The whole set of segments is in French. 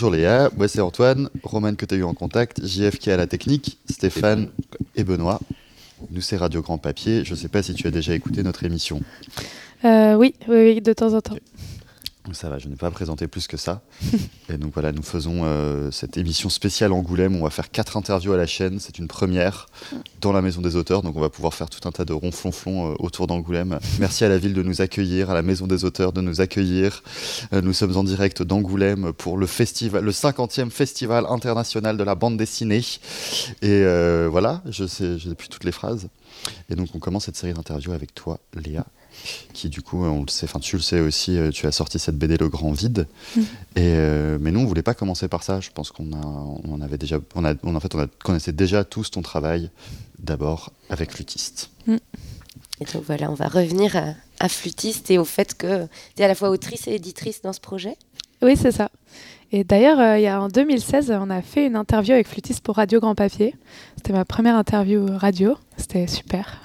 Bonjour Léa, moi c'est Antoine, Roman que tu as eu en contact, JF qui est à la technique, Stéphane et Benoît. Nous c'est Radio Grand Papier, je ne sais pas si tu as déjà écouté notre émission. Euh, oui, oui, oui, de temps en temps. Ça va, je n'ai pas présenté plus que ça. et donc voilà, nous faisons euh, cette émission spéciale Angoulême. On va faire quatre interviews à la chaîne. C'est une première dans la Maison des Auteurs. Donc on va pouvoir faire tout un tas de ronflonflons euh, autour d'Angoulême. Merci à la ville de nous accueillir, à la Maison des Auteurs de nous accueillir. Euh, nous sommes en direct d'Angoulême pour le festival, le 50e Festival international de la bande dessinée. Et voilà, je sais, j'ai depuis toutes les phrases. Et donc on commence cette série d'interviews avec toi, Léa qui du coup, on le sait, enfin tu le sais aussi, euh, tu as sorti cette BD Le Grand Vide. Mm. Et, euh, mais nous, on voulait pas commencer par ça. Je pense qu'on a, on avait déjà, on a, en fait, on a, connaissait déjà tous ton travail. D'abord avec Flûtiste. Mm. Et donc voilà, on va revenir à, à Flûtiste et au fait que tu es à la fois autrice et éditrice dans ce projet. Oui, c'est ça. Et d'ailleurs, euh, il y a en 2016, on a fait une interview avec Flûtiste pour Radio Grand Papier. C'était ma première interview radio. C'était super.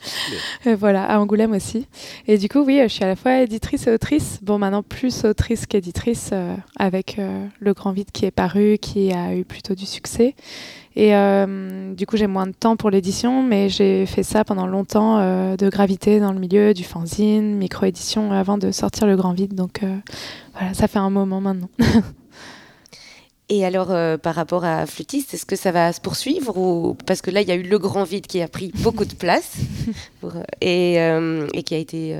voilà, à Angoulême aussi. Et du coup, oui, je suis à la fois éditrice et autrice. Bon, maintenant plus autrice qu'éditrice euh, avec euh, Le Grand Vide qui est paru, qui a eu plutôt du succès. Et du coup, j'ai moins de temps pour l'édition, mais j'ai fait ça pendant longtemps de gravité dans le milieu du fanzine, micro-édition avant de sortir Le Grand Vide. Donc voilà, ça fait un moment maintenant. Et alors, euh, par rapport à Flûtiste, est-ce que ça va se poursuivre ou... Parce que là, il y a eu le grand vide qui a pris beaucoup de place euh, et, euh, et, qui a été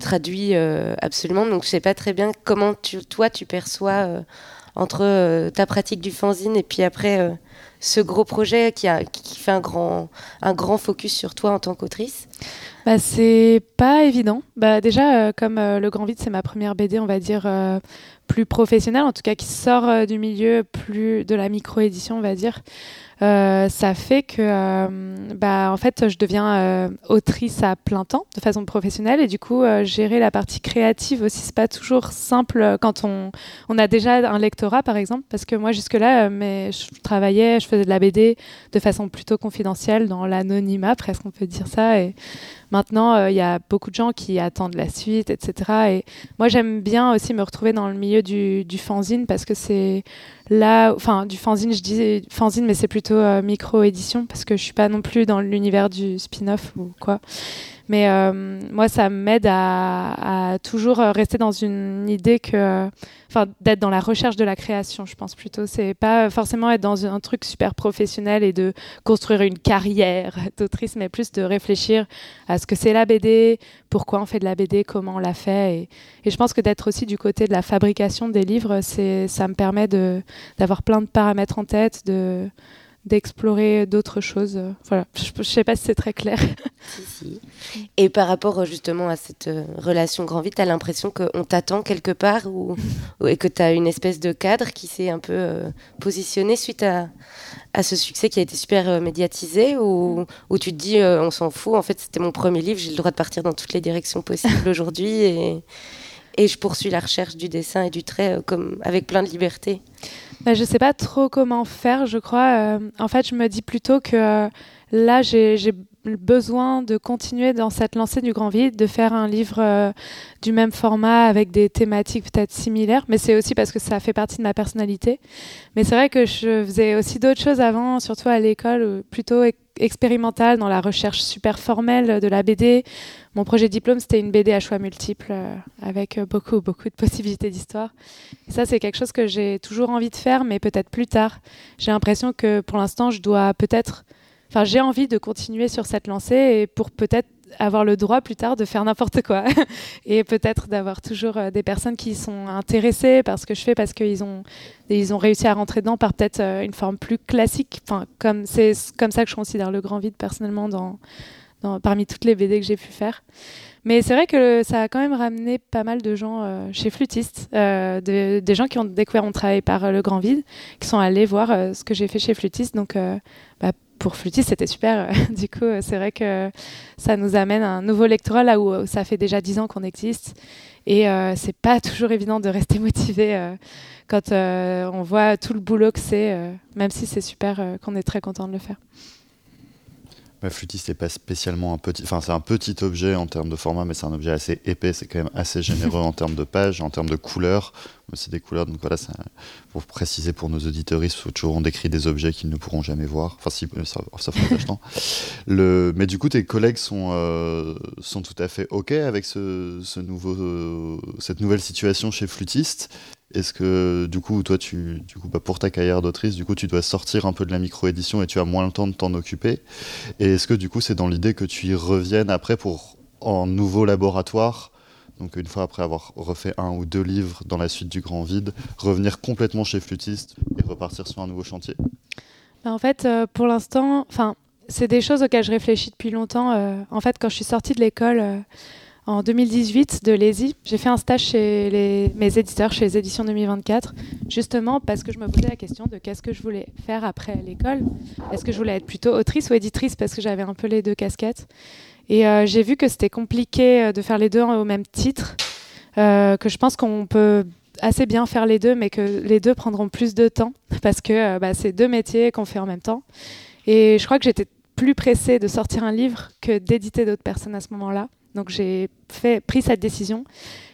traduit absolument. Donc, je ne sais pas très bien comment tu, toi, tu perçois entre ta pratique du fanzine et puis après ce gros projet qui, fait un grand, un grand focus sur toi en tant qu'autrice bah, C'est pas évident. Bah, déjà, euh, comme euh, Le Grand Vide, c'est ma première BD, on va dire, euh, plus professionnelle, en tout cas qui sort du milieu plus de la micro-édition, on va dire. Euh, ça fait que euh, bah, en fait, je deviens euh, autrice à plein temps, de façon professionnelle, et du coup, gérer la partie créative aussi, c'est pas toujours simple quand on, on a déjà un lectorat, par exemple, parce que moi, jusque-là, mais je travaillais, je faisais de la BD de façon plutôt confidentielle, dans l'anonymat, presque on peut dire ça, et maintenant, il y a beaucoup de gens qui attendent la suite, etc. Et moi, j'aime bien aussi me retrouver dans le milieu du, du fanzine parce que c'est là, enfin, du fanzine, je dis fanzine, mais c'est plutôt euh, micro-édition parce que je suis pas non plus dans l'univers du spin-off ou quoi. Mais euh, moi, ça m'aide à, toujours rester dans une idée que, enfin, d'être dans la recherche de la création, je pense plutôt. C'est pas forcément être dans un truc super professionnel et de construire une carrière d'autrice, mais plus de réfléchir à ce que c'est la BD, pourquoi on fait de la BD, comment on la fait. Et, je pense que d'être aussi du côté de la fabrication des livres, ça me permet d'avoir plein de paramètres en tête, de d'explorer d'autres choses. Voilà, je ne sais pas si c'est très clair. Si, si. Et par rapport justement à cette euh, relation grand vide, tu as l'impression qu'on t'attend quelque part ou, et que tu as une espèce de cadre qui s'est un peu euh, positionné suite à, à ce succès qui a été super euh, médiatisé ou, ou tu te dis on s'en fout, en fait c'était mon premier livre, j'ai le droit de partir dans toutes les directions possibles aujourd'hui et, et je poursuis la recherche du dessin et du trait comme, avec plein de liberté bah, je ne sais pas trop comment faire, je crois. Euh, en fait, je me dis plutôt que euh, là, j'ai besoin de continuer dans cette lancée du grand vide, de faire un livre euh, du même format avec des thématiques peut-être similaires, mais c'est aussi parce que ça fait partie de ma personnalité. Mais c'est vrai que je faisais aussi d'autres choses avant, surtout à l'école, plutôt expérimentale dans la recherche super formelle de la BD. Mon projet de diplôme, c'était une BD à choix multiples euh, avec beaucoup, beaucoup de possibilités d'histoire. Ça, c'est quelque chose que j'ai toujours envie de faire, mais peut-être plus tard. J'ai l'impression que pour l'instant, je dois peut-être Enfin, j'ai envie de continuer sur cette lancée et pour peut-être avoir le droit plus tard de faire n'importe quoi. Et peut-être d'avoir toujours euh, des personnes qui sont intéressées par ce que je fais parce qu'ils ont ils ont réussi à rentrer dedans par peut-être euh, une forme plus classique. Enfin comme c'est comme ça que je considère le grand vide personnellement dans, parmi toutes les BD que j'ai pu faire. Mais c'est vrai que ça a quand même ramené pas mal de gens euh, chez Flûtiste, des gens qui ont découvert mon travail par Le Grand Vide, qui sont allés voir ce que j'ai fait chez Flûtiste. Donc, bah, pour flûtiste, c'était super. du coup, c'est vrai que ça nous amène à un nouveau lectorat là où ça fait déjà dix ans qu'on existe. Et euh, c'est pas toujours évident de rester motivé euh, quand euh, on voit tout le boulot que c'est, même si c'est super qu'on est très content de le faire. Ma flûtiste n'est pas spécialement un petit. Enfin, c'est un petit objet en termes de format, mais c'est un objet assez épais. C'est quand même assez généreux en termes de pages, en termes de couleurs. C'est des couleurs, donc voilà, pour préciser pour nos auditeurs, toujours on décrit des objets qu'ils ne pourront jamais voir. Enfin, si, sauf en achetant. Le... Mais du coup, tes collègues sont, euh, sont tout à fait OK avec ce nouveau, euh, cette nouvelle situation chez Flûtiste? Est-ce que du coup, toi, tu, du coup, bah, pour ta carrière d'autrice, du coup, tu dois sortir un peu de la micro-édition et tu as moins le temps de t'en occuper Et est-ce que du coup, c'est dans l'idée que tu y reviennes après pour en nouveau laboratoire donc une fois après avoir refait un ou deux livres dans la suite du Grand Vide, revenir complètement chez Flûtiste et repartir sur un nouveau chantier? Bah, En fait, euh, pour l'instant, enfin, c'est des choses auxquelles je réfléchis depuis longtemps. Euh, en fait, quand je suis sortie de l'école, euh, en 2018 de l'ESI. J'ai fait un stage chez mes éditeurs, chez les éditions 2024, justement parce que je me posais la question de qu'est-ce que je voulais faire après l'école. Est-ce que je voulais être plutôt autrice ou éditrice parce que j'avais un peu les deux casquettes. Et euh, j'ai vu que c'était compliqué euh, de faire les deux au même titre, euh, que je pense qu'on peut assez bien faire les deux, mais que les deux prendront plus de temps parce que bah, c'est deux métiers qu'on fait en même temps. Et je crois que j'étais plus pressée de sortir un livre que d'éditer d'autres personnes à ce moment-là. Donc j'ai pris cette décision.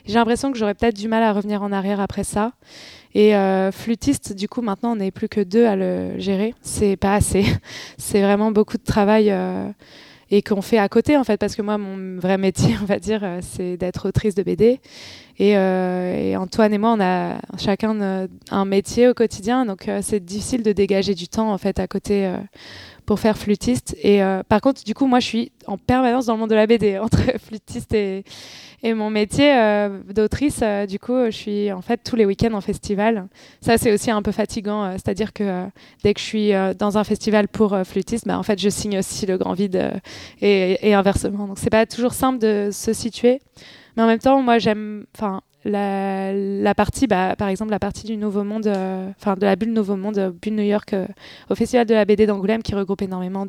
J'ai l'impression que j'aurais peut-être du mal à revenir en arrière après ça. Et euh, flûtiste, du coup, maintenant, on n'est plus que deux à le gérer. C'est pas assez. C'est vraiment beaucoup de travail euh, et qu'on fait à côté, en fait, parce que moi, mon vrai métier, on va dire, euh, c'est d'être autrice de BD. Et, et, Antoine et moi, on a chacun un métier au quotidien, donc c'est difficile de dégager du temps, en fait, à côté pour faire flûtiste. Et euh, par contre, du coup, moi, je suis en permanence dans le monde de la BD, entre flûtiste et, et mon métier euh, d'autrice. Euh, du coup, je suis en fait tous les week-ends en festival. Ça, c'est aussi un peu fatigant. C'est-à-dire que dès que je suis dans un festival pour flûtiste, bah, en fait, je signe aussi le grand vide et, et, inversement. Donc, c'est pas toujours simple de se situer. Mais en même temps, moi, j'aime. Enfin, la, partie, bah, par exemple, la partie du Nouveau Monde, euh, enfin de la bulle Nouveau Monde, euh, bulle New York, euh, au Festival de la BD d'Angoulême, qui regroupe énormément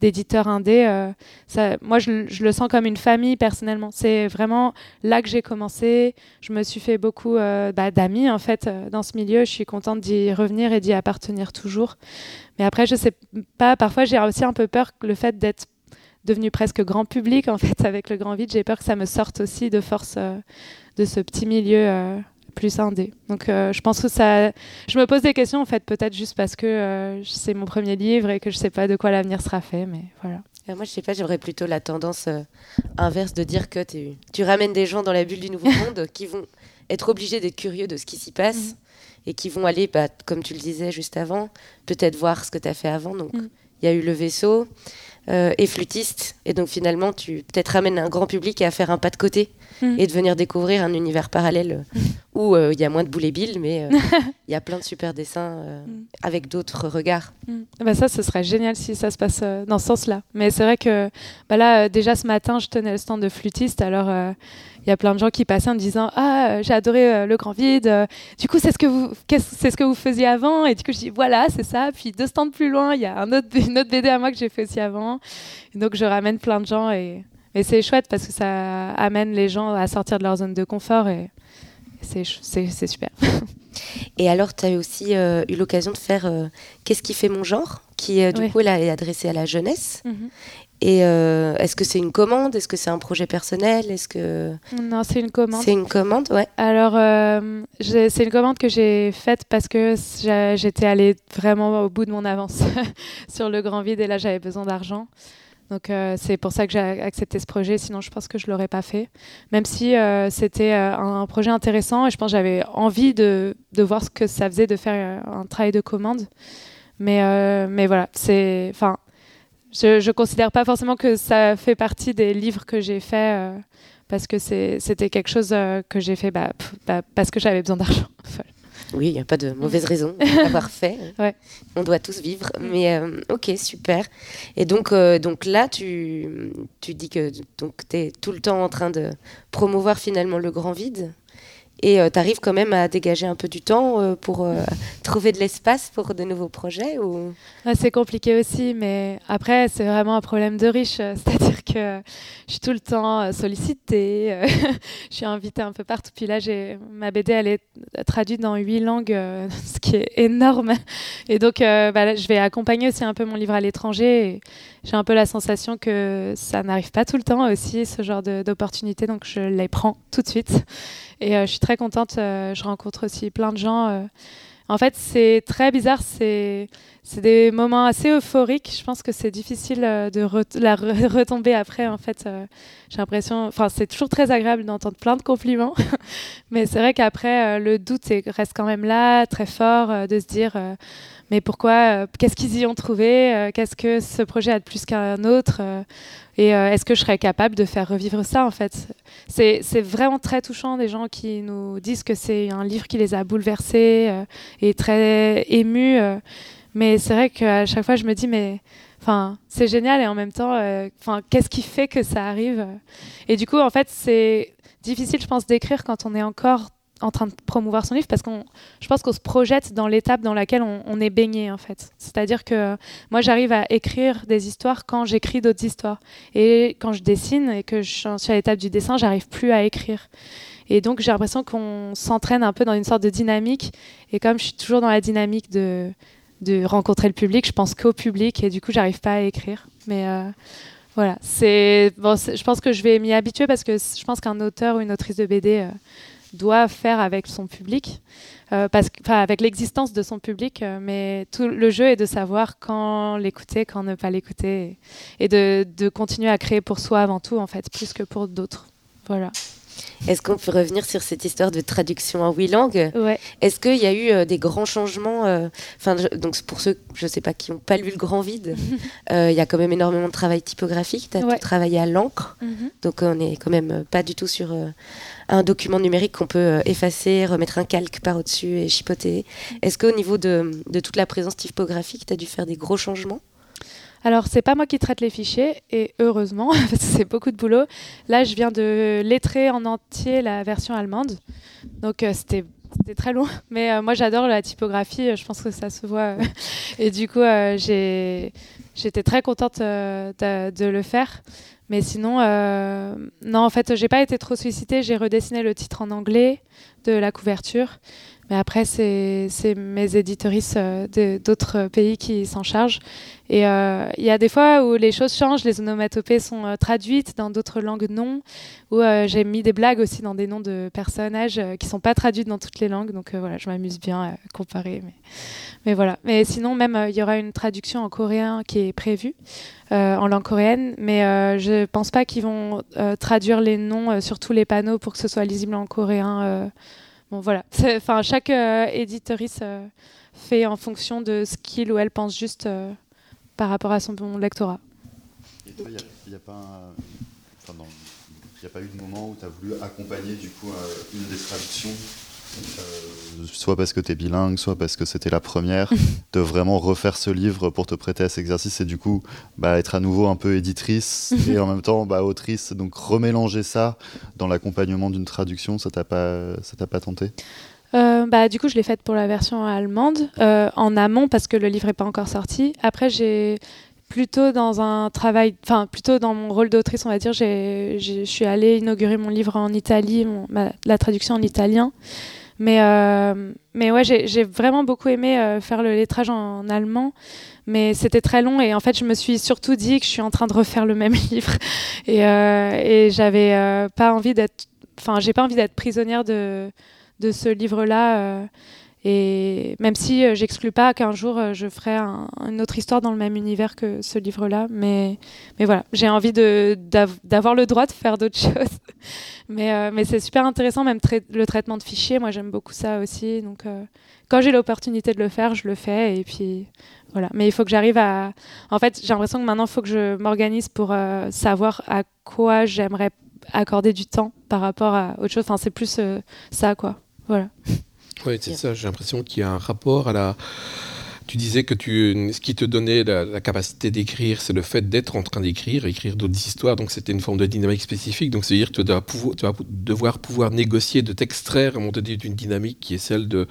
d'éditeurs indés. ça, moi, je, je, le sens comme une famille personnellement. C'est vraiment là que j'ai commencé. Je me suis fait beaucoup bah, d'amis en fait dans ce milieu. Je suis contente d'y revenir et d'y appartenir toujours. Mais après, je sais pas. Parfois, j'ai aussi un peu peur que le fait d'être devenu presque grand public en fait avec le grand vide j'ai peur que ça me sorte aussi de force de ce petit milieu euh, plus indé. Donc euh, je pense que ça... Je me pose des questions en fait, peut-être juste parce que euh, c'est mon premier livre et que je sais pas de quoi l'avenir sera fait, mais voilà. Moi, je sais pas, j'aurais plutôt la tendance inverse de dire que tu ramènes des gens dans la bulle du Nouveau Monde qui vont être obligés d'être curieux de ce qui s'y passe mhm. et qui vont aller, bah, comme tu le disais juste avant, peut-être voir ce que tu as fait avant. Donc, mhm. il y a eu le vaisseau et flûtiste. Et donc, finalement, tu peut-être ramènes un grand public à faire un pas de côté et de venir découvrir un univers parallèle euh, où euh, il y a moins de boulet billes, mais euh, il y a plein de super dessins mm. avec d'autres regards. Bah ça, ce serait génial si ça se passe dans ce sens-là. Mais c'est vrai que bah là, déjà ce matin, je tenais le stand de flûtiste, alors il y a plein de gens qui passaient en me disant ah j'ai adoré le grand vide du coup c'est ce que vous c'est ce que vous faisiez avant? Et du coup je dis voilà c'est ça puis deux stands plus loin il y a un autre une autre BD à moi que j'ai fait aussi avant et donc je ramène plein de gens et et c'est chouette parce que ça amène les gens à sortir de leur zone de confort et c'est super. Et alors, tu as aussi euh, eu l'occasion de faire euh, Qu'est-ce qui fait mon genre qui, euh, du coup, là, est adressé à la jeunesse. Mhm. Et est-ce que c'est une commande? Est-ce que c'est un projet personnel? Est-ce que non, c'est une commande. C'est une commande, ouais. Alors, c'est une commande que j'ai faite parce que j'étais allée vraiment au bout de mon avance sur le grand vide et là j'avais besoin d'argent. Donc euh, c'est pour ça que j'ai accepté ce projet, sinon je pense que je ne l'aurais pas fait. Même si euh, c'était euh, un, projet intéressant et je pense que j'avais envie de, de, voir ce que ça faisait de faire un travail de commande. Mais, mais voilà, c'est, enfin, je ne considère pas forcément que ça fait partie des livres que j'ai faits parce que c'était quelque chose que j'ai fait bah, bah, parce que j'avais besoin d'argent. Oui, il n'y a pas de mauvaise raison d'avoir fait. On doit tous vivre. Mm. Mais euh, ok, super. Et donc, euh, donc là, tu, tu dis que tu es tout le temps en train de promouvoir finalement le grand vide. Et tu arrives quand même à dégager un peu du temps pour trouver de l'espace pour de nouveaux projets ou... C'est compliqué aussi, mais après, c'est vraiment un problème de riche. C'est-à-dire que je suis tout le temps sollicitée, je suis invitée un peu partout. Puis là, ma BD, elle est traduite dans huit langues, ce qui est énorme. Et donc, bah, je vais accompagner aussi un peu mon livre à l'étranger. J'ai un peu la sensation que ça n'arrive pas tout le temps aussi, ce genre d'opportunités. Donc, je les prends tout de suite. Et je suis très contente. je rencontre aussi plein de gens en fait, c'est très bizarre. C'est des moments assez euphoriques. Je pense que c'est difficile euh, de la retomber après. En fait, euh, j'ai l'impression. Enfin, c'est toujours très agréable d'entendre plein de compliments, mais c'est vrai qu'après, euh, le doute reste quand même là, très fort, de se dire. Mais pourquoi Qu'est-ce qu'ils y ont trouvé Qu'est-ce que ce projet a de plus qu'un autre et euh, est-ce que je serais capable de faire revivre ça, en fait? C'est vraiment très touchant, des gens qui nous disent que c'est un livre qui les a bouleversés euh, et très émus. Euh. mais c'est vrai qu'à chaque fois, je me dis, mais enfin, c'est génial et en même temps, qu'est-ce qui fait que ça arrive? Et du coup, en fait, c'est difficile, je pense, d'écrire quand on est encore en train de promouvoir son livre parce qu'on, je pense qu'on se projette dans l'étape dans laquelle on, est baigné en fait. C'est-à-dire que moi j'arrive à écrire des histoires quand j'écris d'autres histoires et quand je dessine et que je suis à l'étape du dessin, j'arrive plus à écrire. Et donc j'ai l'impression qu'on s'entraîne un peu dans une sorte de dynamique et comme je suis toujours dans la dynamique de de rencontrer le public, je pense qu'au public et du coup j'arrive pas à écrire. Mais euh, voilà, c'est bon, je pense que je vais m'y habituer parce que je pense qu'un auteur ou une autrice de BD euh, doit faire avec son public, euh, parce avec l'existence de son public, euh, mais tout le jeu est de savoir quand l'écouter, quand ne pas l'écouter, et, de, de, continuer à créer pour soi avant tout, en fait, plus que pour d'autres. Voilà. Est-ce qu'on peut revenir sur cette histoire de traduction en huit langues? Ouais. Est-ce qu'il y a eu euh, des grands changements Enfin, donc pour ceux, je ne sais pas, qui n'ont pas lu le Grand Vide, il y a quand même énormément de travail typographique. Tu as travaillé à l'encre, mhm. donc on n'est quand même pas du tout sur un document numérique qu'on peut euh, effacer, remettre un calque par au-dessus et chipoter. Est-ce qu'au niveau de, toute la présence typographique, tu as dû faire des gros changements? Alors, c'est pas moi qui traite les fichiers, et heureusement, c'est beaucoup de boulot. Là, je viens de lettrer en entier la version allemande. Donc, euh, c'était très long. Mais euh, moi, j'adore la typographie. Je pense que ça se voit. et du coup, j'étais très contente de, le faire. Mais sinon, euh, non, en fait, j'ai pas été trop sollicitée. J'ai redessiné le titre en anglais de la couverture. Mais après, c'est mes éditoristes euh, d'autres pays qui s'en chargent. Et euh, il y a des fois où les choses changent, les onomatopées sont euh, traduites, dans d'autres langues non. Ou j'ai mis des blagues aussi dans des noms de personnages qui sont pas traduites dans toutes les langues. Donc voilà, je m'amuse bien à comparer. Mais, mais voilà. Mais sinon, même, il y aura une traduction en coréen qui est prévue. en langue coréenne, mais je pense pas qu'ils vont traduire les noms sur tous les panneaux pour que ce soit lisible en coréen Bon, voilà. Enfin, chaque euh, éditorice euh, fait en fonction de ce qu'il ou elle pense juste euh, par rapport à son bon lectorat. Il n'y a, pas eu de moment où tu as voulu accompagner du coup une des traductions? Soit parce que tu es bilingue, soit parce que c'était la première, de vraiment refaire ce livre pour te prêter à cet exercice et du coup bah, être à nouveau un peu éditrice et en même temps bah, autrice. Donc remélanger ça dans l'accompagnement d'une traduction, ça t'a pas, ça t'a pas tenté? Euh, bah, du coup, je l'ai faite pour la version allemande, euh, en amont parce que le livre n'est pas encore sorti. Après, j'ai plutôt dans un travail, enfin plutôt dans mon rôle d'autrice, on va dire, je suis allée inaugurer mon livre en Italie, la traduction en italien. Mais, euh, mais ouais, j'ai vraiment beaucoup aimé euh, faire le lettrage en, allemand, mais c'était très long et en fait, je me suis surtout dit que je suis en train de refaire le même livre et, euh, et j'avais pas envie d'être, enfin, j'ai pas envie d'être prisonnière de, de ce livre-là. Et même si euh, j'exclus pas qu'un jour euh, je ferai une autre histoire dans le même univers que ce livre-là, mais, voilà, j'ai envie d'avoir le droit de faire d'autres choses. mais, euh, mais c'est super intéressant, même le traitement de fichiers, moi j'aime beaucoup ça aussi. Donc quand j'ai l'opportunité de le faire, je le fais. Et puis voilà. Mais il faut que j'arrive à. En fait, j'ai l'impression que maintenant il faut que je m'organise pour savoir à quoi j'aimerais accorder du temps par rapport à autre chose. Enfin, c'est plus ça, quoi. Voilà. Oui, c'est ça. J'ai l'impression qu'il y a un rapport à la Tu disais que tu, ce qui te donnait la, capacité d'écrire, c'est le fait d'être en train d'écrire, écrire d'autres histoires. Donc c'était une forme de dynamique spécifique. Donc c'est-à-dire que tu vas, devoir pouvoir négocier, de t'extraire à donné d'une dynamique qui est celle de,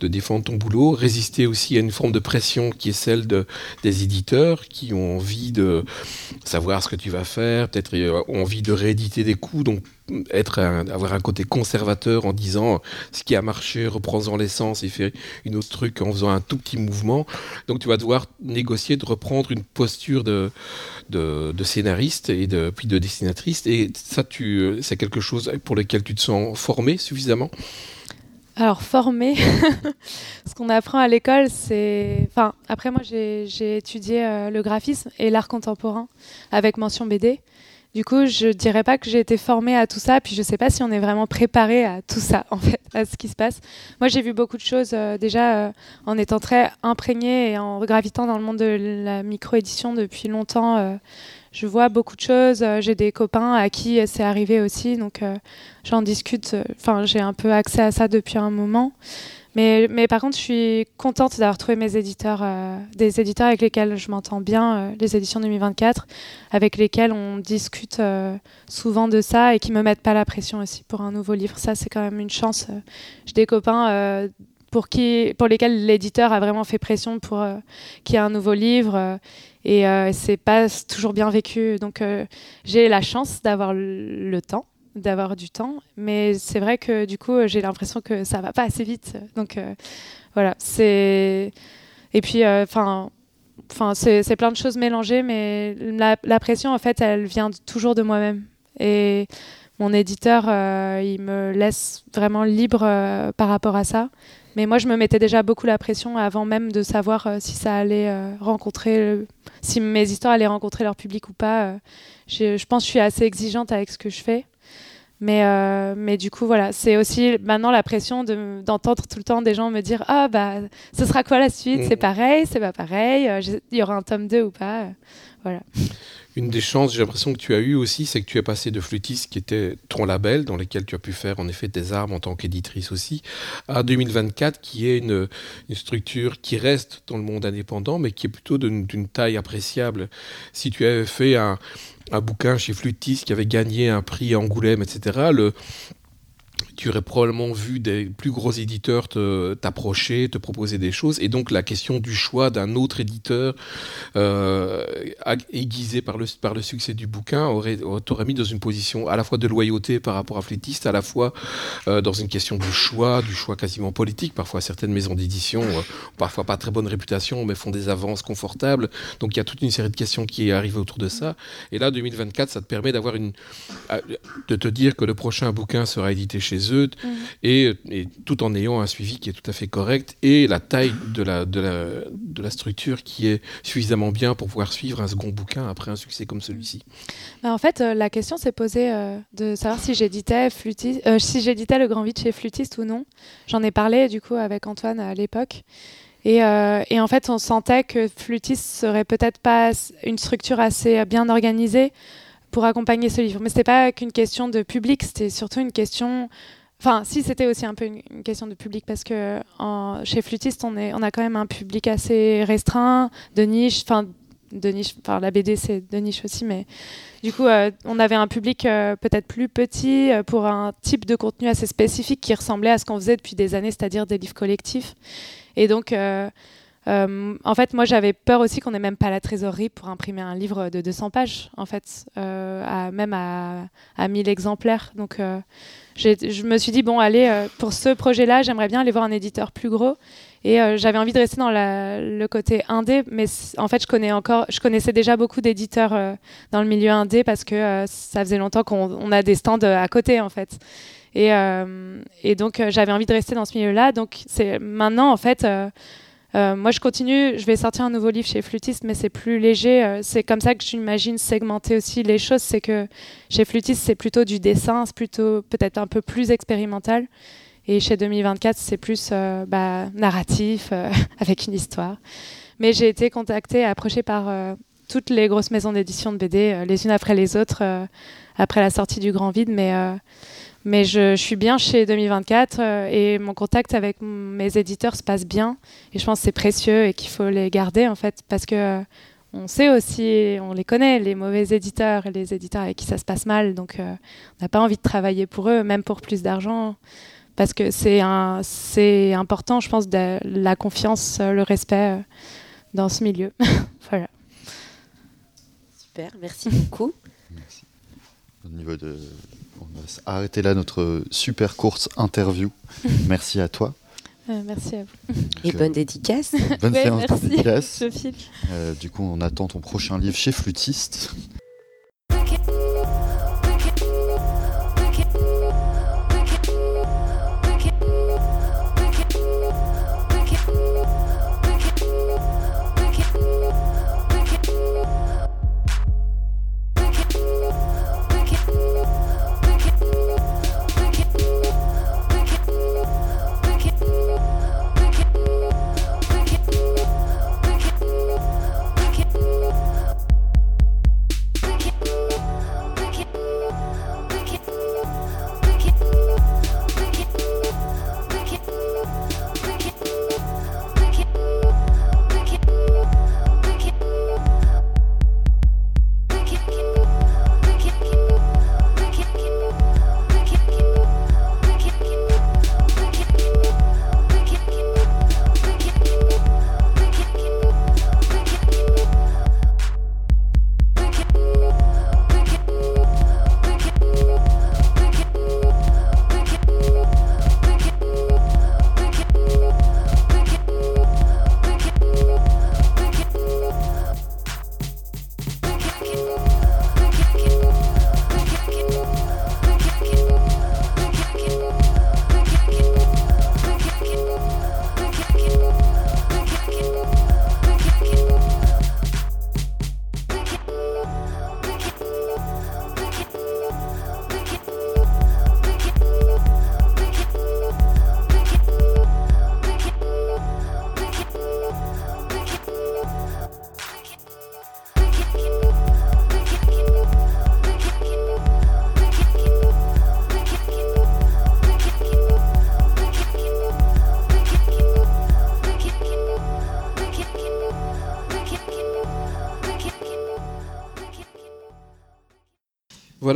de, défendre ton boulot, résister aussi à une forme de pression qui est celle de, des éditeurs qui ont envie de savoir ce que tu vas faire, peut-être euh, ont envie de rééditer des coups. Être avoir un côté conservateur en disant ce qui a marché, reprends-en l'essence et fais une autre truc en faisant un tout petit mouvement. Donc tu vas devoir négocier de reprendre une posture de, de, scénariste et de, puis de dessinatrice. Et ça, tu, c'est quelque chose pour lequel tu te sens formé suffisamment? Alors, formé, ce qu'on apprend à l'école, c'est. Enfin, après, moi, j'ai étudié euh, le graphisme et l'art contemporain avec mention BD. Du coup, je dirais pas que j'ai été formée à tout ça, puis je sais pas si on est vraiment préparé à tout ça, en fait, à ce qui se passe. Moi, j'ai vu beaucoup de choses euh, déjà euh, en étant très imprégnée et en gravitant dans le monde de la micro-édition depuis longtemps. Euh, je vois beaucoup de choses. j'ai des copains à qui c'est arrivé aussi, donc j'en discute. Enfin, j'ai un peu accès à ça depuis un moment. Mais, par contre, je suis contente d'avoir trouvé mes éditeurs, euh, des éditeurs avec lesquels je m'entends bien, euh, les éditions 2024, avec lesquels on discute euh, souvent de ça et qui me mettent pas la pression aussi pour un nouveau livre. Ça, c'est quand même une chance. J'ai des copains pour, pour lesquels l'éditeur a vraiment fait pression pour qu'il y ait un nouveau livre. et c'est pas toujours bien vécu. Donc, j'ai la chance d'avoir le temps d'avoir du temps. Mais c'est vrai que du coup, j'ai l'impression que ça va pas assez vite. Donc euh, voilà, c'est. Et puis, euh, enfin. Enfin, c'est plein de choses mélangées, mais la, pression, en fait, elle vient toujours de moi-même. Et mon éditeur, euh, il me laisse vraiment libre par rapport à ça. Mais moi, je me mettais déjà beaucoup la pression avant même de savoir si ça allait rencontrer, si mes histoires allaient rencontrer leur public ou pas. je pense que je suis assez exigeante avec ce que je fais. Mais, euh, mais du coup, voilà, c'est aussi maintenant la pression d'entendre tout le temps des gens me dire Ah, bah, ce sera quoi la suite? C'est mm. pareil, c'est pas pareil, euh, il y aura un tome 2 ou pas. voilà. Une des chances, j'ai l'impression que tu as eu aussi, c'est que tu es passé de flûtiste, qui était ton label, dans lequel tu as pu faire en effet tes armes en tant qu'éditrice aussi, à 2024, qui est une, une, structure qui reste dans le monde indépendant, mais qui est plutôt d'une taille appréciable. Si tu avais fait un, un bouquin chez Flutis qui avait gagné un prix à Angoulême, etc. tu aurais probablement vu des plus gros éditeurs t'approcher, te, proposer des choses. Et donc la question du choix d'un autre éditeur euh, aiguisé par le, par le succès du bouquin aurait, t'aurait mis dans une position à la fois de loyauté par rapport à Flétiste, à la fois euh, dans une question du choix, du choix quasiment politique. Parfois certaines maisons d'édition, euh, parfois pas très bonne réputation, mais font des avances confortables. Donc il y a toute une série de questions qui arrivent autour de ça. Et là, 2024, ça te permet d'avoir une, euh, de te dire que le prochain bouquin sera édité chez eux, mhm. et, tout en ayant un suivi qui est tout à fait correct, et la taille de la, de la, de la structure qui est suffisamment bien pour pouvoir suivre un second bouquin après un succès comme celui-ci. Bah, en fait, euh, la question s'est posée euh, de savoir si j'éditais euh, si j'éditais le Grand Vide chez Flutiste ou non. J'en ai parlé du coup avec Antoine à l'époque. Et, et, en fait, on sentait que Flutiste serait peut-être pas une structure assez bien organisée pour accompagner ce livre. Mais ce n'était pas qu'une question de public, c'était surtout une question. Enfin, si c'était aussi un peu une, question de public parce que en, chez Flutiste, on, est, on a quand même un public assez restreint, de niche. Enfin, de niche. Enfin, la BD c'est de niche aussi, mais du coup, euh, on avait un public euh, peut-être plus petit euh, pour un type de contenu assez spécifique qui ressemblait à ce qu'on faisait depuis des années, c'est-à-dire des livres collectifs. Et donc euh, en fait, moi, j'avais peur aussi qu'on n'ait même pas la trésorerie pour imprimer un livre de 200 pages, en fait, euh, même à, à, 1000 exemplaires. Donc, euh, je me suis dit, bon, allez, pour ce projet-là, j'aimerais bien aller voir un éditeur plus gros. Et j'avais envie de rester dans le côté indé, mais en fait, je connaissais déjà beaucoup d'éditeurs dans le milieu indé parce que ça faisait longtemps qu'on a des stands à côté, en fait. Et, et donc, j'avais envie de rester dans ce milieu-là. Donc, c'est maintenant, en fait euh, moi, je continue, je vais sortir un nouveau livre chez Flutiste, mais c'est plus léger. Euh, c'est comme ça que j'imagine segmenter aussi les choses. C'est que chez Flutiste, c'est plutôt du dessin, c'est plutôt peut-être un peu plus expérimental. Et chez 2024, c'est plus euh, bah, narratif, avec une histoire. Mais j'ai été contactée, approchée par toutes les grosses maisons d'édition de BD, les unes après les autres, après la sortie du Grand Vide. Mais, mais je, suis bien chez 2024 et mon contact avec mes éditeurs se passe bien. Et je pense que c'est précieux et qu'il faut les garder, en fait, parce que on sait aussi, on les connaît, les mauvais éditeurs et les éditeurs avec qui ça se passe mal. Donc, on n'a pas envie de travailler pour eux, même pour plus d'argent parce que c'est important, je pense, de la confiance, euh, le respect euh, dans ce milieu. voilà. Super, merci beaucoup. Merci. Au niveau de, on va arrêter là notre super course interview. merci à toi. Euh, merci à vous. Et bonne dédicace. Bonne séance merci. dédicace. Euh, du coup, on attend ton prochain livre chez Flutiste.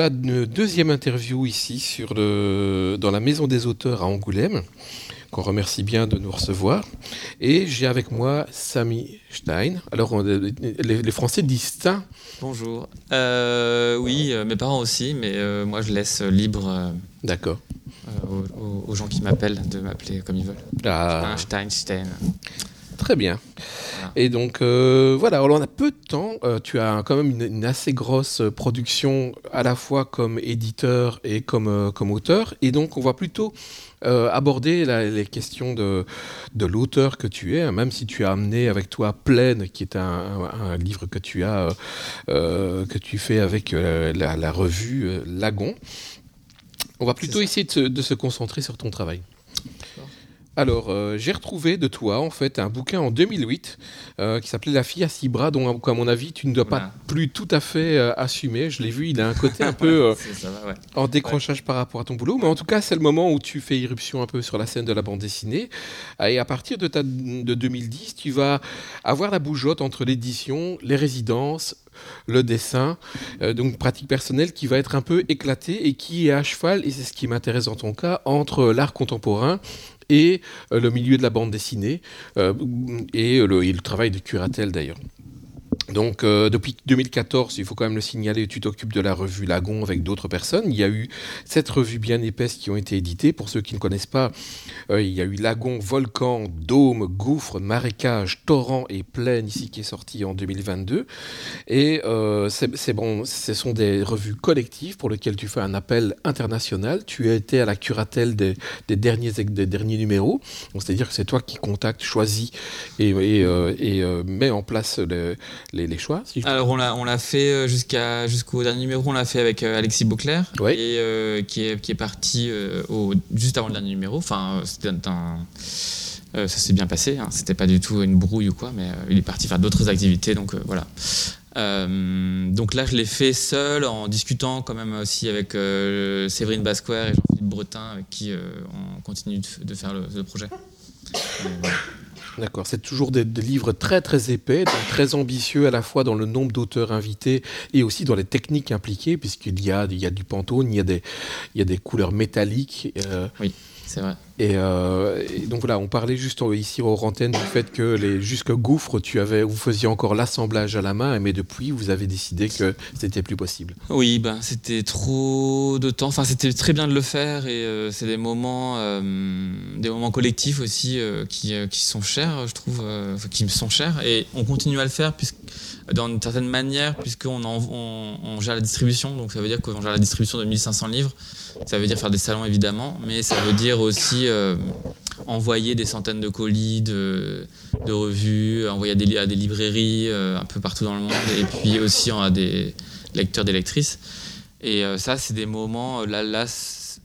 Une deuxième interview ici sur le, dans la Maison des auteurs à Angoulême, qu'on remercie bien de nous recevoir. Et j'ai avec moi Samy Stein. Alors, les, Français disent ça Bonjour. Euh, oui, euh, mes parents aussi, mais euh, moi je laisse libre. D'accord. Aux, gens qui m'appellent de m'appeler comme ils veulent. Ah. Stein, Stein. Très bien. Et donc euh, voilà, alors on a peu de temps. Euh, tu as quand même une, assez grosse production à la fois comme éditeur et comme, euh, comme auteur. Et donc on va plutôt aborder les questions de, de l'auteur que tu es, hein, même si tu as amené avec toi Pleine, qui est un, livre que tu as que tu fais avec la, revue Lagon. On va plutôt essayer de se concentrer sur ton travail. Alors, euh, j'ai retrouvé de toi, en fait, un bouquin en 2008 euh, qui s'appelait La fille à six bras, dont, à mon avis, tu ne dois pas plus tout à fait euh, assumer. Je l'ai vu, il a un côté un peu en décrochage par rapport à ton boulot. Mais en tout cas, c'est le moment où tu fais irruption un peu sur la scène de la bande dessinée. Et à partir de, ta, de 2010, tu vas avoir la bougeotte entre l'édition, les résidences, le dessin, donc pratique personnelle qui va être un peu éclatée et qui est à cheval, et c'est ce qui m'intéresse dans ton cas, entre l'art contemporain et euh, le milieu de la bande dessinée euh, et le, travail de curatelle d'ailleurs. Donc euh, depuis 2014, il faut quand même le signaler, tu t'occupes de la revue Lagon avec d'autres personnes. Il y a eu sept revues bien épaisses qui ont été éditées. Pour ceux qui ne connaissent pas, euh, il y a eu Lagon, Volcan, Dôme, Gouffre, Marécage, Torrent et Plaine ici qui est sorti en 2022. Et euh, c'est bon, ce sont des revues collectives pour lesquelles tu fais un appel international. Tu as été à la curatelle des, derniers, des derniers numéros. C'est-à-dire que c'est toi qui contactes, choisis et, et, et mets en place les les, choix Alors on l'a on l'a fait euh, jusqu'à jusqu'au dernier numéro, on l'a fait avec euh, Alexis Beauclerc, et, euh, qui, est, qui est parti au, juste avant le dernier numéro. Enfin, c'était un, ça s'est bien passé. Hein. C'était pas du tout une brouille ou quoi, mais il est parti faire d'autres activités. Donc voilà. donc là, je l'ai fait seul en discutant quand même aussi avec Séverine Basquer et Jean-Philippe Bretin, avec qui on continue de, faire le, projet. D'accord, c'est toujours des, livres très très épais, très ambitieux à la fois dans le nombre d'auteurs invités et aussi dans les techniques impliquées, puisqu'il y a, il y a du pantone, il y a des, il y a des couleurs métalliques. oui. C'est vrai. Euh, et, donc voilà, on parlait juste ici au Rantaine du fait que les jusque gouffres, tu avais, vous faisiez encore l'assemblage à la main, mais depuis, vous avez décidé que c'était plus possible. Oui, ben c'était trop de temps. Enfin, c'était très bien de le faire et euh, c'est des moments, euh, des moments collectifs aussi qui, qui, sont chers, je trouve, qui me sont chers. Et on continue à le faire puisque dans une certaine manière, puisqu'on on, on gère la distribution. Donc ça veut dire qu'on gère la distribution de 1500 livres. Ça veut dire faire des salons évidemment, mais ça veut dire aussi euh, envoyer des centaines de colis, de, revues, envoyer à des, librairies euh, un peu partout dans le monde, et puis aussi à des lecteurs, des lectrices. Et euh, ça, c'est des moments. Là,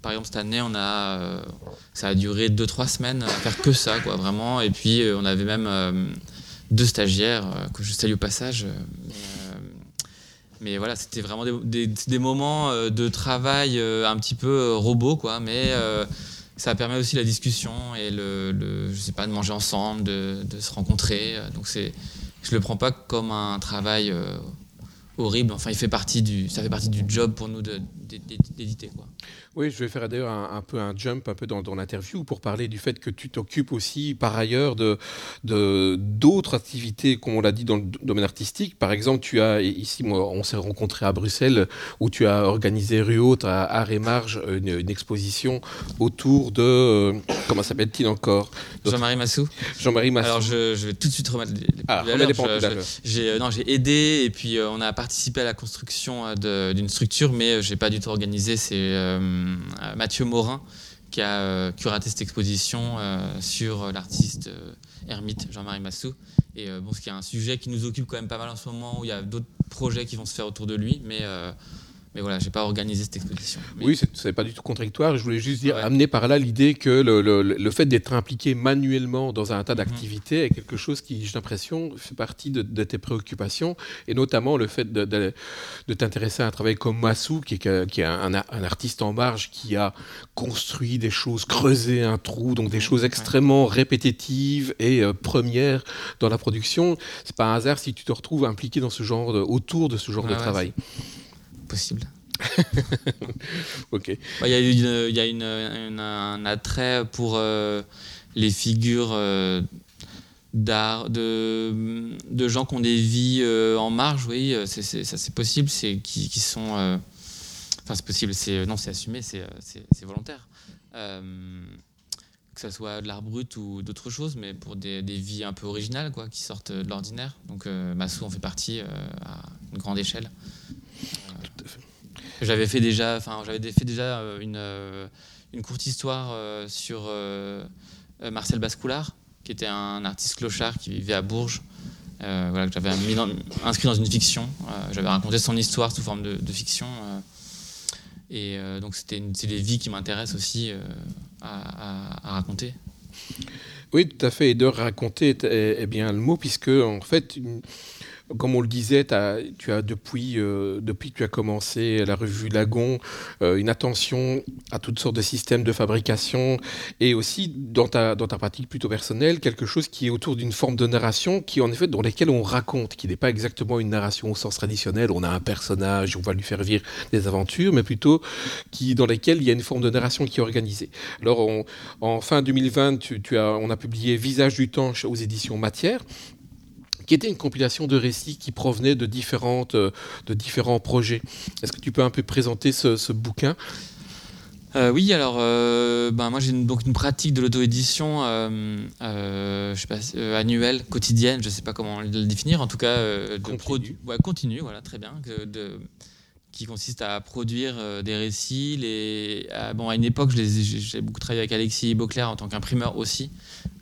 par exemple, cette année, on a, ça a duré 2-3 semaines à faire que ça, quoi, vraiment. Et puis, on avait même deux stagiaires que je salue au passage. Mais voilà, c'était vraiment des, des, moments de travail un petit peu robot, quoi. Mais ça permet aussi la discussion et le, je sais pas, de manger ensemble, de, se rencontrer. Donc c'est, je le prends pas comme un travail horrible. Enfin, il fait partie du, ça fait partie du job pour nous d'éditer, quoi. Oui, je vais faire d'ailleurs un, peu un jump un peu dans, dans l'interview pour parler du fait que tu t'occupes aussi par ailleurs de d'autres activités, comme on l'a dit dans le domaine artistique. Par exemple, tu as ici, moi, on s'est rencontrés à Bruxelles où tu as organisé rue haute à Art et Marge une, exposition autour de euh, comment s'appelle-t-il encore? Jean-Marie Massou. Jean-Marie Massou. Alors je, je, vais tout de suite remettre les, ah, J'ai euh, non, j'ai aidé et puis euh, on a participé à la construction d'une structure, mais j'ai pas du tout organisé. C'est euh, Mathieu Morin qui a euh, curaté cette exposition euh, sur l'artiste ermite Jean-Marie Massou. Et bon, ce qui est un sujet qui nous occupe quand même pas mal en ce moment, où il y a d'autres projets qui vont se faire autour de lui, mais mais voilà, j'ai pas organisé cette exposition. Oui, c'est pas du tout contradictoire. Je voulais juste dire, amener par là l'idée que le, le, fait d'être impliqué manuellement dans un tas mhm. d'activités est quelque chose qui, j'ai l'impression, fait partie de, tes préoccupations, et notamment le fait de, de, t'intéresser à un travail comme Massou, qui est, qui est un, un, artiste en marge, qui a construit des choses, creusé un trou, donc des mhm. choses extrêmement répétitives et euh, premières dans la production. C'est pas un hasard si tu te retrouves impliqué dans ce genre autour de ce genre de travail possible. ok. Bah, il y a, une, y a une, un attrait pour euh, les figures euh, d'art, de, de gens qui ont des vies euh, en marge, oui, c'est, ça c'est possible, c'est qui, qui sont. Enfin, c'est possible, c'est, non, c'est assumé, c'est, c'est, volontaire. que ce soit de l'art brut ou d'autres choses, mais pour des, des, vies un peu originales, quoi, qui sortent de l'ordinaire. Donc, Massou en fait partie à une grande échelle. J'avais fait déjà, enfin, j'avais fait déjà euh, une, euh, une courte histoire euh, sur Marcel Bascoulard, qui était un artiste clochard qui vivait à Bourges. voilà, que j'avais inscrit dans une fiction. j'avais raconté son histoire sous forme de, fiction. et donc, c'était c'est des vies qui m'intéressent aussi à, raconter. Oui, tout à fait. Et de raconter est, bien le mot, puisque en fait, comme on le disait, tu as depuis, euh, depuis que tu as commencé la revue Lagon, euh, une attention à toutes sortes de systèmes de fabrication et aussi dans ta, pratique plutôt personnelle, quelque chose qui est autour d'une forme de narration qui, en effet, dans laquelle on raconte, qui n'est pas exactement une narration au sens traditionnel, on a un personnage, on va lui faire vivre des aventures, mais plutôt qui, dans lesquelles il y a une forme de narration qui est organisée. Alors, en fin 2020, tu, as, on a publié Visage du temps aux éditions Matière qui était une compilation de récits qui provenaient de, différentes, euh, de différents projets. Est-ce que tu peux un peu présenter ce, bouquin? Euh, oui, alors euh, ben moi j'ai une, donc une pratique de l'auto-édition je sais pas, annuelle, quotidienne, je ne sais pas comment le définir, en tout cas de continue. Ouais, continue, voilà, très bien, de, qui consiste à produire des récits. Bon, à une époque, j'ai beaucoup travaillé avec Alexis Beauclerc en tant qu'imprimeur aussi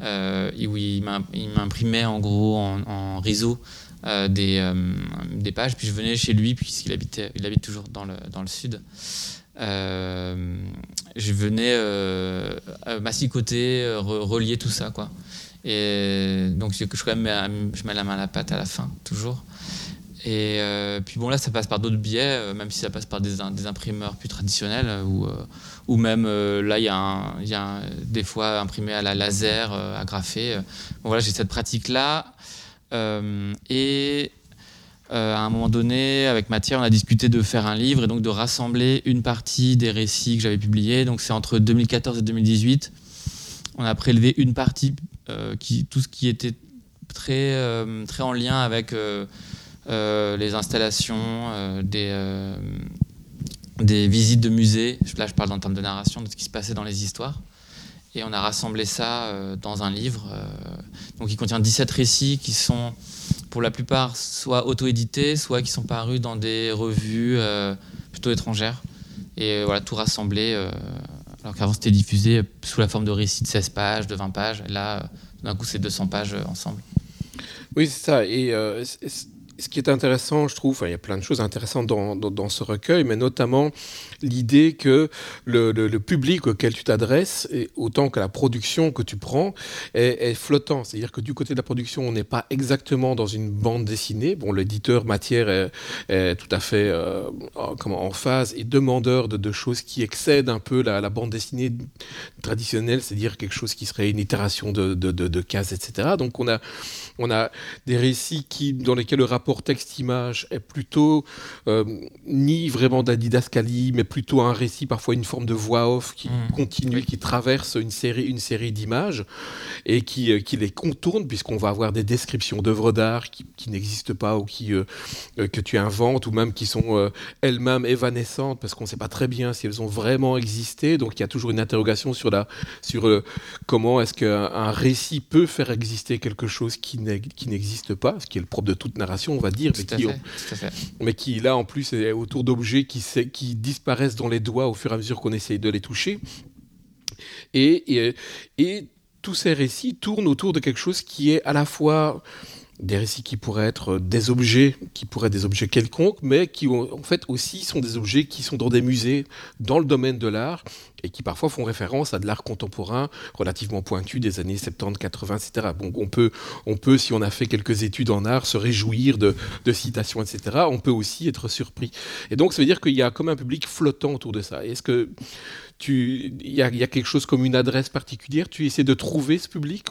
euh, où il m'imprimait en gros en, réseau euh, des, euh, pages, puis je venais chez lui, puisqu'il il habite toujours dans le, sud. je venais massicoter, relier tout ça, quoi. Et donc je, je mets la main à la pâte à la fin, toujours. Et euh, puis bon, là, ça passe par d'autres biais, euh, même si ça passe par des, imprimeurs plus traditionnels, euh, ou, même là, il y a, des fois imprimé à la laser, agrafé. Bon, voilà, j'ai cette pratique-là. et à un moment donné, avec Matière, on a discuté de faire un livre et donc de rassembler une partie des récits que j'avais publiés. Donc c'est entre 2014 et 2018. On a prélevé une partie, tout ce qui était très, très en lien avec les installations, euh, des, euh, des visites de musées. Là, je parle en termes de narration, de ce qui se passait dans les histoires. Et on a rassemblé ça dans un livre. donc, il contient 17 récits qui sont, pour la plupart, soit auto-édités, soit qui sont parus dans des revues plutôt étrangères. Et voilà, tout rassemblé. alors qu'avant, c'était diffusé sous la forme de récits de 16 pages, de 20 pages. Et là, d'un coup, c'est 200 pages ensemble. Oui, c'est ça. Et ce qui est intéressant, je trouve, il y a plein de choses intéressantes dans, ce recueil, mais notamment l'idée que le, public auquel tu t'adresses, autant que la production que tu prends, est, flottant. C'est-à-dire que du côté de la production, on n'est pas exactement dans une bande dessinée. Bon, l'éditeur matière est, tout à fait euh, comment, en phase et demandeur de, de, choses qui excèdent un peu la, la bande dessinée traditionnelle, c'est-à-dire quelque chose qui serait une itération de, de, de, cases, etc. Donc on a, on a des récits qui, dans lesquels le rapport texte-image est plutôt euh, ni vraiment de la didascalie, mais plutôt un récit, parfois une forme de voix off qui mmh. continue, qui traverse une série, une série d'images et qui, euh, qui, les contourne, puisqu'on va avoir des descriptions d'œuvres d'art qui, qui n'existent pas ou qui, euh, que tu inventes, ou même qui sont elles-mêmes évanescentes, parce qu'on ne sait pas très bien si elles ont vraiment existé. Donc il y a toujours une interrogation sur, la, sur comment est-ce qu'un récit peut faire exister quelque chose qui n'existe pas, ce qui est le propre de toute narration on va dire, mais qui, mais qui, là en plus est autour d'objets qui, qui disparaissent dans les doigts au fur et à mesure qu'on essaye de les toucher. Et, et, et, tous ces récits tournent autour de quelque chose qui est à la fois des récits qui pourraient être des objets, qui pourraient être des objets quelconques, mais qui en fait aussi sont des objets qui sont dans des musées, dans le domaine de l'art, et qui parfois font référence à de l'art contemporain relativement pointu des années 70, 80, etc. Bon, on peut, on peut, si on a fait quelques études en art, se réjouir de, citations, etc. On peut aussi être surpris. Et donc, ça veut dire qu'il y a comme un public flottant autour de ça. Est-ce que tu, il y, a, y a quelque chose comme une adresse particulière? Tu essaies de trouver ce public?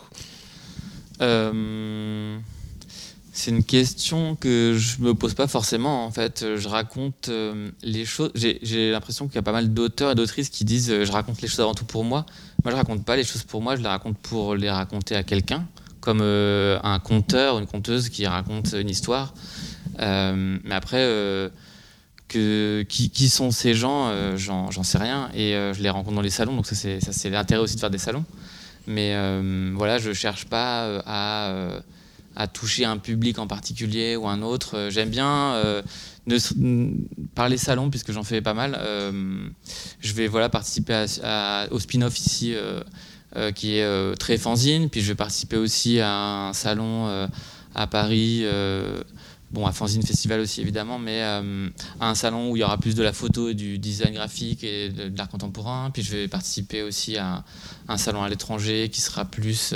Euh... C'est une question que je me pose pas forcément. En fait, je raconte euh, les choses. J'ai l'impression qu'il y a pas mal d'auteurs et d'autrices qui disent euh, je raconte les choses avant tout pour moi. Moi, je raconte pas les choses pour moi. Je les raconte pour les raconter à quelqu'un, comme euh, un conteur, une conteuse qui raconte une histoire. mais après, que, qui, sont ces gens, j'en sais rien. Et je les rencontre dans les salons. Donc ça, c'est l'intérêt aussi de faire des salons. Mais voilà, je cherche pas à à toucher un public en particulier ou un autre. Euh, j'aime bien euh, parler salon puisque j'en fais pas mal. Euh, je vais voilà participer au spin-off ici qui est très fanzine. Puis je vais participer aussi à un salon à Paris. Bon, à Fanzine Festival aussi évidemment, mais à un salon où il y aura plus de la photo du design graphique et de, l'art contemporain. Puis je vais participer aussi à un salon à l'étranger qui sera plus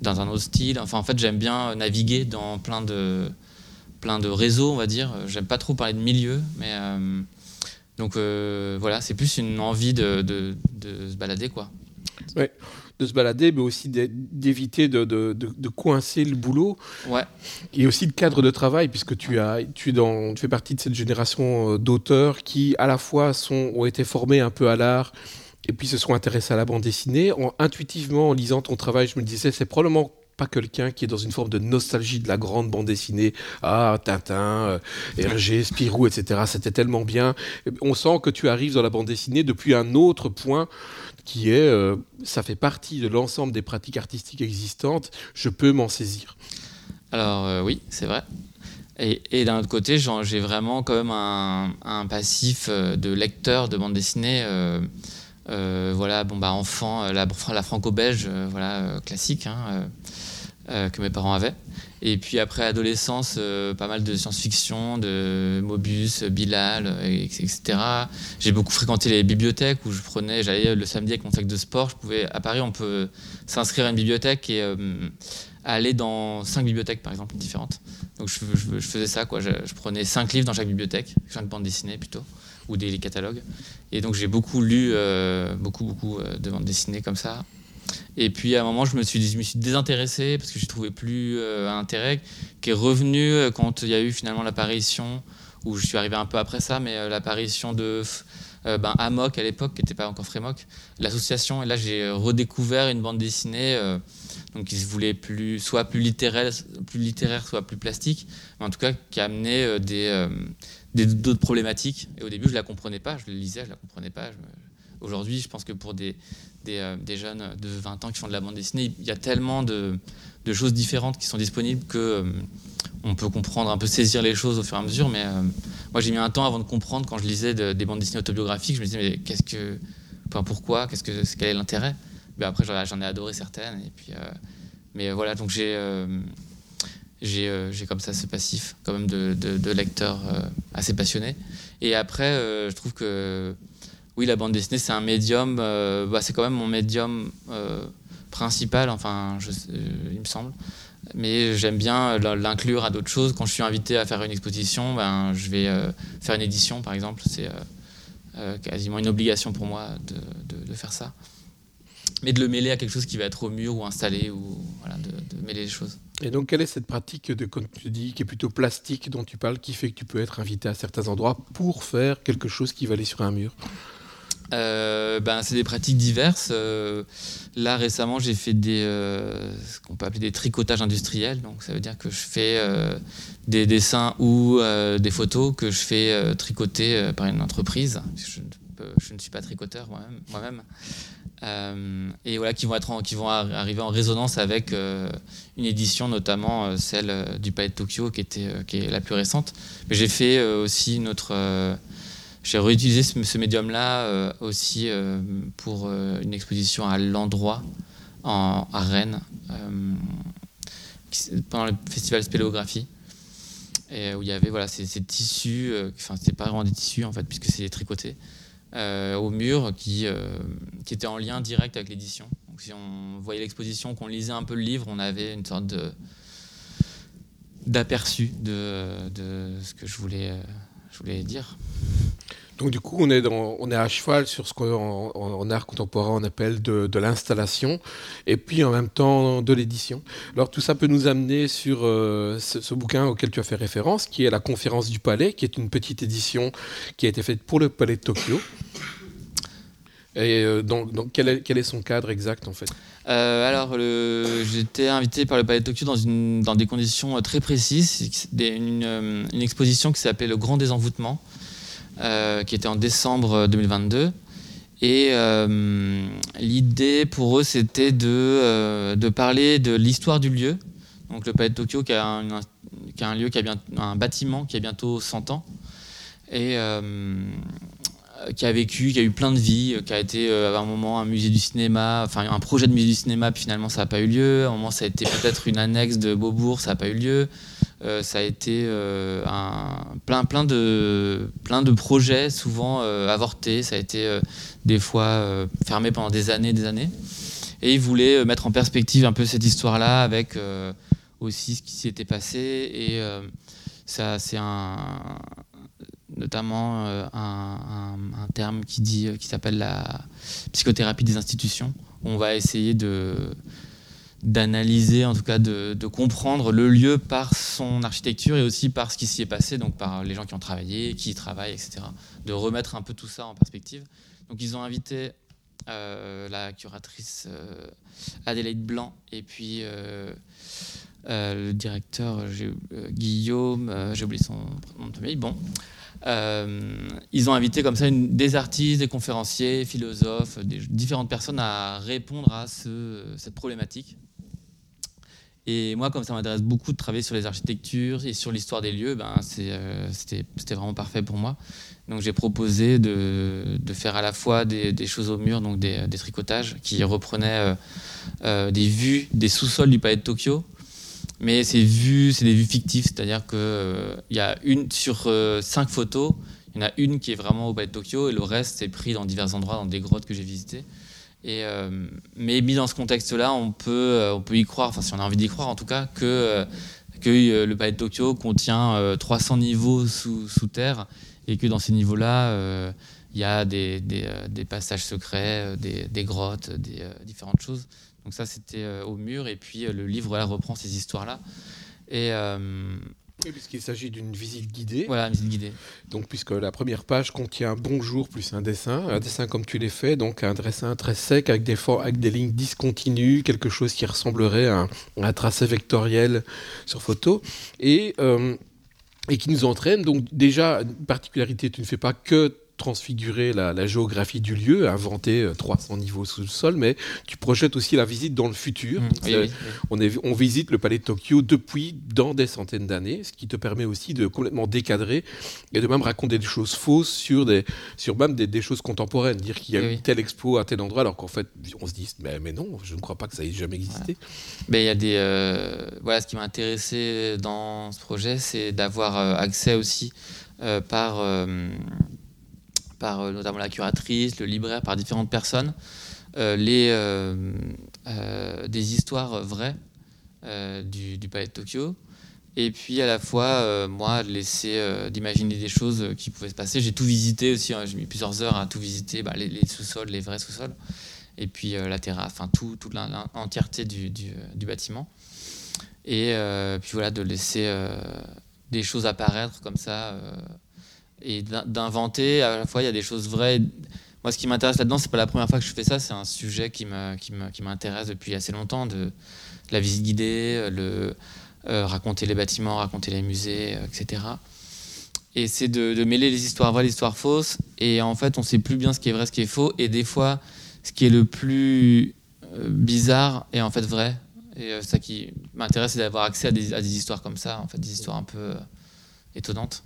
dans un autre style. Enfin, en fait, j'aime bien naviguer dans plein de, plein de réseaux, on va dire. J'aime pas trop parler de milieu, mais euh, donc euh, voilà, c'est plus une envie de, de, se balader, quoi. Ouais, de se balader, mais aussi d'éviter de, de, coincer le boulot. Ouais. Et aussi le cadre de travail, puisque tu, as, tu, dans, tu fais partie de cette génération euh, d'auteurs qui, à la fois, sont, ont été formés un peu à l'art et puis se sont intéressés à la bande dessinée. En, intuitivement, en lisant ton travail, je me disais, c'est probablement pas quelqu'un qui est dans une forme de nostalgie de la grande bande dessinée. Ah, Tintin, euh, Hergé, Spirou, etc. C'était tellement bien. On sent que tu arrives dans la bande dessinée depuis un autre point qui est, euh, ça fait partie de l'ensemble des pratiques artistiques existantes, je peux m'en saisir. Alors euh, oui, c'est vrai. Et, d'un autre côté, j'ai vraiment quand même un, un, passif de lecteur de bande dessinée euh, voilà, bon bah enfant, euh, la, la franco-belge, euh, voilà, classique, hein, que mes parents avaient. Et puis après adolescence, pas mal de science-fiction, de Mobius, Bilal, etc. J'ai beaucoup fréquenté les bibliothèques où je prenais, j'allais le samedi avec mon sac de sport. Je pouvais, à Paris, on peut s'inscrire à une bibliothèque et aller dans cinq bibliothèques, par exemple, différentes. Donc je faisais ça, quoi. Je, je prenais cinq livres dans chaque bibliothèque, cinq bandes dessinées plutôt, ou des catalogues. Et donc j'ai beaucoup lu, euh, beaucoup, beaucoup euh, de bandes dessinées comme ça. Et puis à un moment, je me suis, je me suis désintéressé parce que je trouvais plus euh, intérêt, qui est revenu quand il y a eu finalement l'apparition, où je suis arrivé un peu après ça, mais l'apparition de ben, Amok à l'époque, qui n'était pas encore Frémoc, l'association. Et là, j'ai redécouvert une bande dessinée donc qui se voulait plus, soit plus littéraire, plus littéraire, soit plus plastique, mais en tout cas qui amenait euh, euh, des- d'autres problématiques. Et au début, je la comprenais pas, je le lisais, je la comprenais pas. Aujourd'hui, je pense que pour des, des, euh, des jeunes de 20 ans qui font de la bande dessinée, il y a tellement de, de choses différentes qui sont disponibles que on peut comprendre, un peu saisir les choses au fur et à mesure. Mais moi, j'ai mis un temps avant de comprendre quand je lisais de- des bandes dessinées autobiographiques. Je me disais, mais qu'est-ce que, enfin, pourquoi, qu'est-ce que, quel est l'intérêt? Mais après, j'en ai adoré certaines. Et puis, euh, mais voilà, donc j'ai, euh, j'ai, euh, comme ça ce passif quand même de, de, lecteur euh, assez passionné. Et après, je trouve que oui, la bande dessinée, c'est un médium. bah, c'est quand même mon médium principal. Enfin, il me semble. Mais j'aime bien l'inclure à d'autres choses. Quand je suis invité à faire une exposition, ben, je vais faire une édition, par exemple. C'est quasiment une obligation pour moi de- de faire ça. Mais de le mêler à quelque chose qui va être au mur ou installé, ou voilà, de, de mêler les choses. Et donc, quelle est cette pratique de, comme tu dis, qui est plutôt plastique, dont tu parles, qui fait que tu peux être invité à certains endroits pour faire quelque chose qui va aller sur un mur? Euh, ben, c'est des pratiques diverses. Euh, là, récemment, j'ai fait des, euh, ce qu'on peut appeler des tricotages industriels. Donc, ça veut dire que je fais des dessins ou des photos que je fais tricoter par une entreprise. Je, ne peux- je ne suis pas tricoteur moi-même. Euh, et voilà, qui vont, être qui vont ar- arriver en résonance avec euh, une édition, notamment euh, celle euh, du Palais de Tokyo, qui, était, euh, qui est la plus récente. Mais j'ai fait euh, aussi euh, j'ai réutilisé ce, médium-là euh, aussi euh, pour euh, une exposition à l'endroit en, à Rennes euh, pendant le festival Spéléographie. Où il y avait voilà, ces, tissus, euh, enfin, c'était pas vraiment des tissus en fait, puisque c'est tricoté, euh, au mur qui, euh, qui étaient en lien direct avec l'édition. Donc si on voyait l'exposition, qu'on lisait un peu le livre, on avait une sorte d'aperçu de, ce que je voulais, euh, je voulais dire. Donc du coup, on est, à cheval sur ce qu'en en, art contemporain on appelle de, l'installation, et puis en même temps de l'édition. Alors tout ça peut nous amener sur euh, ce, bouquin auquel tu as fait référence, qui est La conférence du palais, qui est une petite édition qui a été faite pour le palais de Tokyo. Et euh, donc, quel, est, son cadre exact en fait? Euh, alors, le- j'étais invité par le Palais de Tokyo dans, des conditions très précises. Une exposition qui s'appelait Le Grand Désenvoûtement, euh, qui était en décembre 2022. Et euh, l'idée pour eux, c'était de, euh, de parler de l'histoire du lieu. Donc, le Palais de Tokyo, qui a un, qui a un lieu, qui a un bâtiment qui a bientôt 100 ans. Et. euh, qui a vécu, qui a eu plein de vies, euh, qui a été euh, à un moment un musée du cinéma, enfin un projet de musée du cinéma, puis finalement ça n'a pas eu lieu. À un moment ça a été peut-être une annexe de Beaubourg, ça n'a pas eu lieu. Euh, ça a été euh, un, plein, plein, de, plein de projets, souvent euh, avortés. Ça a été des fois fermé pendant des années, des années. Et ils voulaient mettre en perspective un peu cette histoire-là avec aussi ce qui s'y était passé. Et ça, c'est un, notamment un, un- terme qui dit, qui s'appelle la psychothérapie des institutions. On va essayer de d'analyser, en tout cas de, comprendre le lieu par son architecture et aussi par ce qui s'y est passé, donc par les gens qui ont travaillé, qui y travaillent, etc. De remettre un peu tout ça en perspective. Donc ils ont invité euh, la curatrice euh, Adélaïde Blanc et puis euh, euh, le directeur Guillaume, j'ai oublié son nom de famille, bon. Euh, ils ont invité comme ça des artistes, des conférenciers, philosophes, différentes personnes à répondre à ce- cette problématique. Et moi, comme ça m'intéresse beaucoup de travailler sur les architectures et sur l'histoire des lieux, ben, euh, c'était, vraiment parfait pour moi. Donc j'ai proposé de, faire à la fois des, choses au mur, donc des, tricotages qui reprenaient euh, des vues des sous-sols du palais de Tokyo, mais ces vues, c'est des vues fictives, c'est-à-dire que euh, il y a une sur euh, cinq photos, il y en a une qui est vraiment au palais de Tokyo et le reste c'est pris dans divers endroits, dans des grottes que j'ai visitées. Et, mais mis dans ce contexte-là, on peut, on peut y croire, enfin si on a envie d'y croire en tout cas, que, que le palais de Tokyo contient 300 niveaux sous, sous, terre et que dans ces niveaux-là, il y a des passages secrets, des, des grottes, des différentes choses. Donc ça, c'était au mur. Et puis le livre là, reprend ces histoires-là. Et puisqu'il s'agit d'une visite guidée. Voilà, visite guidée. Donc, puisque la première page contient un bonjour plus un dessin, un dessin comme tu l'as fait, donc un dessin très sec avec des, avec des lignes discontinues, quelque chose qui ressemblerait à un, tracé vectoriel sur photo. Et. Euh, et qui nous entraîne. Donc déjà, une particularité, tu ne fais pas que transfigurer la, géographie du lieu, inventer 300 euh, niveaux sous le sol, mais tu projettes aussi la visite dans le futur. Mmh. On, on, visite le palais de Tokyo depuis dans des centaines d'années, ce qui te permet aussi de complètement décadrer et de même raconter des choses fausses sur, des, sur même des, choses contemporaines. Dire qu'il y a eu tel expo à tel endroit, alors qu'en fait, on se dit, mais, mais, non, je ne crois pas que ça ait jamais existé. Mais il y a des. Euh, voilà, ce qui m'a intéressé dans ce projet, c'est d'avoir euh, accès aussi par par euh, notamment la curatrice, le libraire, par différentes personnes, euh, les, euh, des histoires vraies du, palais de Tokyo. Et puis à la fois, moi, laisser d'imaginer des choses qui pouvaient se passer. J'ai tout visité aussi, hein, j'ai mis plusieurs heures à tout visiter, bah, les, sous-sols, les vrais sous-sols, et puis la terrasse, enfin tout, toute l'entièreté du, du, bâtiment. Et puis voilà, de laisser des choses apparaître comme ça et d'inventer. À la fois, il y a des choses vraies. Moi, ce qui m'intéresse là-dedans, c'est pas la première fois que je fais ça. C'est un sujet qui m'intéresse depuis assez longtemps, de, la visite guidée, le euh, raconter les bâtiments, raconter les musées, euh, etc. Et c'est de, mêler les histoires vraies, les histoires fausses. Et en fait, on sait plus bien ce qui est vrai, ce qui est faux. Et des fois, ce qui est le plus euh, bizarre est en fait vrai. Et ça qui m'intéresse, c'est d'avoir accès à des, à des, histoires comme ça, en fait, des histoires un peu étonnantes.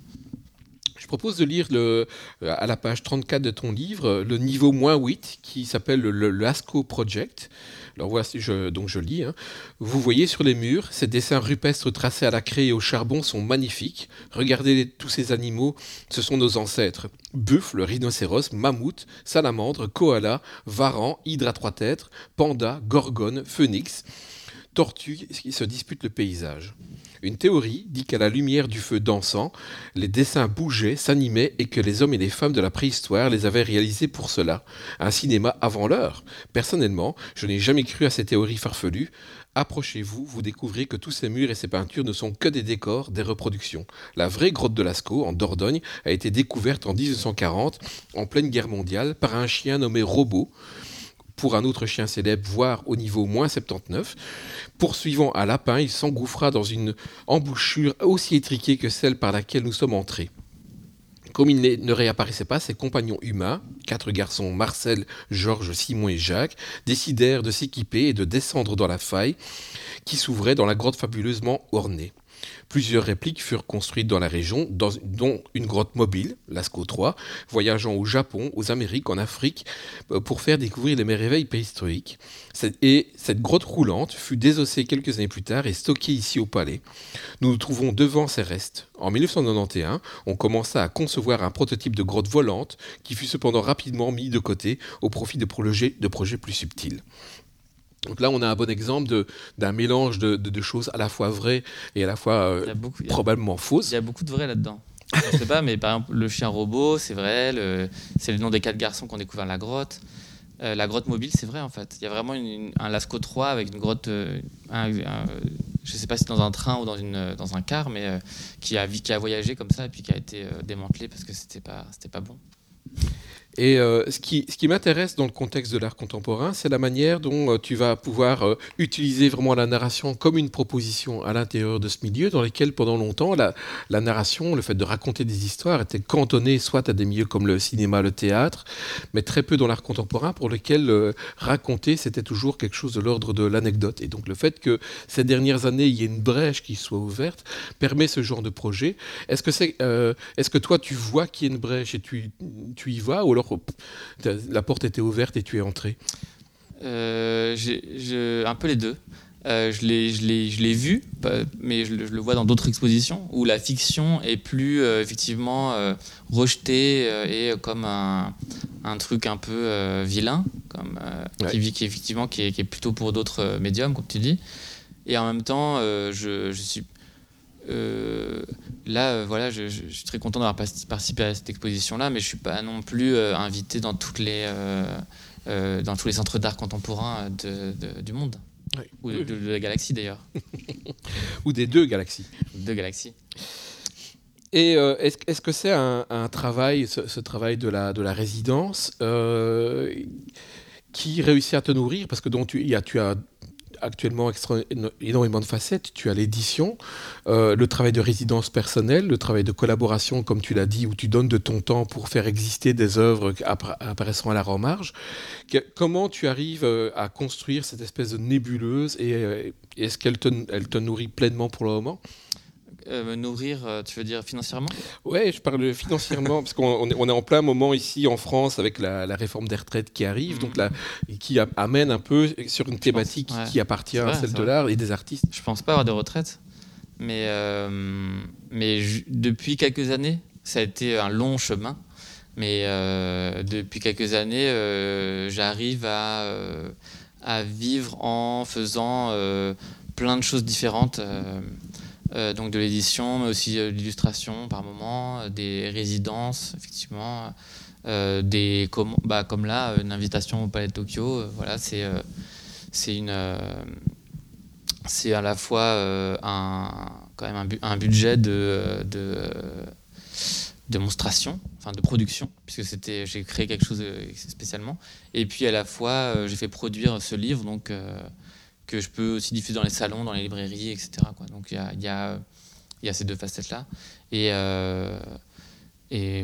Je propose de lire le, à la page 34 de ton livre le niveau moins 8 qui s'appelle le, Lasco Project. Alors voici, je, donc je lis. Hein. Vous voyez sur les murs, ces dessins rupestres tracés à la craie et au charbon sont magnifiques. Regardez tous ces animaux, ce sont nos ancêtres. Buffle, rhinocéros, mammouth, salamandre, koala, varan, hydre à trois têtes, panda, gorgone, phénix, tortue qui se disputent le paysage. Une théorie dit qu'à la lumière du feu dansant, les dessins bougeaient, s'animaient et que les hommes et les femmes de la préhistoire les avaient réalisés pour cela. Un cinéma avant l'heure. Personnellement, je n'ai jamais cru à ces théories farfelues. Approchez-vous, vous découvrez que tous ces murs et ces peintures ne sont que des décors, des reproductions. La vraie grotte de Lascaux, en Dordogne, a été découverte en 1940, en pleine guerre mondiale, par un chien nommé Robot pour un autre chien célèbre, voire au niveau moins 79. Poursuivant un lapin, il s'engouffra dans une embouchure aussi étriquée que celle par laquelle nous sommes entrés. Comme il ne réapparaissait pas, ses compagnons humains, quatre garçons, Marcel, Georges, Simon et Jacques, décidèrent de s'équiper et de descendre dans la faille qui s'ouvrait dans la grotte fabuleusement ornée. Plusieurs répliques furent construites dans la région, dont une grotte mobile, Lascaux 3, voyageant au Japon, aux Amériques, en Afrique, euh, pour faire découvrir les merveilles préhistoriques. Et cette grotte roulante fut désossée quelques années plus tard et stockée ici au palais. Nous nous trouvons devant ces restes. En 1991, on commença à concevoir un prototype de grotte volante qui fut cependant rapidement mis de côté au profit de projets plus subtils. Donc là, on a un bon exemple d'un mélange de, choses à la fois vraies et à la fois euh, probablement fausses. Il y a beaucoup de vrai là-dedans. Je sais pas, mais par exemple, le chien robot, c'est vrai. C'est le nom des quatre garçons qui ont découvert la grotte. Euh, la grotte mobile, c'est vrai en fait. Il y a vraiment un Lascaux 3 avec une grotte, euh, je ne sais pas si dans un train ou dans, une, dans un car, mais qui, a, qui a voyagé comme ça et puis qui a été démantelé parce que c'était pas, pas bon. Et euh, ce qui, m'intéresse dans le contexte de l'art contemporain, c'est la manière dont euh, tu vas pouvoir euh, utiliser vraiment la narration comme une proposition à l'intérieur de ce milieu, dans lequel pendant longtemps la, narration, le fait de raconter des histoires, était cantonné soit à des milieux comme le cinéma, le théâtre, mais très peu dans l'art contemporain, pour lequel raconter, c'était toujours quelque chose de l'ordre de l'anecdote. Et donc le fait que ces dernières années, il y ait une brèche qui soit ouverte, permet ce genre de projet. Est-ce que, toi, tu vois qu'il y a une brèche et tu, tu y vas, ou la porte était ouverte et tu es entré euh, Un peu les deux. Euh, je l'ai vu, mais je, le vois dans d'autres expositions où la fiction est plus euh, effectivement rejetée et comme un, un truc un peu vilain, comme, Ouais. qui, qui, effectivement qui est, qui est plutôt pour d'autres médiums, comme tu dis. Et en même temps, je, je suis euh, là, euh, voilà, je, je- je suis très content d'avoir participé à cette exposition-là, mais je suis pas non plus euh, invité dans toutes les dans tous les centres d'art contemporain de- de- du monde ou de, la galaxie d'ailleurs, Ou des deux galaxies. de galaxies. Et est-ce que c'est un, un travail, ce, ce travail de la, de la résidence, qui réussit à te nourrir? Parce que donc, tu, y a, tu as actuellement énormément de facettes. Tu as l'édition, euh, le travail de résidence personnelle, le travail de collaboration, comme tu l'as dit, où tu donnes de ton temps pour faire exister des œuvres appara- apparaissant à la marge. Que- comment tu arrives euh, à construire cette espèce de nébuleuse et euh, est-ce qu'elle te, nourrit pleinement pour le moment? Me nourrir, euh, tu veux dire financièrement? Ouais, je parle financièrement, parce qu'on on est, en plein moment ici en France avec la, la réforme des retraites qui arrive, donc la, et qui a- amène un peu sur une thématique ouais. qui appartient vrai, à celle de l'art et des artistes. Je pense pas avoir de retraite, mais, euh, mais depuis quelques années, ça a été un long chemin. Mais euh, depuis quelques années, euh, j'arrive à, euh, à vivre en faisant euh, plein de choses différentes. Euh, donc de l'édition, mais aussi euh, de l'illustration par moment, euh, des résidences, effectivement, des comme, bah, comme là, une invitation au Palais de Tokyo. voilà, c'est c'est une c'est à la fois un, quand même un, bu- un budget de, de démonstration, enfin de production, puisque j'ai créé quelque chose spécialement. Et puis à la fois, j'ai fait produire ce livre, donc que je peux aussi diffuser dans les salons, dans les librairies, etc. Donc il y a, ces deux facettes-là. Et, euh,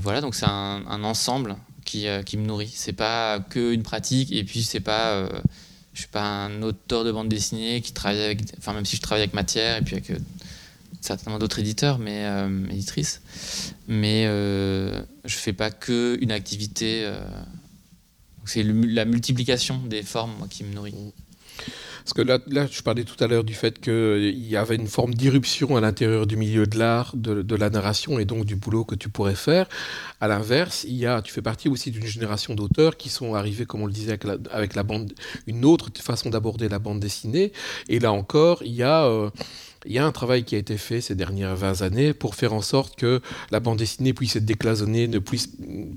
voilà, donc c'est un, ensemble qui, euh, qui me nourrit. C'est pas que une pratique, et puis c'est pas. euh, je suis pas un auteur de bande dessinée qui travaille avec, enfin même si je travaille avec Matière et puis avec certainement d'autres éditeurs, mais éditrices, mais je fais pas que une activité. c'est la multiplication des formes qui me nourrit. Parce que là, là, je parlais tout à l'heure du fait qu'il y avait une forme d'irruption à l'intérieur du milieu de l'art, de, de la narration et donc du boulot que tu pourrais faire. À l'inverse, il y a, tu fais partie aussi d'une génération d'auteurs qui sont arrivés, comme on le disait, avec la, avec la bande, une autre façon d'aborder la bande dessinée. Et là encore, il y a. euh, il y a un travail qui a été fait ces dernières 20 années pour faire en sorte que la bande dessinée puisse être décloisonnée, ne puisse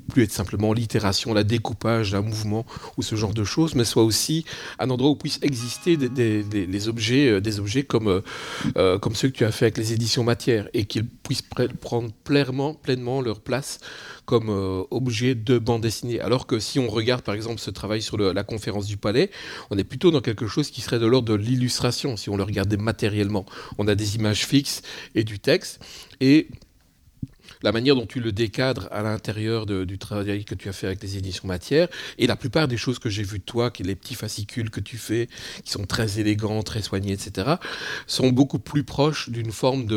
plus être simplement l'itération, la découpage d'un mouvement ou ce genre de choses, mais soit aussi un endroit où puissent exister des, objets, euh, des objets comme, euh, euh, comme ceux que tu as fait avec les éditions Matière et qu'ils puissent pre- prendre pleinement leur place comme euh, objet de bande dessinée. Alors que si on regarde par exemple ce travail sur la conférence du Palais, on est plutôt dans quelque chose qui serait de l'ordre de l'illustration si on le regardait matériellement. On a des images fixes et du texte et la manière dont tu le décadres à l'intérieur du travail que tu as fait avec les éditions Matière, et la plupart des choses que j'ai vues de toi, qui les petits fascicules que tu fais, qui sont très élégants, très soignés, etc., sont beaucoup plus proches d'une forme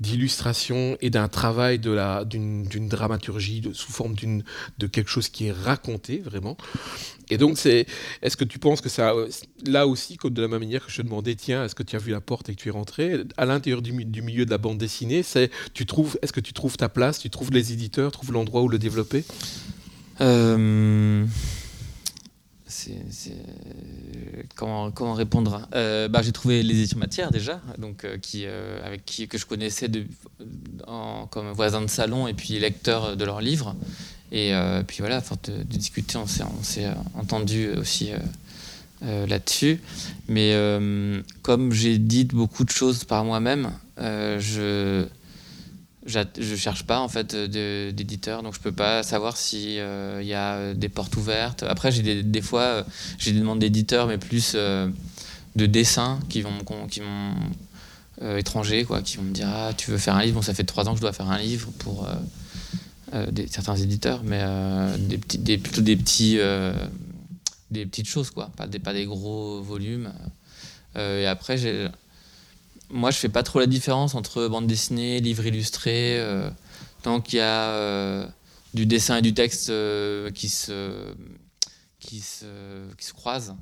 d'illustration et d'un travail d'une dramaturgie sous forme de quelque chose qui est raconté vraiment. Et donc c'est est-ce que tu penses que ça là aussi comme de la même manière que je te demandais tiens est-ce que tu as vu la porte et que tu es rentré à l'intérieur du, mi- du milieu de la bande dessinée c'est tu trouves est-ce que tu trouves ta place tu trouves les éditeurs trouves l'endroit où le développer? Euh, Comment, comment répondre Euh, bah, J'ai trouvé les éditions Matière déjà, donc, euh, qui, avec qui que je connaissais de, en- comme voisin de salon et puis lecteur de leurs livres. Et euh, puis voilà, à force de, discuter, on s'est, euh, entendu aussi euh, là-dessus. Mais comme j'édite beaucoup de choses par moi-même, je je cherche pas en fait d'éditeur, donc je peux pas savoir si euh, il y a des portes ouvertes. Après, j'ai des, fois j'ai des demandes d'éditeurs, mais plus de dessins qui vont qui vont étrangers quoi, qui vont me dire ah tu veux faire un livre, bon ça fait trois ans que je dois faire un livre pour des, certains éditeurs, mais euh, plutôt des petits euh, des petites choses quoi, pas des gros volumes. Euh, et après moi, je fais pas trop la différence entre bande dessinée, livre illustré. euh, tant qu'il y a euh, du dessin et du texte euh, qui, se, qui, se, qui se croisent,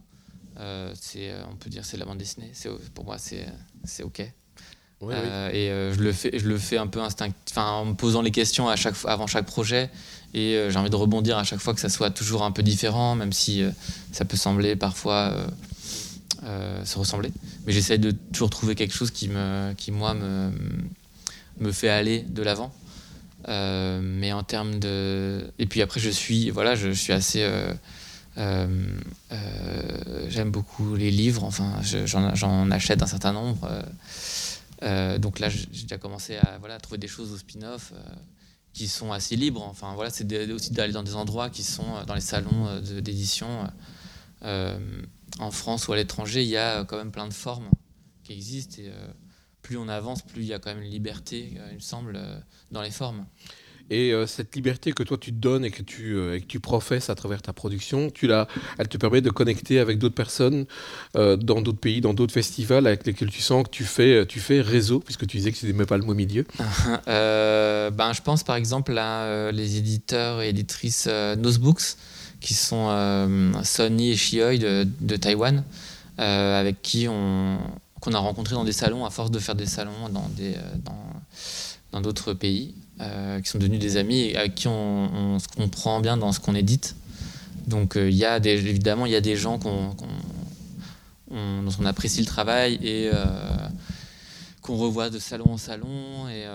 euh, euh, on peut dire c'est la bande dessinée. Pour moi, c'est, c'est OK. Et je le fais, je le fais un peu instinct, enfin en me posant les questions à chaque, avant chaque projet. Et j'ai envie de rebondir à chaque fois que ça soit toujours un peu différent, même si ça peut sembler parfois se ressembler. Mais j'essaie de toujours trouver quelque chose qui, me, qui moi, me, me fait aller de l'avant. Euh, mais en termes de. Et puis après, je suis, voilà, je, suis assez. Euh, euh, j'aime beaucoup les livres, enfin, j'en achète un certain nombre. Donc là, j'ai déjà commencé à trouver des choses au spin-off qui sont assez libres. Enfin, voilà, c'est aussi d'aller dans des endroits qui sont dans les salons d'édition. en France ou à l'étranger, il y a quand même plein de formes qui existent. Et, plus on avance, plus il y a quand même une liberté, euh, il me semble, euh, dans les formes. Et euh, cette liberté que toi tu te donnes et que tu, que tu professes à travers ta production, tu elle te permet de connecter avec d'autres personnes dans d'autres pays, dans d'autres festivals avec lesquels tu sens que tu fais, tu fais réseau, puisque tu disais que c'était même pas le mot milieu. ben, je pense par exemple à les éditeurs et éditrices Nosebooks, qui sont Sony et Shioi de, de Taïwan, avec qui on, qu'on a rencontrés dans des salons à force de faire des salons dans des euh, d'autres pays euh, qui sont devenus des amis avec qui on, se comprend bien dans ce qu'on édite. Donc euh, il y a des, évidemment il y a des gens qu'on, dont on apprécie le travail et qu'on revoit de salon en salon et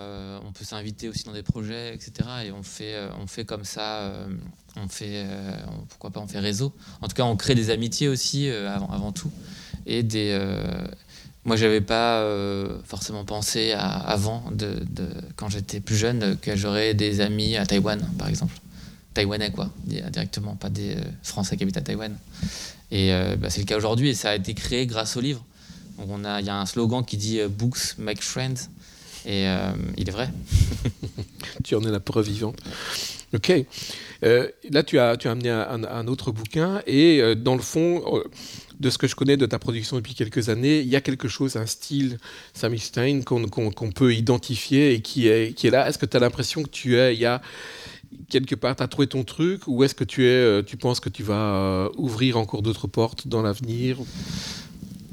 on peut s'inviter aussi dans des projets etc et on fait on fait comme ça on fait pourquoi pas on fait réseau. En tout cas on crée des amitiés aussi avant, avant tout. Et des moi, j'avais pas euh, forcément pensé avant, quand j'étais plus jeune, que j'aurais des amis à Taïwan, par exemple. Taïwanais, quoi, directement, pas des euh, Français qui habitent à Taïwan. Et euh, bah, c'est le cas aujourd'hui, et ça a été créé grâce au livre. Donc, il y a un slogan qui dit Books make friends, et il est vrai. tu en es la preuve vivante. Ok. là, tu as, tu as amené un autre bouquin, et dans le fond de ce que je connais de ta production depuis quelques années, il y a quelque chose, un style Sammy Stein qu'on peut identifier et qui est, qui est là. Est-ce que tu as l'impression que tu es, il y a quelque part, tu as trouvé ton truc ou est-ce que tu, es, euh, tu penses que tu vas euh, ouvrir encore d'autres portes dans l'avenir?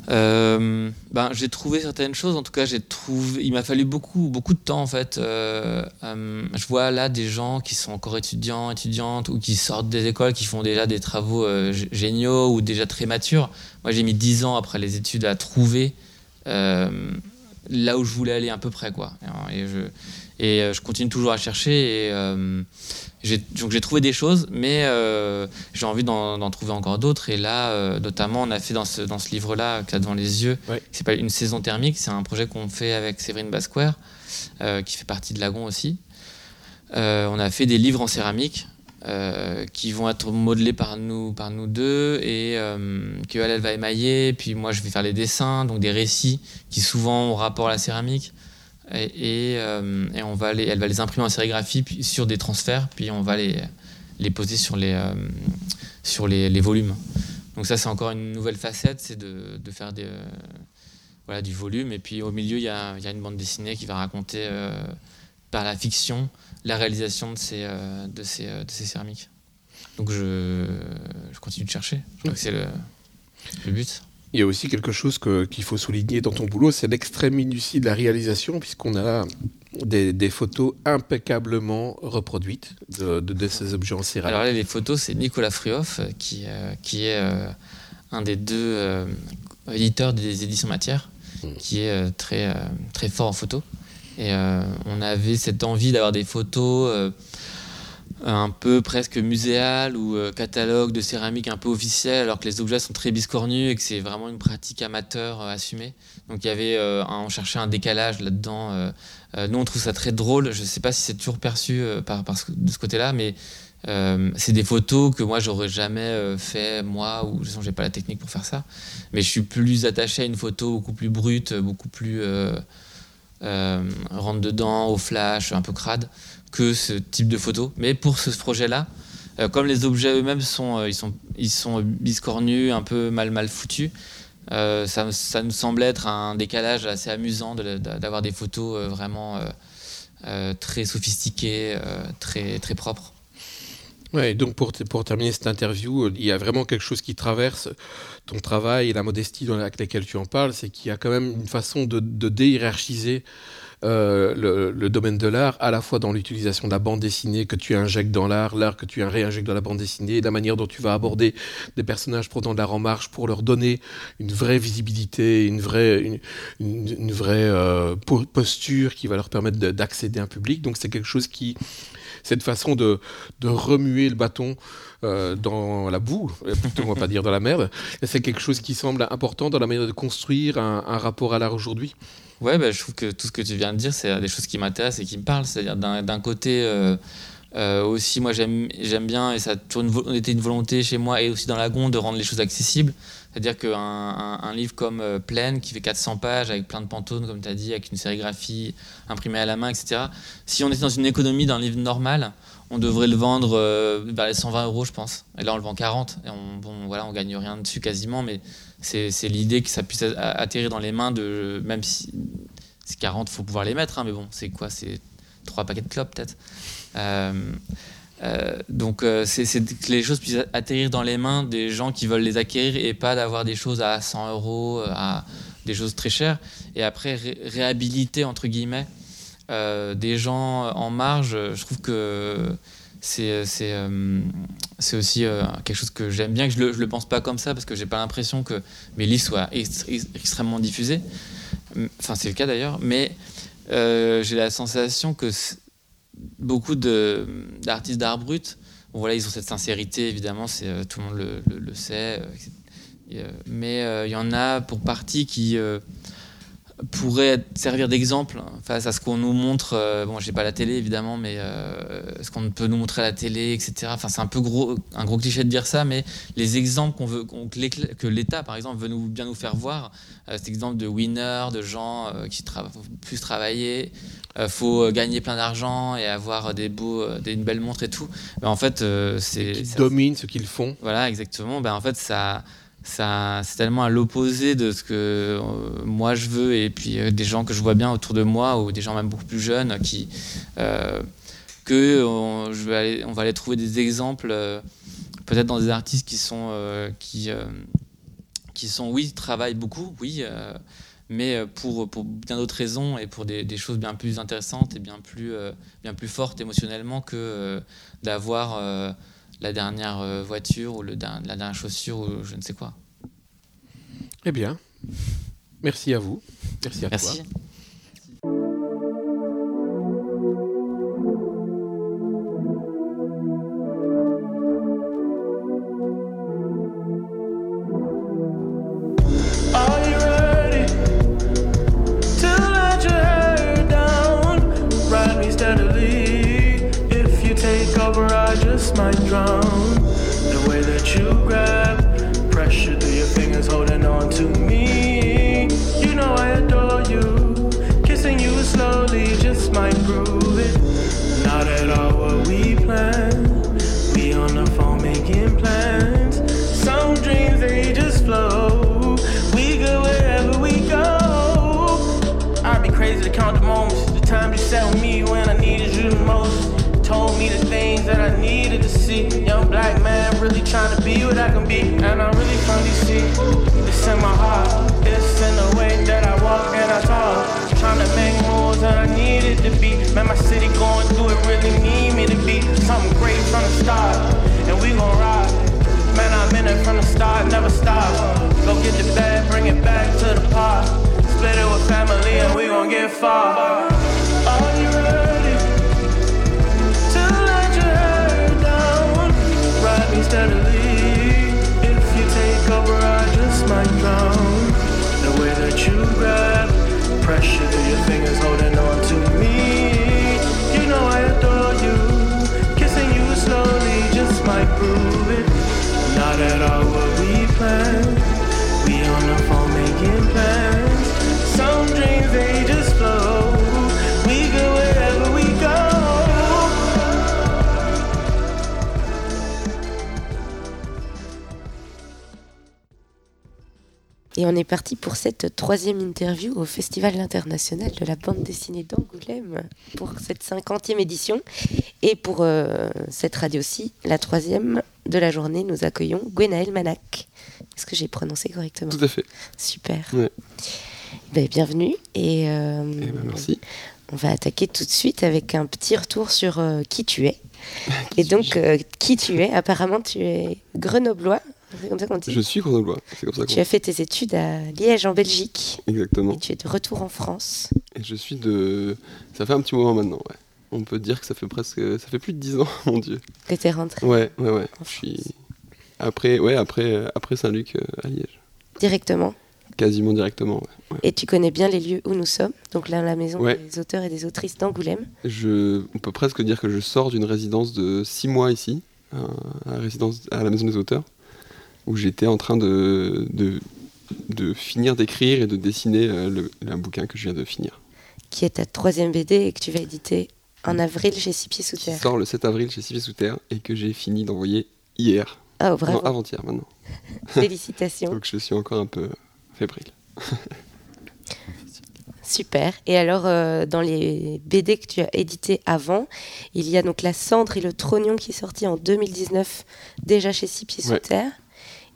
Euh, ben, j'ai trouvé certaines choses. En tout cas, j'ai trouvé. Il m'a fallu beaucoup, beaucoup de temps en fait. Euh, euh, je vois là des gens qui sont encore étudiants, étudiantes ou qui sortent des écoles, qui font déjà des travaux géniaux ou déjà très matures. Moi, j'ai mis dix ans après les études à trouver là où je voulais aller à peu près quoi. Et je, et je continue toujours à chercher. Et, donc j'ai trouvé des choses, mais euh, j'ai envie d'en trouver encore d'autres. Et là, euh, notamment, on a fait dans ce, dans ce livre-là, qui a devant les yeux, qui s'appelle Une saison thermique. C'est un projet qu'on fait avec Séverine Basquer, euh, qui fait partie de Lagon aussi. on a fait des livres en céramique. Qui vont être modelés par nous, par nous deux et que elle, va émailler, puis moi je vais faire les dessins, donc des récits qui souvent ont rapport à la céramique. Et, euh, et, on va les, elle va les imprimer en sérigraphie puis sur des transferts, puis on va les, les poser sur les, euh, sur les, volumes. Donc ça, c'est encore une nouvelle facette, c'est de, de, faire des, euh, voilà, du volume. Et puis au milieu, il y a, une bande dessinée qui va raconter par la fiction la réalisation de ces, de ces, de ces céramiques. Donc je, je, continue de chercher. Je crois que c'est le, le but. Il y a aussi quelque chose qu'il faut souligner dans ton boulot, c'est l'extrême minutie de la réalisation, puisqu'on a là des, photos impeccablement reproduites de, ces objets en céramique. Alors là, les photos, c'est Nicolas Fruoff, euh, qui, euh, qui est euh, un des deux éditeurs des éditions Matière, hmm. qui est très, très fort en photo. Et on avait cette envie d'avoir des photos un peu presque muséal ou euh, catalogue de céramique un peu officiel, alors que les objets sont très biscornus et que c'est vraiment une pratique amateur euh, assumée. Donc il y avait, euh, on cherchait un décalage là-dedans. nous, on trouve ça très drôle. Je ne sais pas si c'est toujours perçu par, de ce côté-là, mais c'est des photos que moi j'aurais jamais fait moi ou je j'ai pas la technique pour faire ça. Mais je suis plus attaché à une photo beaucoup plus brute, beaucoup plus rentre dedans au flash, un peu crade que ce type de photo. Mais pour ce projet-là, euh, comme les objets eux-mêmes sont, euh, ils sont, ils sont biscornus, un peu mal mal foutus, euh, ça, ça, nous semblait être un décalage assez amusant d'avoir des photos vraiment très sophistiquées, très, très propres. Ouais, donc pour, pour terminer cette interview, il y a vraiment quelque chose qui traverse ton travail et la modestie dans laquelle tu en parles, c'est qu'il y a quand même une façon de, de déhiérarchiser euh, le, domaine de l'art, à la fois dans l'utilisation de la bande dessinée que tu injectes dans l'art, l'art que tu réinjectes dans la bande dessinée, la manière dont tu vas aborder des personnages prenant de l'art en marche pour leur donner une vraie visibilité, une vraie, une, vraie euh, posture qui va leur permettre d'accéder à un public. Donc c'est quelque chose qui cette façon de, de remuer le bâton euh, dans la boue, plutôt on va pas dire dans la merde, c'est quelque chose qui semble important dans la manière de construire un, rapport à l'art aujourd'hui. Ouais, bah, je trouve que tout ce que tu viens de dire, c'est des choses qui m'intéressent et qui me parlent. C'est-à-dire d'un côté, euh, euh, aussi, moi j'aime bien, et ça a toujours été une volonté chez moi et aussi dans la Gonde, de rendre les choses accessibles. C'est-à-dire qu'un un, livre comme euh, Pleine, qui fait 400 pages, avec plein de pantones, comme tu as dit, avec une sérigraphie imprimée à la main, etc., si on était dans une économie d'un livre normal, on devrait le vendre vers les 120 euros, je pense. Et là, on le vend 40. Et on, bon, voilà, on gagne rien dessus quasiment, mais c'est l'idée que ça puisse atterrir dans les mains de. Même si c'est 40, il faut pouvoir les mettre, hein, mais bon, c'est quoi? C'est trois paquets de clopes peut-être. Euh, euh, donc euh, c'est que les choses puissent atterrir dans les mains des gens qui veulent les acquérir et pas d'avoir des choses à 100 euros, à des choses très chères. Et après, réhabiliter, entre guillemets, des gens en marge, je trouve que c'est euh, aussi euh, quelque chose que j'aime bien, que je le, le pense pas comme ça, parce que j'ai pas l'impression que mes livres soient extrêmement diffusés. Enfin, c'est le cas d'ailleurs, mais euh, j'ai la sensation que beaucoup d'artistes d'art brut, voilà, ils ont cette sincérité, évidemment, c'est tout le monde le, le sait, mais il y en a pour partie qui pourrait servir d'exemple face à ce qu'on nous montre. Euh, bon, j'ai pas la télé évidemment, mais euh, ce qu'on peut nous montrer à la télé, etc. Enfin, c'est un peu gros, un gros cliché de dire ça, mais les exemples qu'on veut, que l'État, par exemple, veut nous, bien nous faire voir, euh, cet exemple de winners, de gens qui travaillent plus travailler, faut gagner plein d'argent et avoir des beaux, des, une belle montre et tout. Ben, en fait, c'est qui domine ce qu'ils font. Voilà, exactement. Ben, en fait, ça c'est tellement à l'opposé de ce que euh, moi je veux et puis euh, des gens que je vois bien autour de moi ou des gens même beaucoup plus jeunes qui euh, que on, va aller trouver des exemples peut-être dans des artistes qui sont qui qui sont oui travaillent beaucoup oui mais pour, pour bien d'autres raisons et pour des, des, choses bien plus intéressantes et bien plus bien plus fortes émotionnellement que d'avoir la dernière euh, voiture ou le, la dernière chaussure ou je ne sais quoi. Eh bien, merci à vous. Merci à merci. toi. Might drown. The way that you grab really trying to be what I can be. And I'm really from DC. It's in my heart, it's in the way that I walk and I talk. Trying to make moves that I needed to be. Man, my city going through it really need me to be something great from the start. And we gon' ride. Man, I'm in it from the start, never stop. Go get the bag, bring it back to the pot. Split it with family and we gon' get far. Pressure through your fingers, holding on to me. You know I adore you. Kissing you slowly just might prove it. Not at all what we planned. We on the phone making plans. Et on est parti pour cette troisième interview au Festival international de la bande dessinée d'Angoulême pour cette cinquantième édition. Et pour euh, cette radio-ci, la troisième de la journée, nous accueillons Gwenaël Manac. Est-ce que j'ai prononcé correctement Tout à fait. Super. Ouais. Ben, bienvenue. Et, euh, Eh ben, merci. on va attaquer tout de suite avec un petit retour sur euh, qui tu es. Et donc, qui tu es Apparemment, tu es grenoblois. C'est comme ça qu'on dit. Je suis grenoblois. Comme ça Tu as fait tes études à Liège, en Belgique. Exactement. Et tu es de retour en France. Et je suis de. Ça fait un petit moment maintenant, ouais. On peut dire que ça fait presque. Ça fait plus de 10 ans, mon dieu. Que tu es rentré Ouais, ouais, ouais. Je suis. Après, ouais, après, après Saint-Luc euh, à Liège. directement. Quasiment directement, ouais. ouais. Et tu connais bien les lieux où nous sommes. Donc là, la maison Ouais. des auteurs et des autrices d'Angoulême. Je, on peut presque dire que je sors d'une résidence de 6 mois ici, à, à la résidence, à la maison des auteurs, où j'étais en train de, de, de finir d'écrire et de dessiner euh, le, un bouquin que je viens de finir. qui est ta troisième BD et que tu vas éditer en avril chez Six Pieds Sous Qui Terre. sort le 7 avril chez Sylvie Sous Terre et que j'ai fini d'envoyer hier. Ah, Non, bravo, avant-hier maintenant. félicitations. Donc je suis encore un peu fébrile. Super. Et alors, euh, dans les BD que tu as édités avant, il y a donc La Cendre et le Trognon qui est sorti en 2019, déjà chez Six Pieds Sous Ouais. Terre.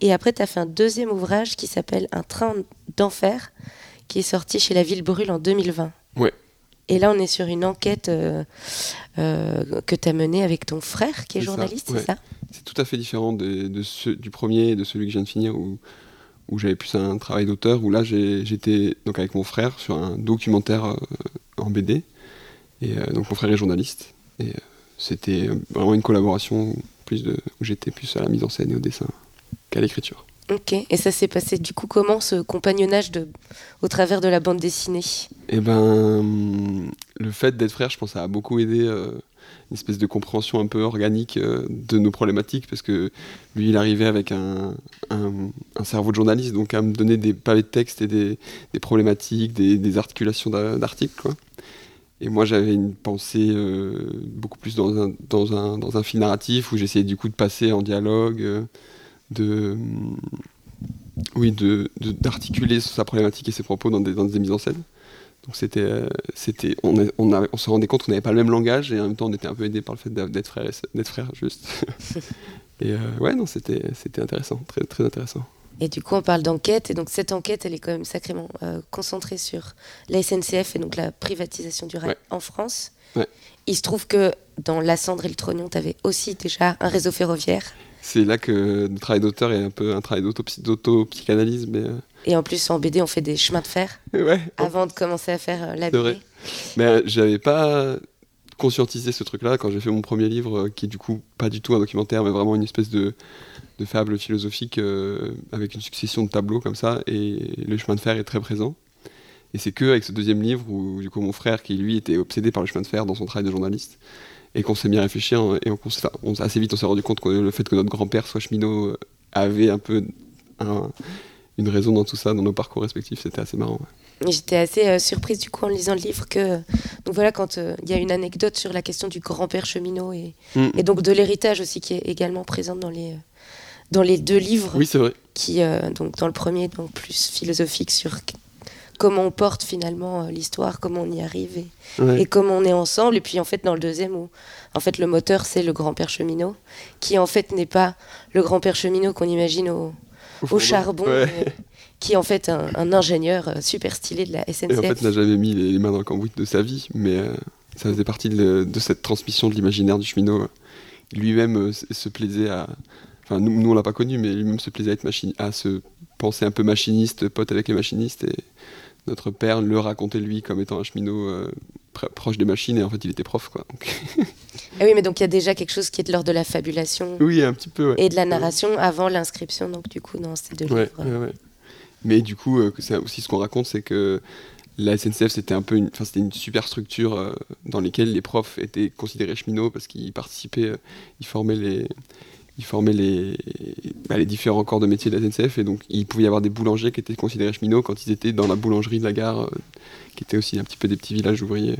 Et après, tu as fait un deuxième ouvrage qui s'appelle Un train d'enfer, qui est sorti chez La Ville Brûle en 2020. Ouais. Et là, on est sur une enquête euh, euh, que tu as menée avec ton frère, qui est, journaliste, c'est ça? C'est tout à fait différent de, de ceux- du premier et de celui que je viens de finir où, où j'avais plus un travail d'auteur, où là j'étais donc avec mon frère sur un documentaire euh, en BD. Et donc mon frère est journaliste. Et c'était vraiment une collaboration plus de, où j'étais plus à la mise en scène et au dessin qu'à l'écriture. Ok. Et ça s'est passé du coup comment ce compagnonnage de, au travers de la bande dessinée? Et ben, le fait d'être frère, je pense, ça a beaucoup aidé euh, une espèce de compréhension un peu organique euh, de nos problématiques, parce que lui, il arrivait avec un, un- un cerveau de journaliste, donc à me donner des pavés de texte et des, des problématiques, des, des articulations d'a- d'articles, quoi. Et moi, j'avais une pensée euh, beaucoup plus dans un, dans, un, dans un fil narratif, où j'essayais du coup de passer en dialogue, de... Oui, de, de- d'articuler sa problématique et ses propos dans des, dans des mises en scène. Donc c'était, euh, c'était, on, a- on, a- on se rendait compte qu'on n'avait pas le même langage et en même temps on était un peu aidé par le fait d'être frère, d'être frère juste. et euh, ouais, non, c'était, c'était intéressant, très, très intéressant. Et du coup, on parle d'enquête. Et donc, cette enquête, elle est quand même sacrément euh, concentrée sur la SNCF et donc la privatisation du rail Ouais. en France. Ouais. Il se trouve que dans La Cendre et le Trognon, tu avais aussi déjà un réseau ferroviaire. C'est là que le travail d'auteur est un peu un travail d'autopsy- d'auto-psychanalyse, mais euh, Et en plus, en BD, on fait des chemins de fer ouais. avant de commencer à faire euh, la BD. vrai. Mais euh, j'avais pas conscientisé ce truc-là quand j'ai fait mon premier livre, qui est du coup pas du tout un documentaire, mais vraiment une espèce de, de fable philosophique euh, avec une succession de tableaux comme ça, et le chemin de fer est très présent. Et c'est que avec ce deuxième livre où du coup mon frère, qui lui était obsédé par le chemin de fer dans son travail de journaliste, et qu'on s'est mis à réfléchir, hein, et on, enfin, assez vite on s'est rendu compte que le fait que notre grand-père soit cheminot euh, avait un peu un- une raison dans tout ça, dans nos parcours respectifs, c'était assez marrant. ouais. J'étais assez euh, surprise du coup en lisant le livre que donc voilà quand euh, il y a une anecdote sur la question du grand-père cheminot et, Mm. et donc de l'héritage aussi qui est également présente dans les dans les deux livres Oui, c'est vrai. qui euh, donc dans le premier donc plus philosophique sur comment on porte finalement euh, l'histoire comment on y arrive et, Ouais. et comment on est ensemble et puis en fait dans le deuxième où en fait le moteur c'est le grand-père cheminot qui en fait n'est pas le grand-père cheminot qu'on imagine au, charbon ouais. euh, qui est en fait un, un ingénieur euh, super stylé de la Et SNCF en fait, n'a jamais mis les mains dans le cambouis de sa vie, mais euh, ça faisait partie de, de cette transmission de l'imaginaire du cheminot. Lui-même euh, se se plaisait à. Enfin, nous, nous on l'a pas connu, mais lui-même se plaisait à, être machine, à se penser un peu machiniste, pote avec les machinistes. Et notre père le racontait lui comme étant un cheminot euh, pr- proche des machines, et en fait, il était prof, quoi. Ah oui, mais donc il y a déjà quelque chose qui est de l'ordre de la fabulation oui, un petit peu, ouais. et de la narration avant l'inscription, donc du coup, dans ces deux Ouais, livres. Mais du coup, euh, c'est aussi ce qu'on raconte, c'est que la SNCF, c'était un peu une, c'était une super structure euh, dans laquelle les profs étaient considérés cheminots parce qu'ils participaient, ils formaient les, ils formaient les, bah, les différents corps de métier de la SNCF et donc il pouvait y avoir des boulangers qui étaient considérés cheminots quand ils étaient dans la boulangerie de la gare, euh, qui était aussi un petit peu des petits villages ouvriers.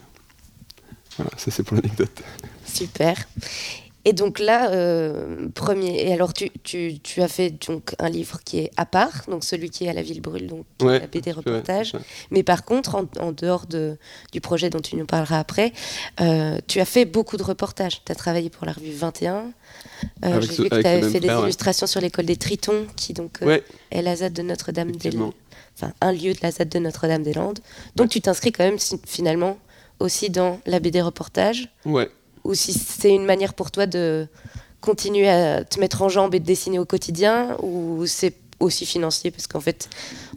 Voilà, ça c'est pour l'anecdote. Super. Et donc là, euh, premier. Et alors, tu, tu, tu, as fait donc un livre qui est à part, donc celui qui est à la ville brûle, donc ouais, la BD reportage. Mais par contre, en, en, dehors de, du projet dont tu nous parleras après, euh, tu as fait beaucoup de reportages. Tu as travaillé pour la revue 21. Euh, J'ai vu que tu avais fait des illustrations sur l'école des Tritons, qui donc est la ZAD de Notre-Dame-des-Landes. Enfin, un lieu de la ZAD de Notre-Dame-des-Landes. Donc, tu t'inscris quand même finalement aussi dans la BD reportage. Ouais ou si c'est une manière pour toi de continuer à te mettre en jambe et de dessiner au quotidien, ou c'est aussi financier? Parce qu'en fait,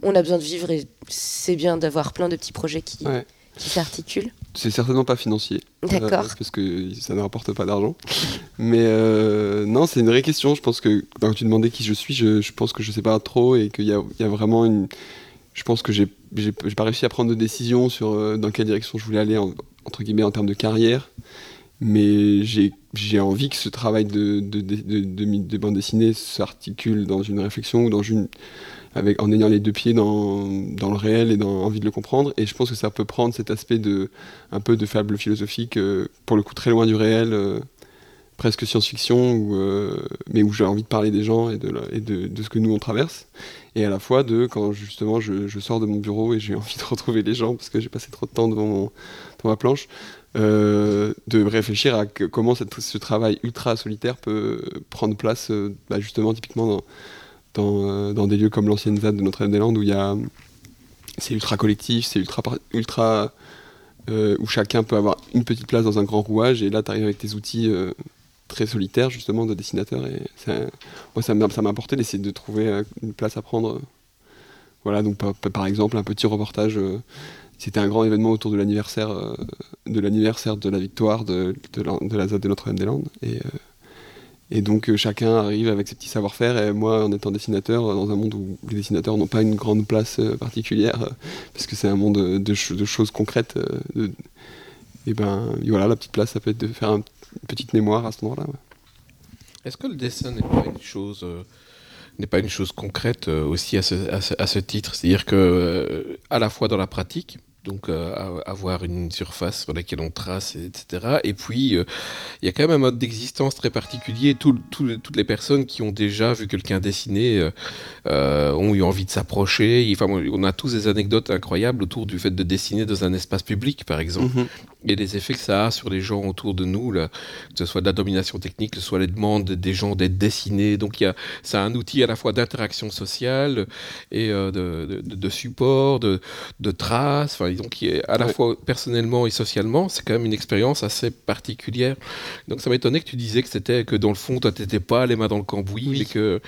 on a besoin de vivre et c'est bien d'avoir plein de petits projets qui, ouais. qui s'articulent. C'est certainement pas financier. D'accord. Euh, parce que ça ne rapporte pas d'argent. Mais euh, non, c'est une vraie question. Je pense que quand tu demandais qui je suis, je, je pense que je sais pas trop et qu'il y, y a, vraiment une. Je pense que j'ai pas réussi à prendre de décision sur euh, dans quelle direction je voulais aller, en, entre guillemets, en termes de carrière mais j'ai envie que ce travail de, de, de, de, de bande dessinée s'articule dans une réflexion ou dans une, avec, en ayant les deux pieds dans, dans le réel et dans envie de le comprendre. Et je pense que ça peut prendre cet aspect de, un peu de fable philosophique, euh, pour le coup très loin du réel, euh, presque science-fiction, euh, mais où j'ai envie de parler des gens et, de, et de, de, ce que nous on traverse. Et à la fois de quand justement je, je sors de mon bureau et j'ai envie de retrouver les gens parce que j'ai passé trop de temps devant, mon, devant ma planche. Euh, de réfléchir à comment ce travail ultra solitaire peut prendre place euh, bah justement typiquement dans, euh, dans, des lieux comme l'ancienne ZAD de Notre-Dame-des-Landes où c'est ultra collectif, c'est ultra ultra où chacun peut avoir une petite place dans un grand rouage et là tu arrives avec tes outils très solitaires justement de dessinateur et ça, moi ça m'a apporté d'essayer de trouver une place à prendre. Voilà donc par exemple un petit reportage c'était un grand événement autour de l'anniversaire euh, de l'anniversaire de la victoire de, de, la, de ZAD de Notre-Dame-des-Landes. Et, euh, et donc euh, chacun arrive avec ses petits savoir-faire. Et moi, en étant dessinateur, dans un monde où les dessinateurs n'ont pas une grande place particulière, parce que c'est un monde de, choses concrètes, et ben voilà, la petite place, ça peut être de faire un, une petite mémoire à ce moment-là. Est-ce que le dessin n'est pas une chose n'est pas une chose concrète aussi à ce, à ce, titre? C'est-à-dire que à la fois dans la pratique, donc euh, avoir une surface sur laquelle on trace, etc. Et puis, euh, il y a quand même un mode d'existence très particulier. Tout, tout, toutes les personnes qui ont déjà vu quelqu'un dessiner euh, ont eu envie de s'approcher. Enfin, on a tous des anecdotes incroyables autour du fait de dessiner dans un espace public, par exemple. Mm -hmm. Et les effets que ça a sur les gens autour de nous, là, que ce soit de la domination technique, que ce soit les demandes des gens d'être dessinés. Donc, y a, c'est un outil à la fois d'interaction sociale et euh, de, de, de, support, de, de traces. Enfin, donc est à la ouais. fois personnellement et socialement, c'est quand même une expérience assez particulière. Donc ça m'étonnait que tu disais que c'était que dans le fond, toi, t'étais pas les mains dans le cambouis, oui. mais que.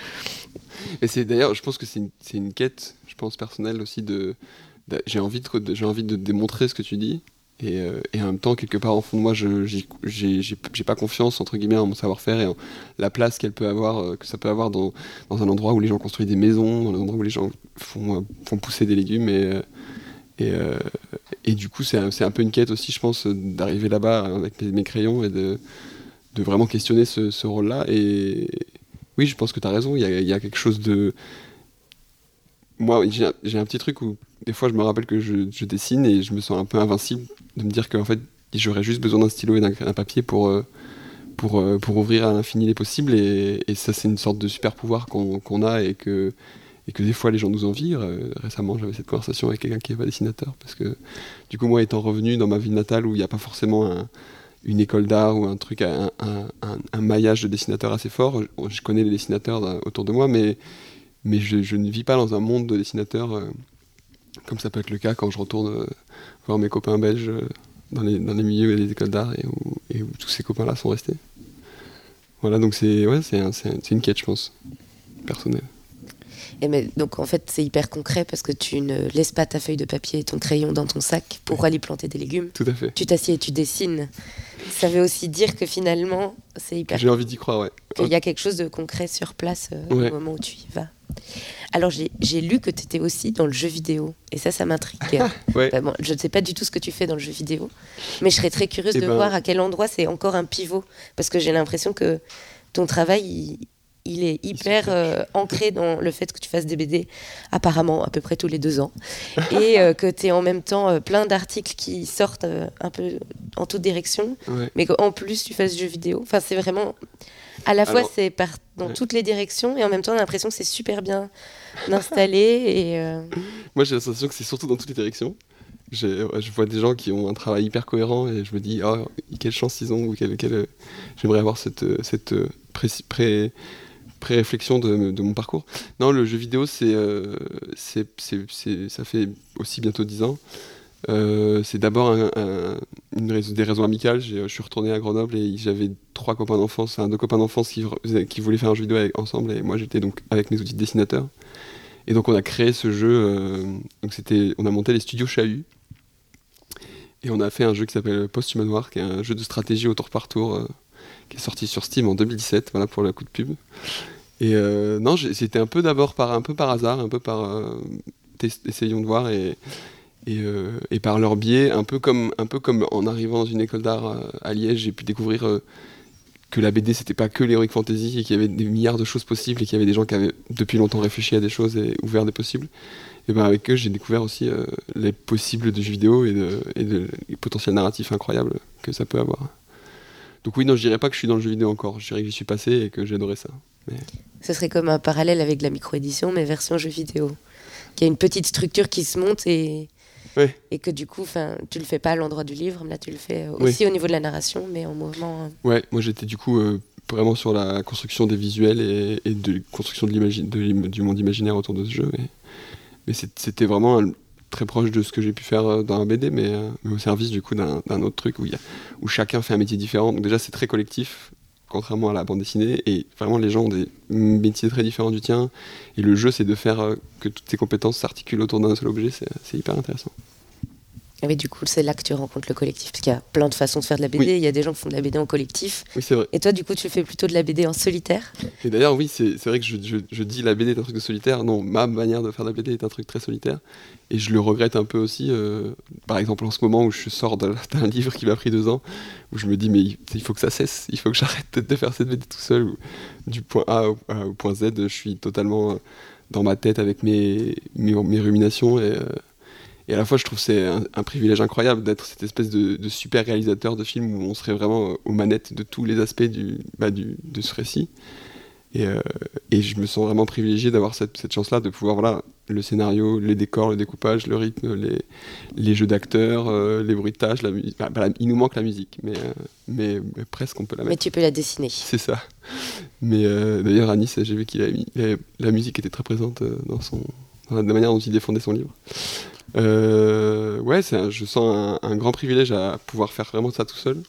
Et c'est d'ailleurs, je pense que c'est une, une, quête, je pense personnelle aussi de. de j'ai envie de, j'ai envie de démontrer ce que tu dis. Et, euh, et, en même temps, quelque part, en fond de moi, j'ai pas confiance, entre guillemets, en mon savoir-faire et en la place qu'elle peut avoir, euh, que ça peut avoir dans, dans, un endroit où les gens construisent des maisons, dans un endroit où les gens font, euh, font pousser des légumes. Et, et, euh, et, du coup, c'est un, peu une quête aussi, je pense, d'arriver là-bas avec mes, crayons et de, vraiment questionner ce, rôle-là. Et oui, je pense que tu as raison, il y, a, quelque chose de. Moi, j'ai un, petit truc où des fois je me rappelle que je, dessine et je me sens un peu invincible de me dire qu'en fait, j'aurais juste besoin d'un stylo et d'un papier pour. Euh, pour, euh, pour ouvrir à l'infini les possibles et, ça c'est une sorte de super pouvoir qu'on qu a et que, et que des fois les gens nous envient. Euh, récemment, j'avais cette conversation avec quelqu'un qui n'est pas dessinateur, parce que du coup, moi, étant revenu dans ma ville natale où il n'y a pas forcément un, une école d'art ou un truc, un, un, un, maillage de dessinateurs assez fort, je, connais les dessinateurs autour de moi, mais, mais je, ne vis pas dans un monde de dessinateurs euh, comme ça peut être le cas quand je retourne euh, voir mes copains belges dans les, dans les milieux et les écoles d'art et, où tous ces copains-là sont restés. Voilà, donc c'est ouais, c'est une quête, je pense, personnelle. Et mais, donc en fait c'est hyper concret parce que tu ne laisses pas ta feuille de papier et ton crayon dans ton sac pour aller planter des légumes. Tout à fait. Tu t'assieds et tu dessines. Ça veut aussi dire que finalement c'est hyper. J'ai envie d'y croire, ouais. Qu'il y a quelque chose de concret sur place euh, ouais. au moment où tu y vas. Alors j'ai lu que tu étais aussi dans le jeu vidéo et ça ça m'intrigue. ouais. bah, bon, je ne sais pas du tout ce que tu fais dans le jeu vidéo, mais je serais très curieuse et de ben... voir à quel endroit c'est encore un pivot parce que j'ai l'impression que ton travail il il est hyper euh, ancré dans le fait que tu fasses des BD, apparemment à peu près tous les deux ans, et euh, que tu aies en même temps euh, plein d'articles qui sortent un peu en toute direction, Ouais. mais qu'en plus tu fasses jeux vidéo. Enfin, c'est vraiment. À la fois, c'est par, dans ouais. toutes les directions, et en même temps, on a l'impression que c'est super bien installé. et, Moi, j'ai sensation que c'est surtout dans toutes les directions. Je vois des gens qui ont un travail hyper cohérent et je me dis, oh, quelle chance ils ont, ou quelle, quelle- j'aimerais avoir cette, cette pré- pré- pré-réflexion de, mon parcours. Non, le jeu vidéo, c'est, euh, c'est, ça fait aussi bientôt 10 ans. Euh, c'est d'abord des raisons amicales. Je suis retourné à Grenoble et j'avais trois copains d'enfance, deux copains d'enfance qui, qui voulaient faire un jeu vidéo ensemble et moi j'étais donc avec mes outils de dessinateur. Et donc on a créé ce jeu. euh, donc c'était, on a monté les studios Chahut. Et on a fait un jeu qui s'appelle Post-Humanoir, qui est un jeu de stratégie au tour par tour, euh, qui est sorti sur Steam en 2017, voilà pour le coup de pub. Et euh, non, c'était un peu d'abord par, un peu par hasard, un peu par euh, essayons de voir euh, et par leur biais, un peu comme, en arrivant dans une école d'art à Liège, j'ai pu découvrir que la BD c'était pas que l'heroic fantasy et qu'il y avait des milliards de choses possibles et qu'il y avait des gens qui avaient depuis longtemps réfléchi à des choses et ouvert des possibles. Et ben avec eux, j'ai découvert aussi les possibles de jeux vidéo et, les potentiels narratifs incroyables que ça peut avoir. Donc oui, non, je dirais pas que je suis dans le jeu vidéo encore. Je dirais que j'y suis passé et que j'adorais ça. Ce serait comme un parallèle avec la micro-édition, mais version jeu vidéo. Qui a une petite structure qui se monte et, que du coup, tu le fais pas à l'endroit du livre, mais là tu le fais euh, Oui. aussi au niveau de la narration, mais en mouvement. euh. Ouais, moi j'étais du coup euh, vraiment sur la construction des visuels et, et de construction de de du monde imaginaire autour de ce jeu. mais c'était vraiment un- très proche de ce que j'ai pu faire euh, dans un BD, mais, euh, mais au service du coup d'un autre truc où, y a- où chacun fait un métier différent. Donc déjà c'est très collectif, contrairement à la bande dessinée, et vraiment les gens ont des métiers très différents du tien. Et le jeu c'est de faire euh, que toutes tes compétences s'articulent autour d'un seul objet, c'est c'est hyper intéressant. Ah oui, du coup, c'est là que tu rencontres le collectif, parce qu'il y a plein de façons de faire de la BD. Oui. Il y a des gens qui font de la BD en collectif. Oui, c'est vrai. Et toi, du coup, tu fais plutôt de la BD en solitaire? Et d'ailleurs, oui, c'est vrai que je, je- je dis la BD est un truc de solitaire. Non, ma manière de faire de la BD est un truc très solitaire. Et je le regrette un peu aussi. euh, par exemple, en ce moment où je sors d'un livre qui m'a pris deux ans, où je me dis, mais il, il faut que ça cesse. Il faut que j'arrête de faire cette BD tout seul. Du point A au, point Z, je suis totalement euh, dans ma tête avec mes, mes, mes ruminations. Et, euh, et à la fois, je trouve que c'est un, un privilège incroyable d'être cette espèce de, de super réalisateur de film où on serait vraiment euh, aux manettes de tous les aspects du, bah, du, de ce récit. Et, euh, et je me sens vraiment privilégié d'avoir cette, cette chance-là, de pouvoir, voilà, le scénario, les décors, le découpage, le rythme, les, les jeux d'acteurs, euh, les bruitages, la musique. Bah, bah, la- il nous manque la musique, mais, euh, mais, mais presque on peut la mettre. Mais tu peux la dessiner. C'est ça. Mais d'ailleurs, Anis, j'ai vu qu'il la musique était très présente dans, son, dans la manière dont il défendait son livre. Euh, ouais, je sens un, un grand privilège à pouvoir faire vraiment ça tout seul.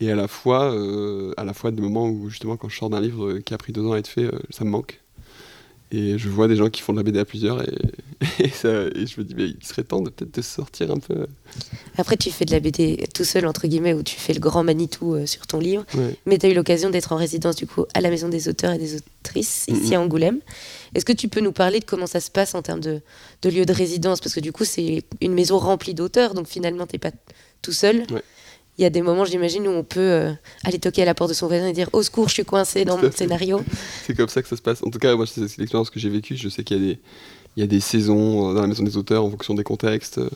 Et à la fois, euh, à la fois des moments où, justement, quand je sors d'un livre qui a pris deux ans à être fait, euh, ça me manque. Et je vois des gens qui font de la BD à plusieurs et, et, ça- et je me dis, mais il serait temps de peut-être de sortir un peu. Après, tu fais de la BD tout seul, entre guillemets, où tu fais le grand Manitou euh, sur ton livre. Ouais. Mais tu as eu l'occasion d'être en résidence, du coup, à la Maison des auteurs et des autrices, ici à Angoulême. Est-ce que tu peux nous parler de comment ça se passe en termes de, de lieu de résidence? Parce que du coup, c'est une maison remplie d'auteurs, donc finalement, tu pas tout seul. Ouais. Il y a des moments, j'imagine, où on peut euh, aller toquer à la porte de son voisin et dire Au secours, je suis coincé dans mon scénario. C'est comme ça que ça se passe. En tout cas, moi, c'est l'expérience que j'ai vécue. Je sais qu'il y a des, il y a des saisons euh, dans la maison des auteurs en fonction des contextes. euh,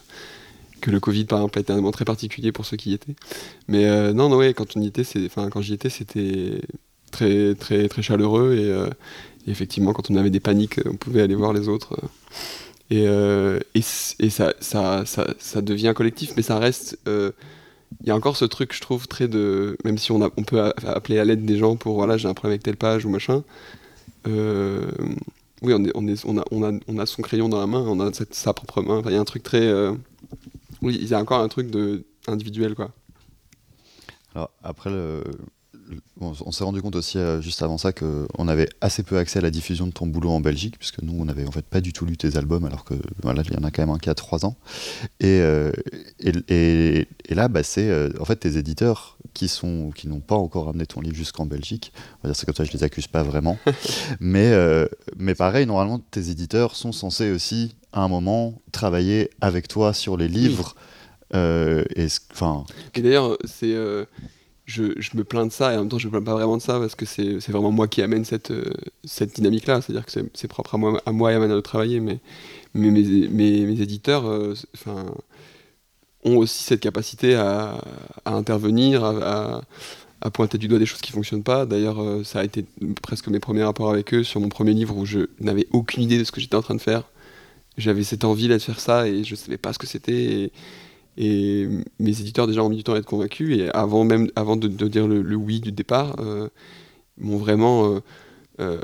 Que le Covid, par exemple, a été un moment très particulier pour ceux qui y étaient. Mais euh, non, non, ouais, quand on y était, enfin, quand j'y étais, c'était très, très, très chaleureux et, euh, et effectivement, quand on avait des paniques, on pouvait aller voir les autres. et, euh, et, et ça, ça, ça, ça devient collectif, mais ça reste. Il y a encore ce truc, je trouve, très de. Même si on, a, on peut appeler à l'aide des gens pour voilà, j'ai un problème avec telle page ou machin. euh, oui, on, a, on, a, on a son crayon dans la main, on a sa propre main. Il y a un truc très. euh, oui, il y a encore un truc de individuel, quoi. Alors après, le- on s'est rendu compte aussi euh, juste avant ça qu'on avait assez peu accès à la diffusion de ton boulot en Belgique, puisque nous, on n'avait en fait pas du tout lu tes albums, alors que voilà, il y en a quand même un qui a trois ans. Et, euh, et, et- et là, bah, c'est euh, en fait tes éditeurs qui sont qui n'ont pas encore amené ton livre jusqu'en Belgique. On va dire c'est comme ça, je les accuse pas vraiment. mais mais pareil, normalement, tes éditeurs sont censés aussi à un moment travailler avec toi sur les livres. Euh, et d'ailleurs, c'est. euh, je, me plains de ça et en même temps je me plains pas vraiment de ça parce que c'est vraiment moi qui amène cette, euh, dynamique là c'est à dire que c'est propre à moi, à moi et à ma manière de travailler mais, mes, éditeurs euh, ont aussi cette capacité à, intervenir à, pointer du doigt des choses qui fonctionnent pas. D'ailleurs euh, ça a été presque mes premiers rapports avec eux sur mon premier livre où je n'avais aucune idée de ce que j'étais en train de faire. J'avais cette envie là de faire ça et je savais pas ce que c'était mes éditeurs déjà ont mis du temps à être convaincus. Et avant même avant de, dire le, oui du départ, euh, m'ont vraiment euh, euh,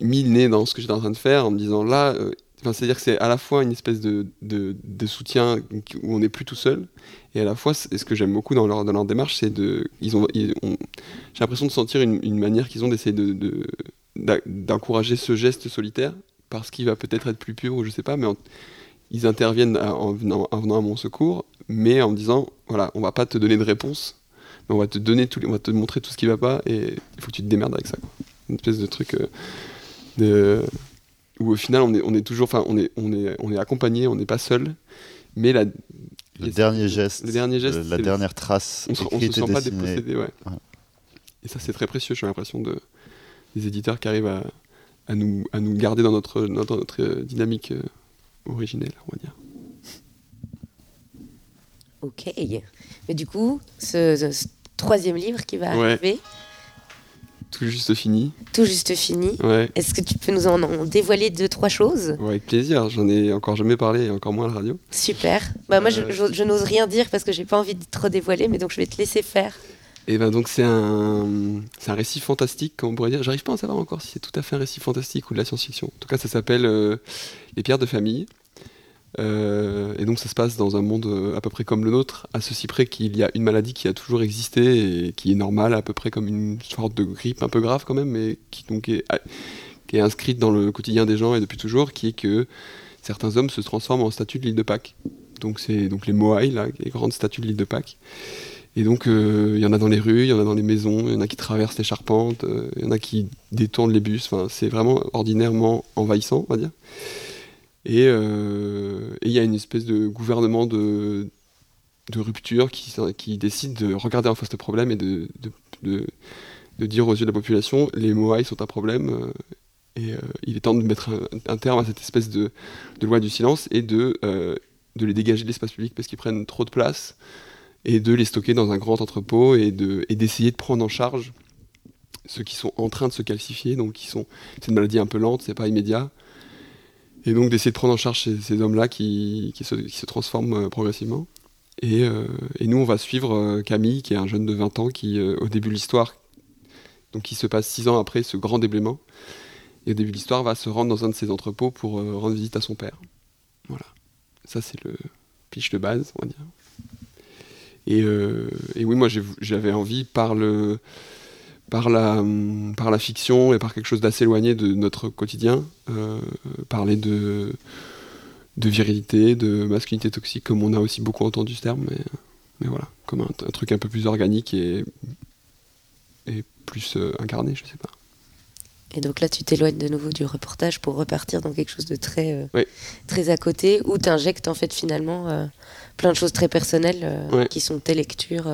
mis le nez dans ce que j'étais en train de faire en me disant là, c'est-à-dire que c'est à la fois une espèce de, de, soutien où on n'est plus tout seul et à la fois ce que j'aime beaucoup dans leur, dans leur démarche, c'est de ils ont, j'ai l'impression de sentir une, une manière qu'ils ont d'essayer de, d'encourager ce geste solitaire parce qu'il va peut-être être plus pur ou je sais pas, mais ils interviennent en venant, à mon secours, mais en me disant voilà, on va pas te donner de réponse, mais on va te donner tout, on va te montrer tout ce qui va pas et il faut que tu te démerdes avec ça. Une espèce de truc euh, de, où au final on est, on est toujours, enfin on est, on est, on est accompagné, on n'est pas seul, mais la, le dernier geste, le dernier geste, la dernière trace, on, se, se sent pas dépossédé, ouais. Et ça c'est très précieux, j'ai l'impression de des éditeurs qui arrivent à, à, nous, à nous garder dans notre, notre, notre dynamique. Euh, originel, on va dire. Ok. Mais du coup, ce, troisième livre qui va arriver. Tout juste fini. Tout juste fini. Ouais. Est-ce que tu peux nous en, dévoiler deux, trois choses? Ouais, Avec plaisir. J'en ai encore jamais parlé, encore moins à la radio. Super. Bah, Moi, je, euh, n'ose rien dire parce que j'ai pas envie de trop dévoiler, mais donc je vais te laisser faire. Et ben donc c'est un, un récit fantastique, comme on pourrait dire. J'arrive pas à savoir encore si c'est tout à fait un récit fantastique ou de la science-fiction. En tout cas, ça s'appelle euh, Les pierres de famille. Euh, et donc ça se passe dans un monde euh, à peu près comme le nôtre, à ceci près qu'il y a une maladie qui a toujours existé et qui est normale, à peu près comme une sorte de grippe un peu grave quand même, mais qui donc est, inscrite dans le quotidien des gens et depuis toujours, qui est que certains hommes se transforment en statues de l'île de Pâques. Donc c'est donc les Moai, les grandes statues de l'île de Pâques. Et donc euh, il y en a dans les rues, il y en a dans les maisons, il y en a qui traversent les charpentes, il y en a qui détournent les bus. Enfin, c'est vraiment ordinairement envahissant, on va dire. Euh, et il y a une espèce de gouvernement de, rupture qui, décide de regarder en face le problème et de, dire aux yeux de la population les Moai sont un problème euh, et euh, il est temps de mettre un, terme à cette espèce de, loi du silence et de les dégager de l'espace public parce qu'ils prennent trop de place et de les stocker dans un grand entrepôt et d'essayer de, prendre en charge ceux qui sont en train de se calcifier, donc qui sont c'est une maladie un peu lente, c'est pas immédiat, et donc d'essayer de prendre en charge ces, hommes-là qui, se, transforment euh, progressivement. Et, euh, et, nous, on va suivre euh, Camille, qui est un jeune de 20 ans, qui, au début de l'histoire, donc qui se passe 6 ans après ce grand déblaiement, et au début de l'histoire, va se rendre dans un de ses entrepôts pour rendre visite à son père. Voilà. Ça, c'est le pitch de base, on va dire. Et, et oui, moi, j'avais envie, par le par la, par la fiction et par quelque chose d'assez éloigné de notre quotidien, euh, parler de, de virilité, de masculinité toxique, comme on a aussi beaucoup entendu ce terme, mais, mais voilà, comme un, truc un peu plus organique et, et plus euh, incarné, je sais pas. Et donc là, tu t'éloignes de nouveau du reportage pour repartir dans quelque chose de très, euh, très à côté, où tu injectes en fait finalement plein de choses très personnelles qui sont tes lectures.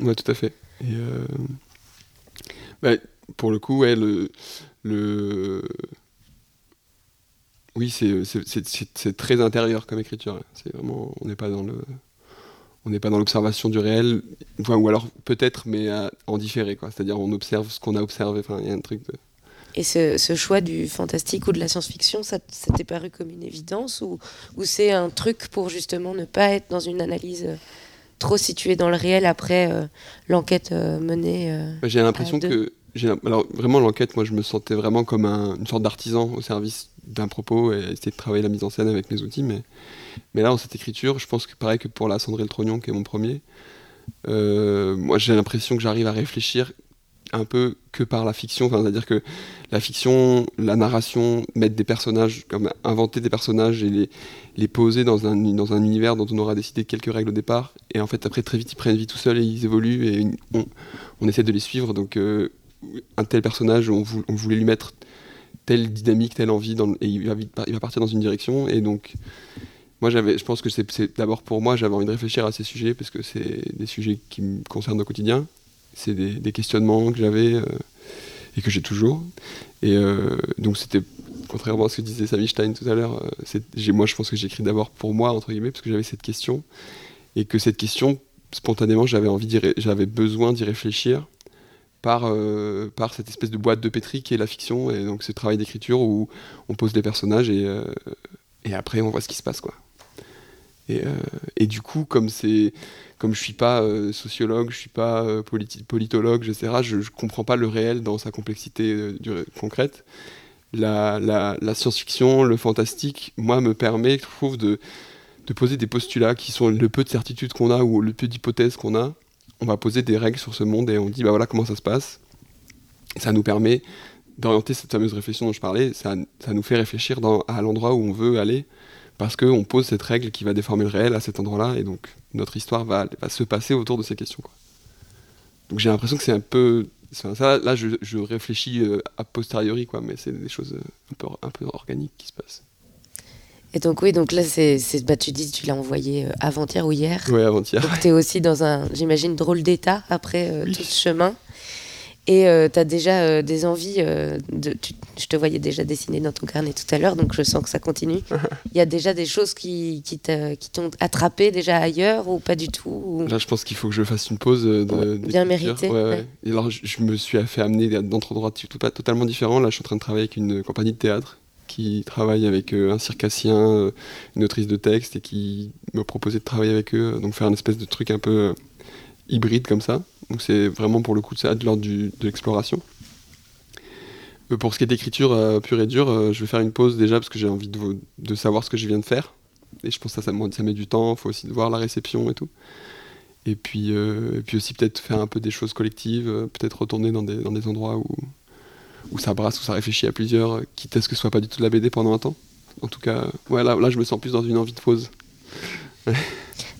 Oui, tout à fait. Et, bah, pour le coup, ouais, le, le... oui, c'est très intérieur comme écriture. C'est vraiment, on n'est pas dans le, on n'est pas dans l'observation du réel, ou alors peut-être, mais en différé, quoi. C'est-à-dire, on observe ce qu'on a observé. Enfin, il y a un truc de... Et ce, ce, choix du fantastique ou de la science-fiction, ça, t'est paru comme une évidence ou, ou c'est un truc pour justement ne pas être dans une analyse trop situé dans le réel après euh, l'enquête euh, menée. Euh, j'ai l'impression que alors vraiment l'enquête, moi je me sentais vraiment comme une sorte d'artisan au service d'un propos et essayer de travailler la mise en scène avec mes outils. Mais, mais là, dans cette écriture, je pense que pareil que pour La le Trognon, qui est mon premier, moi j'ai l'impression que j'arrive à réfléchir un peu que par la fiction, c'est-à-dire que la fiction, la narration, mettre des personnages, comme inventer des personnages et les, les poser dans un, dans un univers dont on aura décidé quelques règles au départ, et en fait après très vite ils prennent vie tout seuls et ils évoluent et on, on essaie de les suivre. Donc euh, un tel personnage, on, voulait lui mettre telle dynamique, telle envie, et il va, il va partir dans une direction, et donc moi j'avais, je pense que c'est d'abord pour moi, j'avais envie de réfléchir à ces sujets parce que c'est des sujets qui me concernent au quotidien c'est des, questionnements que j'avais et que j'ai toujours. Et donc c'était contrairement à ce que disait Samy Stein tout à l'heure, moi je pense que j'écris d'abord pour moi, entre guillemets, parce que j'avais cette question, et que cette question, spontanément, j'avais j'avais besoin d'y réfléchir par, euh, par cette espèce de boîte de pétri qui est la fiction, et donc ce travail d'écriture où on pose des personnages et, euh, et après on voit ce qui se passe, quoi. Et, euh, et du coup, comme c'est, comme je suis pas sociologue, je suis pas politologue, etc., je, je comprends pas le réel dans sa complexité concrète. La, science-fiction, le fantastique, moi, me permet, je trouve, de, poser des postulats qui sont le peu de certitudes qu'on a ou le peu d'hypothèses qu'on a on va poser des règles sur ce monde et on dit bah voilà comment ça se passe. Ça nous permet d'orienter cette fameuse réflexion dont je parlais, ça, nous fait réfléchir à l'endroit où on veut aller, parce qu'on pose cette règle qui va déformer le réel à cet endroit-là, et donc notre histoire va, se passer autour de ces questions. Donc j'ai l'impression que c'est un peu... Ça, là, je, réfléchis euh, a posteriori, quoi, mais c'est des choses euh, un peu, un peu organiques qui se passent. Et donc oui, donc là, c'est, bah, tu dis tu l'as envoyé euh, avant-hier ou hier. Oui, avant-hier. Donc tu es aussi dans un, j'imagine, drôle d'état après euh, tout ce chemin. Et euh, tu as déjà des envies, de, je te voyais déjà dessiner dans ton carnet tout à l'heure, donc je sens que ça continue. Il y a déjà des choses qui, qui, t'ont attrapé déjà ailleurs ou pas du tout Là, je pense qu'il faut que je fasse une pause. De, Bien méritée. Ouais, Et alors, je, me suis fait amener dans endroits totalement différents. Là, je suis en train de travailler avec une compagnie de théâtre qui travaille avec euh, un circassien, euh, une autrice de texte, et qui me proposait de travailler avec eux, donc faire une espèce de truc un peu euh, hybride comme ça. Donc c'est vraiment pour le coup ça de l'ordre de l'exploration. pour ce qui est d'écriture pure et dure, je vais faire une pause déjà parce que j'ai envie de, savoir ce que je viens de faire. Et je pense que ça, ça, met du temps, il faut aussi voir la réception et tout. Et puis, et puis aussi peut-être faire un peu des choses collectives, peut-être retourner dans des, dans des endroits où, où ça brasse, où ça réfléchit à plusieurs, quitte à ce que ce soit pas du tout de la BD pendant un temps. En tout cas, ouais, là, là je me sens plus dans une envie de pause.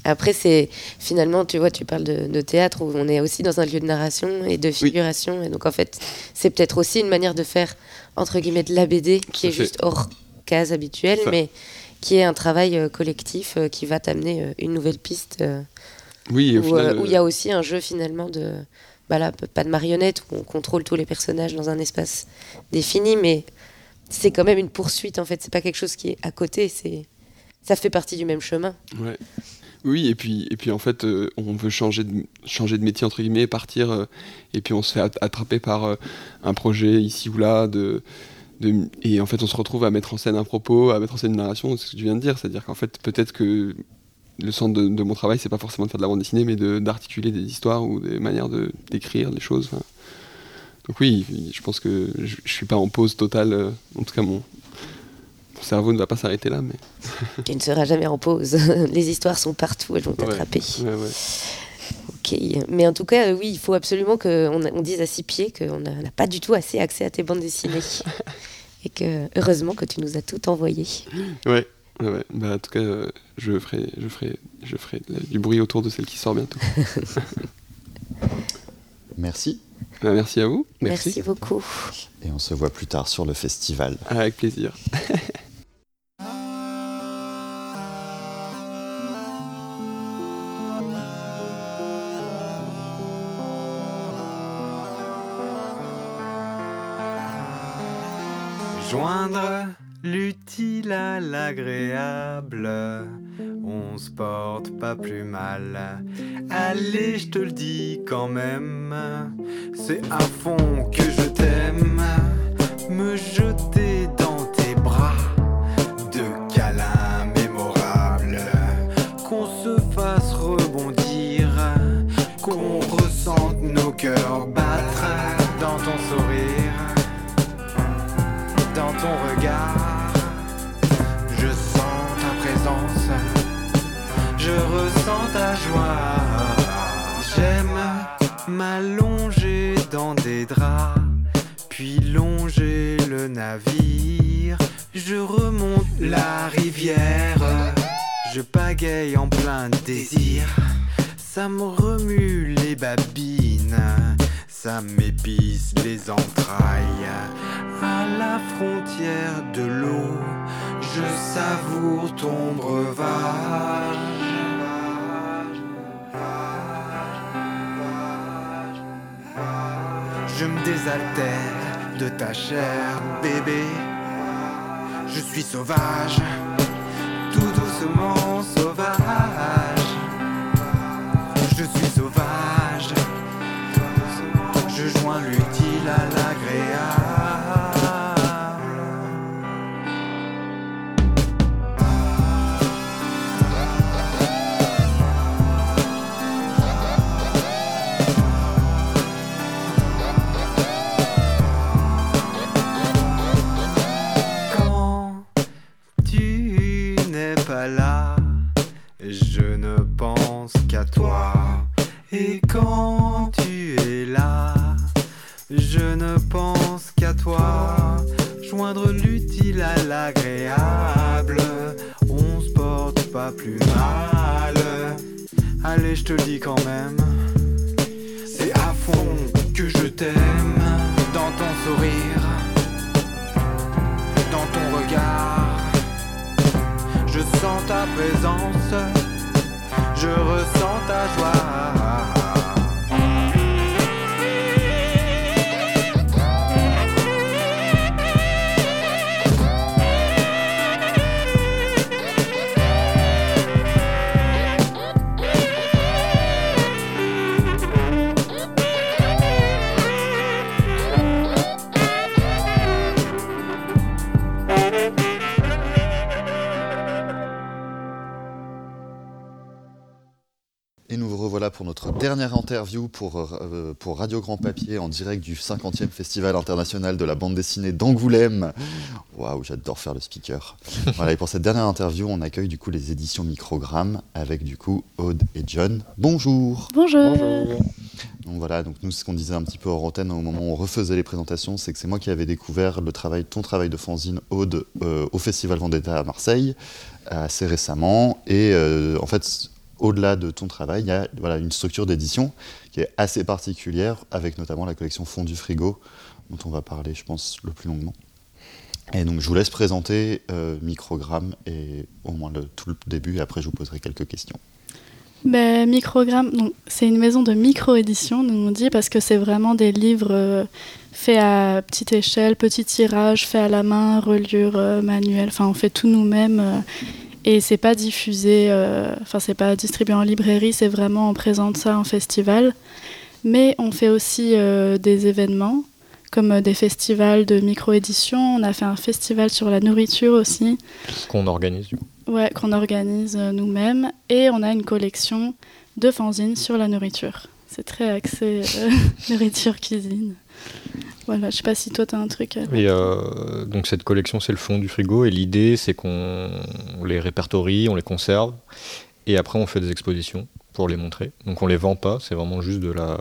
Après, c'est finalement, tu vois, tu parles de, théâtre où on est aussi dans un lieu de narration et de figuration. Et donc, en fait, c'est peut-être aussi une manière de faire, entre guillemets, de la BD qui est juste hors case habituelle, mais qui est un travail euh, collectif euh, qui va t'amener euh, une nouvelle piste. oui, où il y a aussi un jeu finalement de bah pas de marionnette où on contrôle tous les personnages dans un espace défini, mais c'est quand même une poursuite en fait. C'est pas quelque chose qui est à côté, c'est ça fait partie du même chemin. Ouais. Oui, et puis, et puis en fait, euh, on veut changer de, changer de métier, entre guillemets, partir, euh, et puis on se fait attraper par euh, un projet ici ou là, de, et en fait, on se retrouve à mettre en scène un propos, à mettre en scène une narration, c'est ce que tu viens de dire, c'est-à-dire qu'en fait, peut-être que le centre de, mon travail, c'est pas forcément de faire de la bande dessinée, mais d'articuler des histoires ou des manières d'écrire des choses. Donc oui, je pense que je, suis pas en pause totale. En tout cas, mon, cerveau ne va pas s'arrêter là. Mais tu ne seras jamais en pause. Les histoires sont partout, elles vont t'attraper. Ok, mais en tout cas, oui, il faut absolument qu'on on dise à six pieds qu'on n'a pas du tout assez accès à tes bandes dessinées. Et que heureusement que tu nous as tout envoyé. Ouais. Ouais, Bah, en tout cas, euh, je ferai, je ferai, je ferai du bruit autour de celle qui sort bientôt. merci. Bah, merci à vous. Merci. merci beaucoup. Et on se voit plus tard sur le festival. Avec plaisir. Joindre l'utile à l'agréable, on se porte pas plus mal. Allez, je te le dis quand même, c'est à fond que je t'aime. Me jeter dans tes bras, de câlins mémorables, qu'on se fasse rebondir, qu'on ressente nos cœurs regard. je ressens ta joie. J'aime m'allonger dans des draps, puis longer le navire. Je remonte la rivière, je pagaille en plein désir. Ça me remue les babines, ça m'épice les entrailles. À la frontière de l'eau, je savoure ton breuvage. Je me désaltère de ta chair, bébé. Je suis sauvage, tout doucement à interview pour, euh, pour Radio Grand Papier en direct du 50e Festival international de la bande dessinée d'Angoulême. Waouh, j'adore faire le speaker. Voilà, et pour cette dernière interview, on accueille du coup les éditions Microgramme avec du coup Aude et John. Bonjour Bonjour. Donc voilà, donc nous, ce qu'on disait un petit peu en antenne au moment où on refaisait les présentations, c'est que c'est moi qui avais découvert le travail, ton travail de fanzine Aude euh, au Festival Vendetta à Marseille assez récemment. Et euh, en fait, au-delà de ton travail, il y a voilà, une structure d'édition qui est assez particulière, avec notamment la collection Fond du Frigo, dont on va parler, je pense, le plus longuement. Et donc, je vous laisse présenter euh, Microgramme et au moins tout le début, et après, je vous poserai quelques questions. Ben, Microgramme, c'est une maison de micro-édition, nous on dit, parce que c'est vraiment des livres euh, faits à petite échelle, petit tirage, faits à la main, reliure euh, manuelle, enfin on fait tout nous-mêmes. euh, et c'est pas diffusé, euh, enfin c'est pas distribué en librairie, c'est vraiment on présente ça en festival. Mais on fait aussi euh, des événements, comme euh, des festivals de micro-édition. On a fait un festival sur la nourriture aussi. qu'on organise du coup. Ouais, qu'on organise euh, nous-mêmes. Et on a une collection de fanzines sur la nourriture. C'est très axé euh, nourriture, cuisine. Voilà, je sais pas si toi t'as un truc. à- Et euh, donc cette collection c'est le fond du frigo et l'idée c'est qu'on on les répertorie, on les conserve et après on fait des expositions pour les montrer. Donc on les vend pas, c'est vraiment juste de la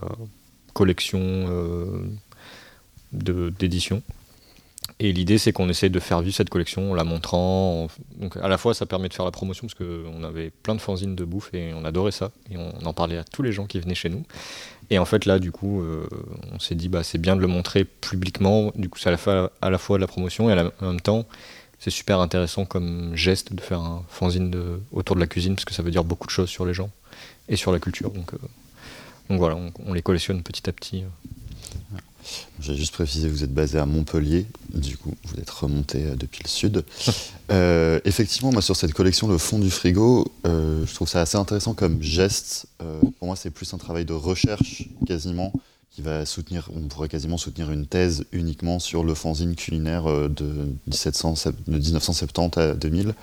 collection euh, d'édition. Et l'idée c'est qu'on essaye de faire vivre cette collection en la montrant. Donc à la fois ça permet de faire la promotion parce qu'on avait plein de fanzines de bouffe et on adorait ça et on en parlait à tous les gens qui venaient chez nous. Et en fait, là, du coup, euh, on s'est dit, bah, c'est bien de le montrer publiquement. Du coup, la fois, à la fois de la promotion et à la- en même temps, c'est super intéressant comme geste de faire un fanzine autour de la cuisine parce que ça veut dire beaucoup de choses sur les gens et sur la culture. Donc, euh, donc voilà, on les collectionne petit à petit. J'ai juste précisé, vous êtes basé à Montpellier, du coup, vous êtes remonté euh, depuis le sud. Euh, effectivement, moi, sur cette collection, le fond du frigo, euh, je trouve ça assez intéressant comme geste. Euh, pour moi, c'est plus un travail de recherche, quasiment, qui va soutenir, on pourrait quasiment soutenir une thèse uniquement sur le fanzine culinaire de, 1700, de 1970 à 2000.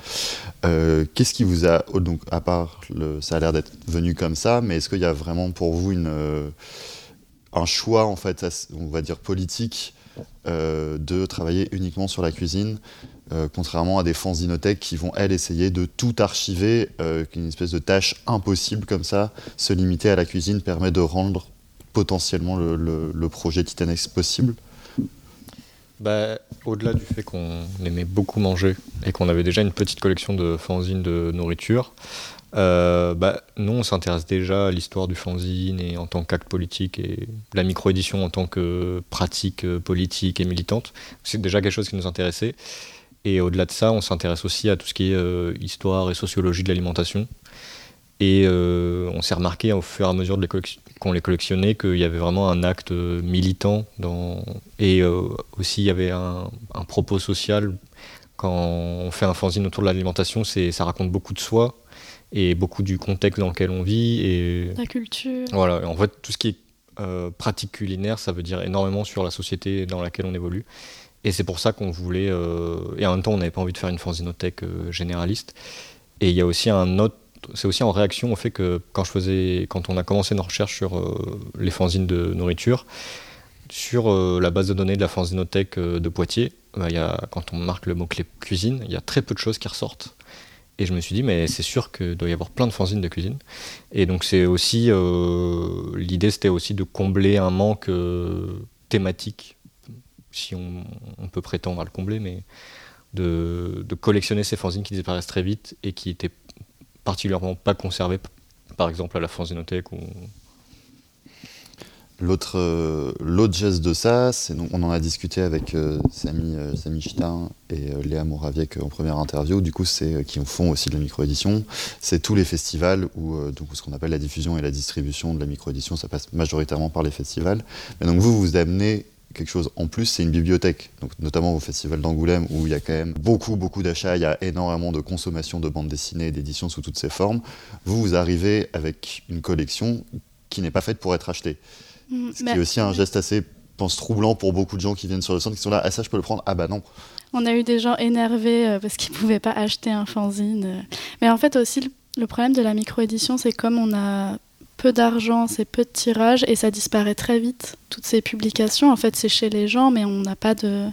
Euh, Qu'est-ce qui vous a, donc, à part, le, ça a l'air d'être venu comme ça, mais est-ce qu'il y a vraiment pour vous une. Un choix en fait, on va dire politique, euh, de travailler uniquement sur la cuisine, euh, contrairement à des fanzinothèques qui vont elles essayer de tout archiver, euh, qu'une espèce de tâche impossible comme ça, se limiter à la cuisine permet de rendre potentiellement le, le- le projet titanesque possible. Bah, Au-delà du fait qu'on aimait beaucoup manger et qu'on avait déjà une petite collection de fanzines de nourriture, euh, bah, nous on s'intéresse déjà à l'histoire du fanzine et en tant qu'acte politique et la micro-édition en tant que pratique euh, politique et militante. C'est déjà quelque chose qui nous intéressait. Et au-delà de ça, on s'intéresse aussi à tout ce qui est euh, histoire et sociologie de l'alimentation. Et on s'est remarqué au fur et à mesure qu'on les collectionnait qu'il y avait vraiment un acte militant dans... et aussi il y avait un, propos social. Quand on fait un fanzine autour de l'alimentation, ça raconte beaucoup de soi et beaucoup du contexte dans lequel on vit. Et La culture. voilà, en fait, tout ce qui est euh, pratique culinaire, ça veut dire énormément sur la société dans laquelle on évolue. Et c'est pour ça qu'on voulait. euh, et en même temps, on n'avait pas envie de faire une fanzinothèque euh, généraliste. Et il y a aussi un autre. C'est aussi en réaction au fait que quand, je faisais, quand on a commencé nos recherches sur euh, les fanzines de nourriture, sur la base de données de la fanzinothèque de Poitiers, bah, il y a, quand on marque le mot-clé cuisine, il y a très peu de choses qui ressortent. Et je me suis dit, mais c'est sûr qu'il doit y avoir plein de fanzines de cuisine. Et donc c'est aussi euh, l'idée, c'était aussi de combler un manque euh, thématique, si on, peut prétendre à le combler, mais de, de collectionner ces fanzines qui disparaissent très vite et qui étaient particulièrement pas conservées, par exemple à la fanzinothèque ou L'autre euh, l'autre geste de ça, c'est on en a discuté avec euh, Samy, euh, et euh, Léa Mouraviec en première interview. Du coup, c'est euh, qui font aussi de la microédition. C'est tous les festivals où euh, donc ce qu'on appelle la diffusion et la distribution de la microédition, ça passe majoritairement par les festivals. Mais donc vous vous amenez quelque chose en plus, c'est une bibliothèque. Donc notamment au festival d'Angoulême où il y a quand même beaucoup beaucoup d'achats, il y a énormément de consommation de bandes dessinées et d'éditions sous toutes ses formes. Vous vous arrivez avec une collection qui n'est pas faite pour être achetée. Mm, Ce qui est aussi un geste assez pense troublant pour beaucoup de gens qui viennent sur le centre qui sont là ah ça je peux le prendre? Ah bah non On a eu des gens énervés euh, parce qu'ils ne pouvaient pas acheter un fanzine. euh. Mais en fait aussi, le, le problème de la microédition, c'est comme on a peu d'argent, c'est peu de tirages et ça disparaît très vite. Toutes ces publications, en fait, c'est chez les gens, mais on n'a pas de...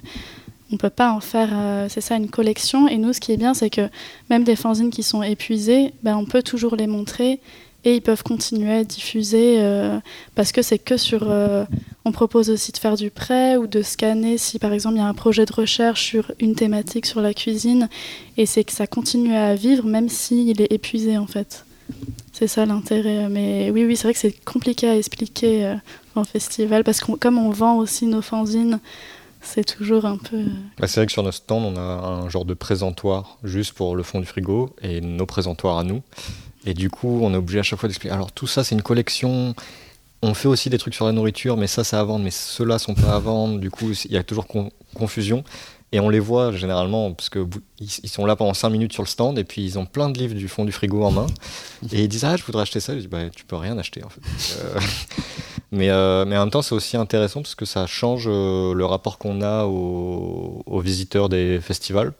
On peut pas en faire, euh, c'est ça, une collection. Et nous, ce qui est bien, c'est que même des fanzines qui sont épuisées, ben, on peut toujours les montrer et ils peuvent continuer à diffuser euh, parce que c'est que sur... euh, on propose aussi de faire du prêt ou de scanner si par exemple il y a un projet de recherche sur une thématique sur la cuisine et c'est que ça continue à vivre même s'il est épuisé en fait. C'est ça l'intérêt. Mais oui, oui, c'est vrai que c'est compliqué à expliquer euh, en festival parce que comme on vend aussi nos fanzines, c'est toujours un peu... Bah, c'est vrai que sur notre stand, on a un genre de présentoir juste pour le fond du frigo et nos présentoirs à nous. Et du coup, on est obligé à chaque fois d'expliquer. Alors, tout ça, c'est une collection. On fait aussi des trucs sur la nourriture, mais ça, c'est à vendre, mais ceux-là sont pas à vendre. Du coup, il y a toujours con- confusion. Et on les voit généralement, parce que ils sont là pendant 5 minutes sur le stand, et puis ils ont plein de livres du fond du frigo en main. Et ils disent Ah, je voudrais acheter ça. Je dis Bah, tu peux rien acheter, en fait. Euh, mais, euh, mais en même temps, c'est aussi intéressant parce que ça change euh, le rapport qu'on a aux visiteurs des festivals.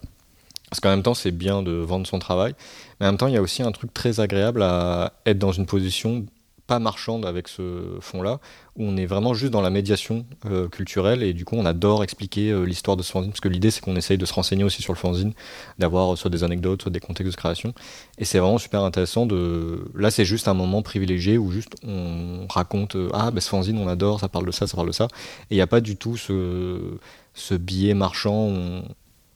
Parce qu'en même temps, c'est bien de vendre son travail. Mais en même temps, il y a aussi un truc très agréable à être dans une position pas marchande avec ce fond-là, où on est vraiment juste dans la médiation euh, culturelle et du coup on adore expliquer euh, l'histoire de ce fanzine, parce que l'idée c'est qu'on essaye de se renseigner aussi sur le fanzine, d'avoir euh, soit des anecdotes, soit des contextes de création. Et c'est vraiment super intéressant de... Là c'est juste un moment privilégié où juste on raconte, ah ben ce fanzine on adore, ça parle de ça, ça parle de ça. Et il n'y a pas du tout ce, ce billet marchand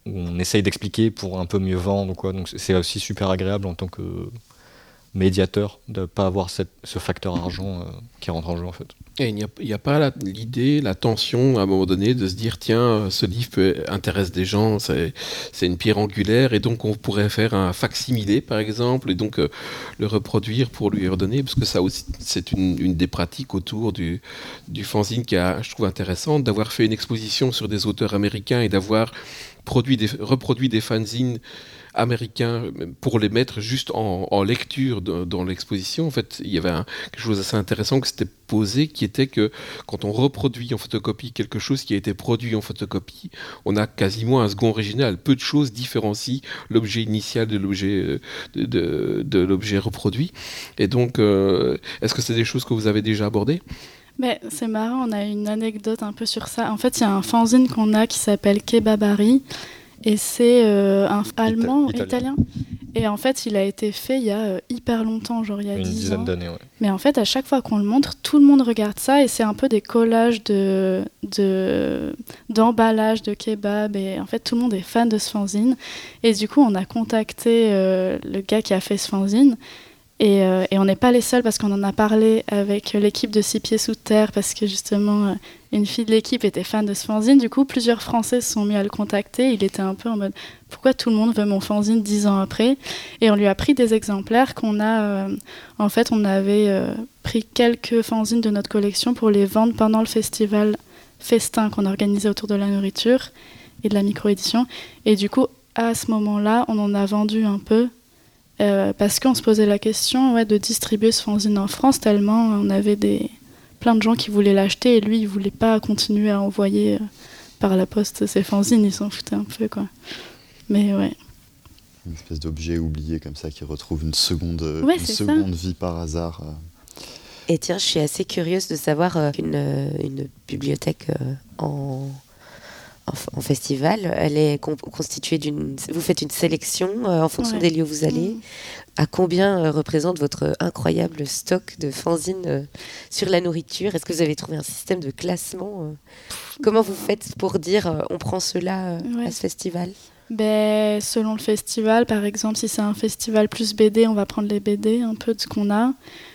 on essaye d'expliquer pour un peu mieux vendre quoi. Donc c'est- aussi super agréable en tant que médiateur de ne pas avoir ce facteur argent euh, qui rentre en jeu en fait. Il n'y a, pas l'idée, la tension à un moment donné de se dire tiens, ce livre intéresse des gens, c'est une pierre angulaire, et donc on pourrait faire un facsimilé par exemple, et donc euh, le reproduire pour lui redonner, parce que ça aussi, c'est une, des pratiques autour du, fanzine qui a, je trouve intéressante, d'avoir fait une exposition sur des auteurs américains et d'avoir reproduit des fanzines américains pour les mettre juste en, lecture dans l'exposition. En fait, il y avait quelque chose d'assez intéressant que c'était posé, qui était que quand on reproduit en photocopie quelque chose qui a été produit en photocopie, on a quasiment un second original. Peu de choses différencient l'objet initial de l'objet de, l'objet reproduit. Et donc, euh, est-ce que c'est des choses que vous avez déjà abordées? Mais c'est marrant, on a une anecdote un peu sur ça. En fait, il y a un fanzine qu'on a qui s'appelle Kebabari. Et c'est euh, un allemand, italien. italien. Et en fait, il a été fait il y a euh, hyper longtemps, genre il y a Une 10 dizaine d'années, ouais. Mais en fait, à chaque fois qu'on le montre, tout le monde regarde ça et c'est un peu des collages de de- d'emballage de, kebab et en fait tout le monde est fan de ce fanzine. Et du coup, on a contacté euh, le gars qui a fait ce fanzine Et, euh, et on n'est pas les seuls parce qu'on en a parlé avec l'équipe de Six Pieds Sous Terre parce que justement euh, une fille de l'équipe était fan de ce fanzine. Du coup, plusieurs Français se sont mis à le contacter. Il était un peu en mode pourquoi tout le monde veut mon fanzine dix ans après? Et on lui a pris des exemplaires qu'on a. euh, en fait, on avait pris quelques fanzines de notre collection pour les vendre pendant le festival festin qu'on organisait autour de la nourriture et de la micro-édition. Et du coup, à ce moment-là, on en a vendu un peu euh, parce qu'on se posait la question ouais, de distribuer ce fanzine en France tellement on avait des plein de gens qui voulaient l'acheter et lui il voulait pas continuer à envoyer euh, par la poste ses fanzines, il s'en foutait un peu quoi. Mais ouais. Une espèce d'objet oublié comme ça qui retrouve une seconde, Ouais, une seconde vie par hasard. euh. Et tiens, je suis assez curieuse de savoir euh, une, une bibliothèque euh, en, en, festival, elle est constituée d'une. Vous faites une sélection euh, en fonction Ouais. des lieux où vous allez. Mm. À combien euh, représente votre incroyable stock de fanzines euh, sur la nourriture? Est-ce que vous avez trouvé un système de classement Comment vous faites pour dire on prend cela Ouais. à ce festival? Ben, selon le festival, par exemple, si c'est un festival plus BD, on va prendre les BD un peu de ce qu'on a.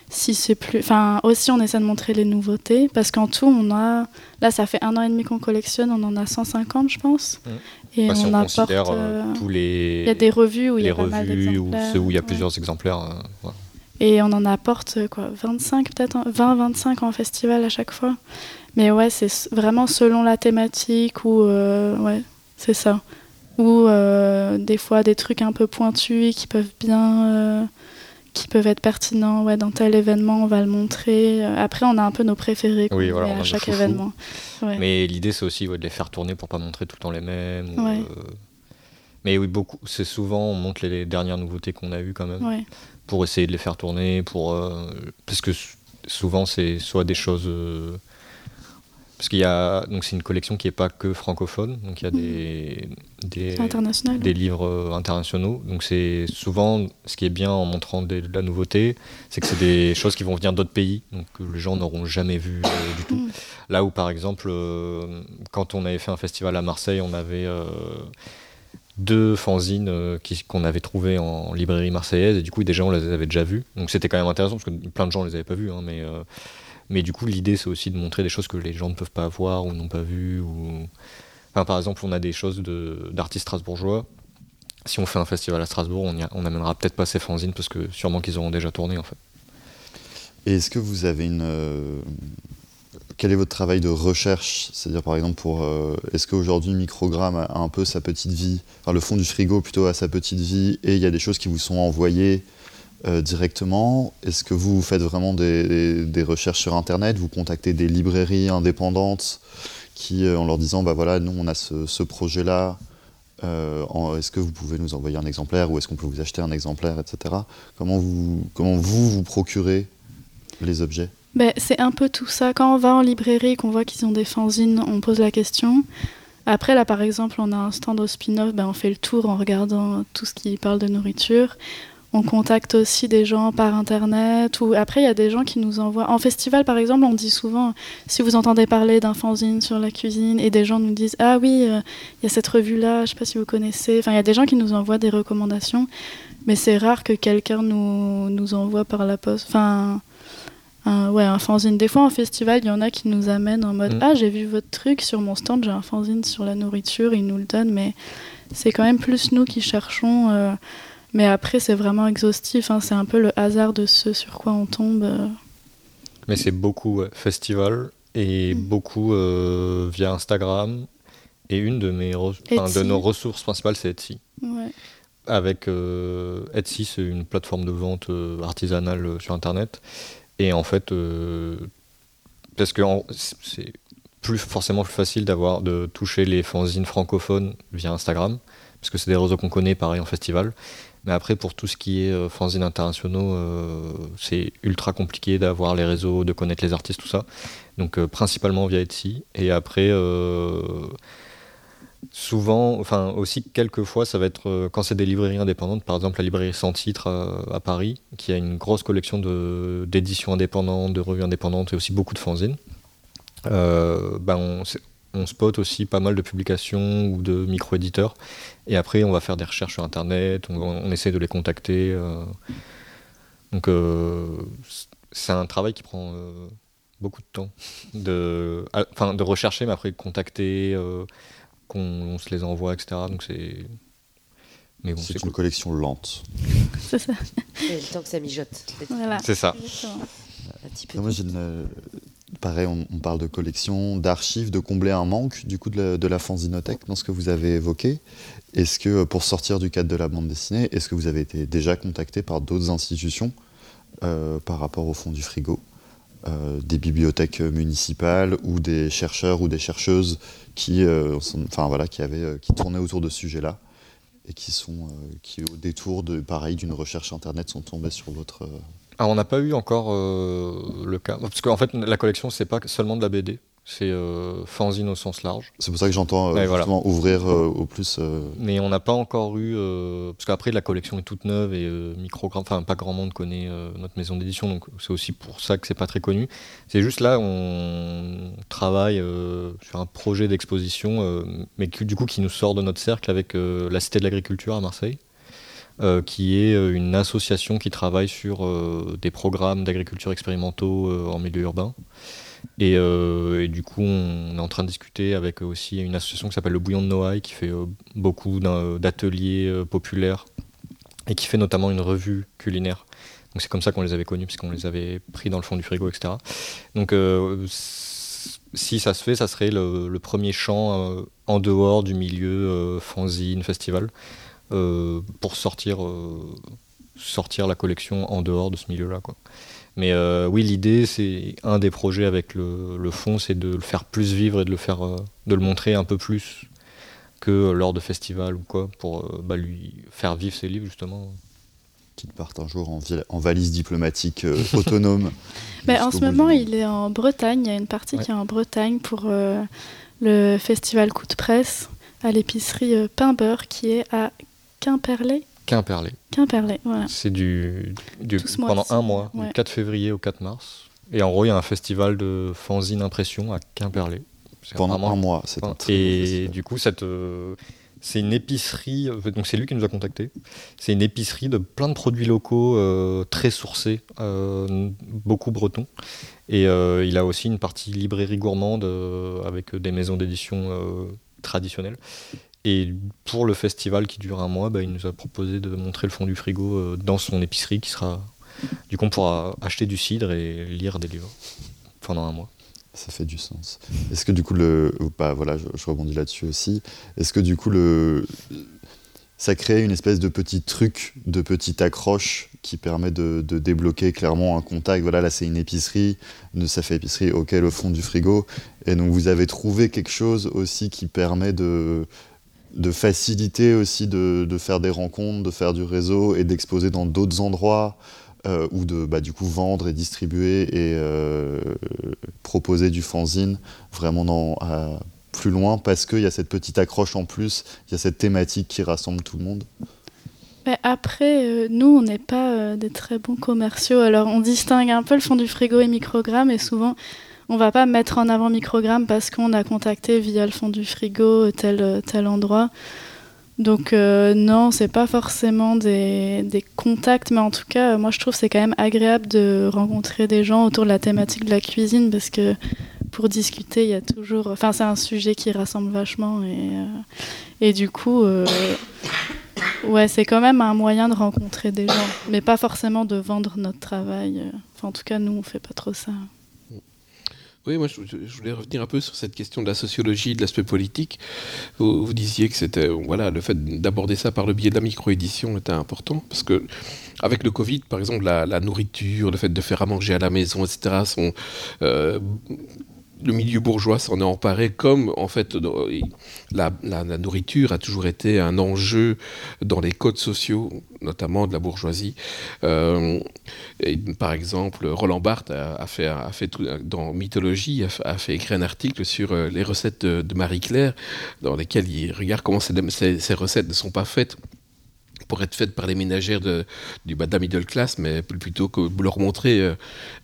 Si c'est plus, enfin aussi on essaie de montrer les nouveautés parce qu'en tout on a, là ça fait un an et demi qu'on collectionne, on en a 150 je pense. Mm. Et si on, apporte. euh, euh, tous les, Il y a des revues où il y a pas mal d'exemplaires. ceux où il y a Ouais. plusieurs exemplaires. euh. Et on en apporte quoi, 25 peut-être, en- 20, 25 en festival à chaque fois. Mais ouais, c'est vraiment selon la thématique ou euh, ouais, c'est ça. Ou des fois des trucs un peu pointus qui peuvent bien, qui peuvent être pertinents. Ouais, dans tel événement, on va le montrer. Euh, Après, on a un peu nos préférés Oui, voilà, à chaque événement. Ouais. Mais l'idée, c'est aussi ouais, de les faire tourner pour pas montrer tout le temps les mêmes. ou, euh, Mais oui, beaucoup. C'est souvent, on montre les, les dernières nouveautés qu'on a eues quand même, pour essayer de les faire tourner, pour euh, parce que souvent c'est soit des choses. Parce qu'il y a donc c'est une collection qui est pas que francophone, donc il y a des international. des livres euh, internationaux. Donc c'est souvent ce qui est bien en montrant des- de la nouveauté, c'est que c'est des choses qui vont venir d'autres pays, donc que les gens n'auront jamais vu euh, du tout. Mm. Là où par exemple, euh, quand on avait fait un festival à Marseille, on avait euh, deux fanzines euh, qu'on avait trouvées en librairie marseillaise, et du coup des gens les avaient déjà vues. Donc c'était quand même intéressant, parce que plein de gens les avaient pas vues, hein, mais... euh, mais du coup, l'idée, c'est aussi de montrer des choses que les gens ne peuvent pas voir ou n'ont pas vues. Enfin, par exemple, on a des choses d'artistes strasbourgeois. Si on fait un festival à Strasbourg, on, y a- peut-être pas ces fanzines parce que sûrement qu'ils auront déjà tourné en fait. Et est-ce que vous avez une. euh, Quel est votre travail de recherche? C'est-à-dire, par exemple, pour. euh, Est-ce qu'aujourd'hui, Microgramme a un peu sa petite vie Enfin, le fond du frigo plutôt a sa petite vie et il y a des choses qui vous sont envoyées euh, directement Est-ce que vous faites vraiment des, recherches sur Internet? Vous contactez des librairies indépendantes qui, euh, en leur disant, bah voilà, nous, on a ce, projet-là. euh, est-ce que vous pouvez nous envoyer un exemplaire ou est-ce qu'on peut vous acheter un exemplaire, etc. Comment vous, vous procurez les objets? Ben, c'est un peu tout ça. Quand on va en librairie et qu'on voit qu'ils ont des fanzines, on pose la question. Après, là, par exemple, on a un stand au spin-off, ben, on fait le tour en regardant tout ce qui parle de nourriture. On contacte aussi des gens par internet. Ou après, il y a des gens qui nous envoient. En festival, par exemple, on dit souvent si vous entendez parler d'un fanzine sur la cuisine, et des gens nous disent ah oui, euh, il y a cette revue-là, je sais pas si vous connaissez. Enfin, il y a des gens qui nous envoient des recommandations, mais c'est rare que quelqu'un nous, nous envoie par la poste. Enfin, un, ouais, un fanzine. Des fois, en festival, il y en a qui nous amènent en mode Mm. Ah, j'ai vu votre truc sur mon stand, j'ai un fanzine sur la nourriture, ils nous le donnent, mais c'est quand même plus nous qui cherchons. euh, mais après, c'est vraiment exhaustif, hein, c'est un peu le hasard de ce sur quoi on tombe. euh. Mais c'est beaucoup ouais, festival et Mm. beaucoup euh, via Instagram. Et une de, mes de Etsy. nos ressources principales, c'est Etsy. Ouais. Avec euh, Etsy, c'est une plateforme de vente artisanale sur Internet. Et en fait, euh, parce que c'est plus forcément plus facile d'avoir de toucher les fanzines francophones via Instagram, parce que c'est des réseaux qu'on connaît, pareil en festival. Mais après, pour tout ce qui est euh, fanzines internationaux, euh, c'est ultra compliqué d'avoir les réseaux, de connaître les artistes, tout ça. Donc euh, principalement via Etsy. Et après, souvent, enfin aussi quelques fois, ça va être quand c'est des librairies indépendantes, par exemple la librairie Sans Titre à, Paris, qui a une grosse collection d'éditions indépendantes, de revues indépendantes et aussi beaucoup de fanzines. Ben on, on spot aussi pas mal de publications ou de micro-éditeurs. Et après, on va faire des recherches sur Internet, on, on essaie de les contacter. euh, Donc euh, c'est un travail qui prend euh, beaucoup de temps de, enfin, de rechercher, mais après de contacter, euh, qu'on on se les envoie, etc. Donc c'est. Mais bon, c'est une collection lente. C'est ça. Et le temps que ça mijote. Voilà. C'est ça. Exactement. Un petit peu. Moi, j'ai une- Pareil, on, parle de collection, d'archives, de combler un manque du coup de la, de dans ce que vous avez évoqué. Est-ce que, pour sortir du cadre de la bande dessinée, est-ce que vous avez été déjà contacté par d'autres institutions euh, par rapport au fond du frigo Euh, Des bibliothèques municipales ou des chercheurs ou des chercheuses qui, euh, enfin, voilà, qui, tournaient autour de ce sujet-là et qui, qui, au détour de, pareil, d'une recherche internet, sont tombés sur votre. Alors on n'a pas eu encore euh, le cas. Parce qu'en fait, la collection, c'est pas seulement de la BD, c'est euh, fanzine au sens large. C'est pour ça que j'entends euh, voilà. ouvrir euh, au plus. Mais on n'a pas encore eu. parce qu'après, la collection est toute neuve et microgramme. Enfin, pas grand monde connaît notre maison d'édition, donc c'est aussi pour ça que c'est pas très connu. C'est juste là, on travaille sur un projet d'exposition, mais qui, du coup, qui nous sort de notre cercle avec la Cité de l'Agriculture à Marseille. Euh, qui est euh, une association qui travaille sur euh, des programmes d'agriculture expérimentaux en milieu urbain. Et, du coup, on est en train de discuter avec aussi une association qui s'appelle le Bouillon de Noailles, qui fait beaucoup d'ateliers populaires et qui fait notamment une revue culinaire. Donc c'est comme ça qu'on les avait connus, puisqu'on les avait pris dans le fond du frigo, etc. Donc si ça se fait, ça serait le, le premier champ en dehors du milieu fanzine, festival, pour sortir, euh, sortir la collection en dehors de ce milieu-là. quoi. Mais euh, oui, l'idée, c'est un des projets avec le, le fond, c'est de le faire plus vivre et de le faire, euh, de le montrer un peu plus que lors de festivals ou quoi, pour euh, bah, lui faire vivre ses livres justement. qu'ils partent un jour en, vi- en valise diplomatique euh, autonome. Mais en jusqu'au ce moment, il est en Bretagne. Il y a une partie Ouais. qui est en Bretagne pour euh, le festival Coup de presse à l'épicerie euh, Pain Beurre qui est à Quimperlé. Quimperlé. Quimperlé, voilà. C'est du, pendant un mois, Ouais. du 4 février au 4 mars. Et en gros, il y a un festival de fanzine impression à Quimperlé. Pendant vraiment- un mois, c'est beau Et du coup, cette, euh, c'est une épicerie, euh, donc c'est lui qui nous a contactés. C'est une épicerie de plein de produits locaux euh, très sourcés, euh, beaucoup bretons. Et euh, il a aussi une partie librairie gourmande euh, avec des maisons d'édition euh, traditionnelles. Et pour le festival qui dure un mois, bah, il nous a proposé de montrer le fond du frigo euh, dans son épicerie qui sera. Du coup, on pourra acheter du cidre et lire des livres pendant un mois. Ça fait du sens. Est-ce que du coup, le, voilà, je, rebondis là-dessus aussi. Est-ce que du coup, le, ça crée une espèce de petit truc, de petite accroche qui permet de, débloquer clairement un contact? Voilà, là, c'est une épicerie, ça fait épicerie, ok, le fond du frigo. Et donc, vous avez trouvé quelque chose aussi qui permet de, de faciliter aussi de, de faire des rencontres, de faire du réseau et d'exposer dans d'autres endroits. euh, ou de bah, du coup vendre et distribuer et euh, proposer du fanzine vraiment dans, plus loin parce qu'il y a cette petite accroche en plus, il y a cette thématique qui rassemble tout le monde. Après, euh, nous, on n'est pas des très bons commerciaux. Alors, on distingue un peu le fond du frigo et microgramme. Et souvent, on va pas mettre en avant microgramme parce qu'on a contacté via le fond du frigo tel, euh, tel endroit. Donc, euh, non, c'est pas forcément des, contacts. Mais en tout cas, euh, moi, je trouve c'est quand même agréable de rencontrer des gens autour de la thématique de la cuisine parce que pour discuter, il y a toujours. Enfin, c'est un sujet qui rassemble vachement. Et, euh, du coup. euh, Ouais, c'est quand même un moyen de rencontrer des gens, mais pas forcément de vendre notre travail. euh. En tout cas, nous, on fait pas trop ça. Oui, moi je, voulais revenir un peu sur cette question de la sociologie, de l'aspect politique. Vous, disiez que c'était voilà le fait d'aborder ça par le biais de la micro-édition était important parce que avec le Covid, par exemple, la, la nourriture, le fait de faire à manger à la maison, etc. Sont, euh, le milieu bourgeois s'en est emparé comme en fait la, nourriture a toujours été un enjeu dans les codes sociaux, notamment de la bourgeoisie. Euh, par exemple, Roland Barthes a, fait, dans Mythologie, a, fait- écrire un article sur euh, les recettes de, Marie-Claire, dans lesquelles il regarde comment ces recettes ne sont pas faites pour être faite par les ménagères de, du la middle class, mais plutôt que leur montrer euh,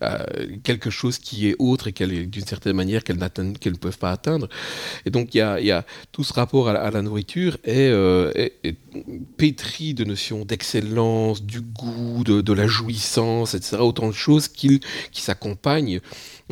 euh, quelque chose qui est autre et d'une certaine manière qu'elles ne peuvent pas atteindre. Et donc il y a, tout ce rapport à, la nourriture est, euh, pétri de notions d'excellence, du goût, de, la jouissance, etc. Autant de choses qui s'accompagnent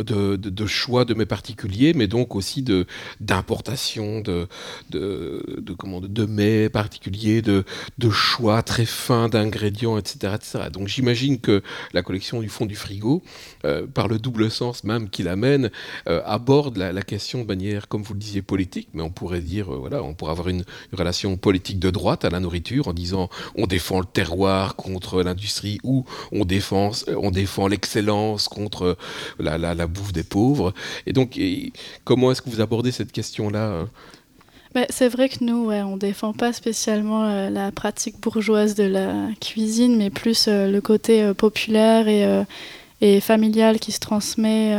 de, choix de mes particuliers, mais donc aussi de d'importation de de, de, comment de mets particuliers, de, de choix très fins d'ingrédients, etc., etc. Donc j'imagine que la collection du fond du frigo, euh, par le double sens même qu'il amène, euh, aborde la, question de manière, comme vous le disiez, politique, mais on pourrait dire, euh, voilà, on pourrait avoir une, relation politique de droite à la nourriture en disant on défend le terroir contre l'industrie ou on défend, on défend l'excellence contre la la bouffe des pauvres. Et donc, comment est-ce que vous abordez cette question-là euh bah, c'est vrai que nous, ouais, on défend pas spécialement euh, la pratique bourgeoise de la cuisine, mais plus euh, le côté populaire et, familial qui se transmet.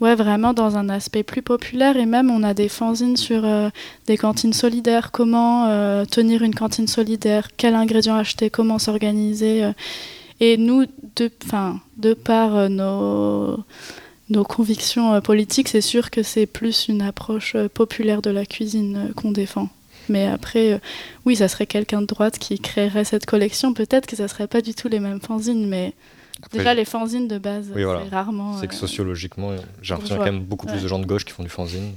Ouais, vraiment dans un aspect plus populaire et même on a des fanzines sur des cantines solidaires, comment tenir une cantine solidaire, quels ingrédients acheter, comment s'organiser. Et nous, de, de par euh, nos, nos convictions euh, politiques, c'est sûr que c'est plus une approche euh, populaire de la cuisine qu'on défend. Mais après, oui, ça serait quelqu'un de droite qui créerait cette collection. Peut-être que ça serait pas du tout les mêmes fanzines, mais déjà les fanzines de base, c'est rarement. C'est que sociologiquement, j'ai l'impression qu'il y a quand même beaucoup plus de gens de gauche qui font du fanzine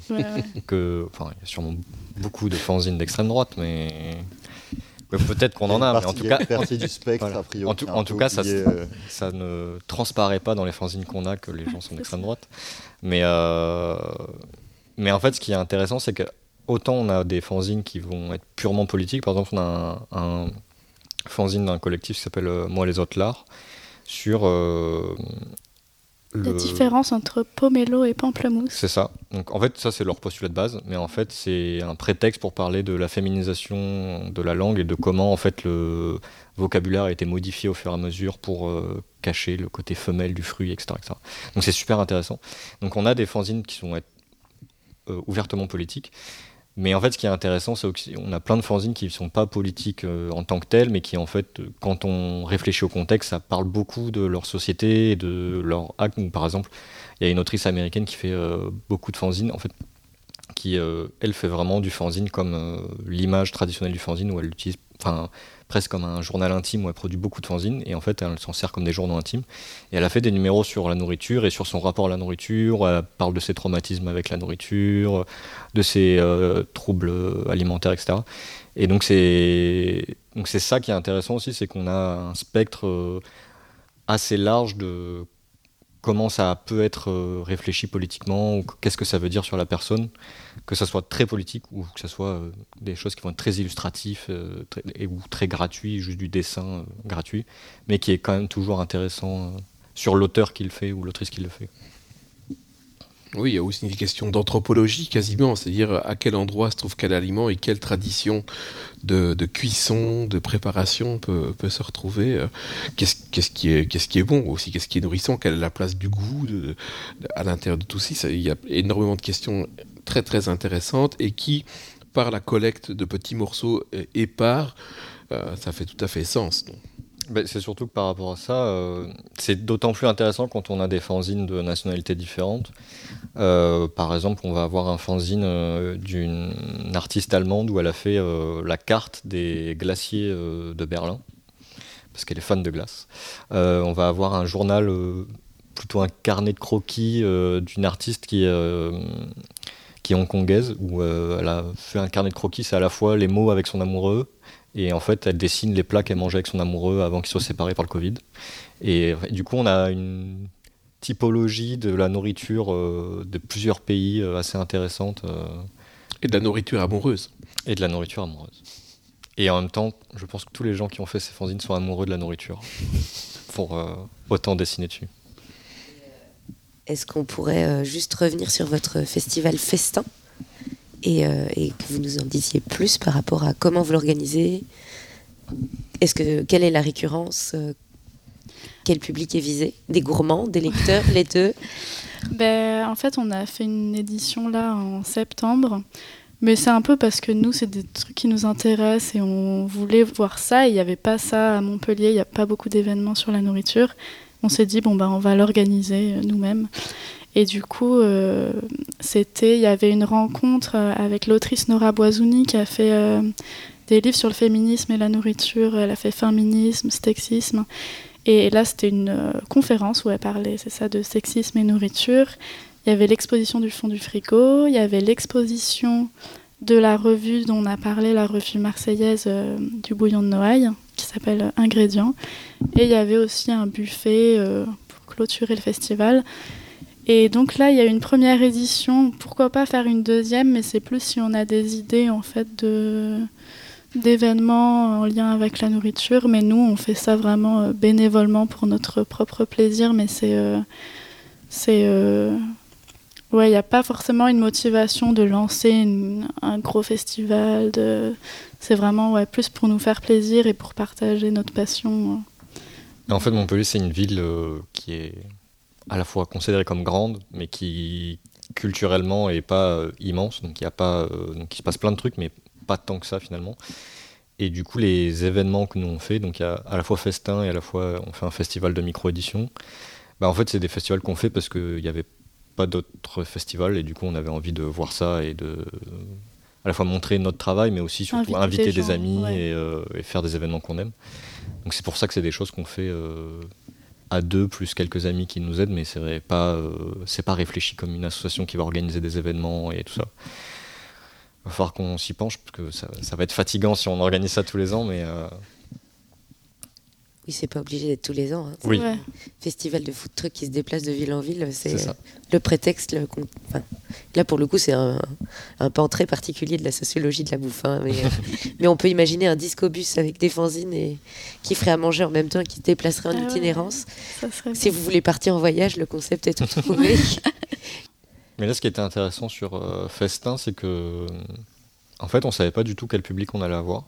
que. Enfin, il y a sûrement beaucoup de fanzines d'extrême droite, mais Peut-être qu'on en a, mais en tout cas, du spectre, a priori, en tout, en tout cas, ça, euh. ça, ne transparaît pas dans les fanzines qu'on a que les gens sont d'extrême droite. Mais, euh, mais en fait, ce qui est intéressant, c'est que autant on a des fanzines qui vont être purement politiques. Par exemple, on a un, fanzine d'un collectif qui s'appelle euh, Moi les autres l'art sur la différence entre pomelo et pamplemousse. C'est ça. Donc en fait, ça c'est leur postulat de base, mais en fait c'est un prétexte pour parler de la féminisation de la langue et de comment en fait le vocabulaire a été modifié au fur et à mesure pour euh, cacher le côté femelle du fruit, etc. Donc c'est super intéressant. Donc on a des fanzines qui sont euh, ouvertement politiques, mais en fait, ce qui est intéressant, c'est qu'on a plein de fanzines qui ne sont pas politiques euh, en tant que telles, mais qui, en fait, quand on réfléchit au contexte, ça parle beaucoup de leur société et de leur acte. Par exemple, il y a une autrice américaine qui fait euh, beaucoup de fanzines, en fait, qui, euh, elle, fait vraiment du fanzine comme l'image traditionnelle du fanzine, où elle utilise, enfin, presque comme un journal intime où elle produit beaucoup de fanzines et en fait elle s'en sert comme des journaux intimes. Et elle a fait des numéros sur la nourriture et sur son rapport à la nourriture. Elle parle de ses traumatismes avec la nourriture, de ses euh, troubles alimentaires, etc. Et donc c'est donc c'est ça qui est intéressant aussi, c'est qu'on a un spectre euh, assez large de comment ça peut être euh, réfléchi politiquement, ou qu'est-ce que ça veut dire sur la personne, que ça soit très politique ou que ce soit euh, des choses qui vont être très illustratifs euh, ou très gratuits, juste du dessin gratuit, mais qui est quand même toujours intéressant sur l'auteur qui le fait ou l'autrice qui le fait. Oui, il y a aussi une question d'anthropologie quasiment, c'est-à-dire à quel endroit se trouve quel aliment et quelle tradition de, cuisson, de préparation peut, se retrouver. Euh, qu'est-ce qui, est, bon aussi, qu'est-ce qui est nourrissant, quelle est la place du goût à l'intérieur de tout ça. Il y a énormément de questions très très intéressantes et qui, par la collecte de petits morceaux épars, euh, ça fait tout à fait sens. Ben, c'est surtout que par rapport à ça, euh, c'est d'autant plus intéressant quand on a des fanzines de nationalités différentes. Euh, par exemple, on va avoir un fanzine euh, d'une artiste allemande où elle a fait la carte des glaciers de Berlin, parce qu'elle est fan de glace. on va avoir un journal, plutôt un carnet de croquis d'une artiste qui qui est hongkongaise, où elle a fait un carnet de croquis, c'est à la fois les mots avec son amoureux, et en fait, elle dessine les plats qu'elle mangeait avec son amoureux avant qu'ils soient séparés par le Covid. Et, du coup, on a une typologie de la nourriture euh, de plusieurs pays euh, assez intéressante. Euh. Et de la nourriture amoureuse. Et de la nourriture amoureuse. Et en même temps, je pense que tous les gens qui ont fait ces fanzines sont amoureux de la nourriture pour autant dessiner dessus. Est-ce qu'on pourrait juste revenir sur votre festival Festin? Euh, et, que vous nous en disiez plus par rapport à comment vous l'organisez. Est-ce que quelle est la récurrence euh, Quel public est visé? Des gourmands, des lecteurs, les deux? Ben, En fait, on a fait une édition là en septembre Mais c'est un peu parce que nous, c'est des trucs qui nous intéressent et on voulait voir ça. Il n'y avait pas ça à Montpellier, il n'y a pas beaucoup d'événements sur la nourriture. On s'est dit, bon, bah, on va l'organiser euh, nous-mêmes. Et du coup, euh, c'était, il y avait une rencontre euh, avec l'autrice Nora Boisouni qui a fait euh, des livres sur le féminisme et la nourriture. Elle a fait féminisme, sexisme. Et là, c'était une conférence où elle parlait, c'est ça, de sexisme et nourriture. Il y avait l'exposition du fond du frigo, il y avait l'exposition de la revue dont on a parlé, la revue marseillaise du bouillon de Noailles, qui s'appelle Ingrédients. Et il y avait aussi un buffet pour clôturer le festival. Et donc là, il y a une première édition. Pourquoi pas faire une deuxième, mais c'est plus si on a des idées en fait d'événements en lien avec la nourriture. Mais nous, on fait ça vraiment euh, bénévolement pour notre propre plaisir. Mais c'est euh, c'est euh, ouais, il n'y a pas forcément une motivation de lancer un gros festival. C'est vraiment ouais, plus pour nous faire plaisir et pour partager notre passion. Et En fait, Montpellier, c'est une ville qui est à la fois considérée comme grande, mais qui culturellement est pas euh, immense. Donc il y a pas, euh, donc il se passe plein de trucs, mais pas tant que ça finalement. Et du coup, les événements que nous on fait, donc il y a à la fois festin et à la fois on fait un festival de micro-édition. Bah, en fait, c'est des festivals qu'on fait parce qu'il n'y avait pas d'autres festivals et du coup, on avait envie de voir ça et de à la fois montrer notre travail, mais aussi surtout Inviter inviter des des, gens, amis ouais. et, euh, et faire des événements qu'on aime. Donc c'est pour ça que c'est des choses qu'on fait euh, à deux plus quelques amis qui nous aident, mais c'est pas euh, c'est pas réfléchi comme une association qui va organiser des événements et tout ça. Il va falloir qu'on s'y penche parce que ça, ça va être fatigant si on organise ça tous les ans, mais euh, Oui, c'est pas obligé d'être tous les ans. hein. Oui. Ouais. Festival de food truck qui se déplace de ville en ville, c'est ça. le prétexte. le con- enfin, là, pour le coup, c'est un, un pan très particulier de la sociologie de la bouffe. hein, mais, euh, mais on peut imaginer un disco-bus avec des fanzines et qui ferait à manger en même temps et qui se déplacerait en Ah ouais. itinérance. Si vous voulez partir en voyage, le concept est tout trouvé. Mais là, ce qui était intéressant sur euh, Festin, c'est que, en fait, on savait pas du tout quel public on allait avoir.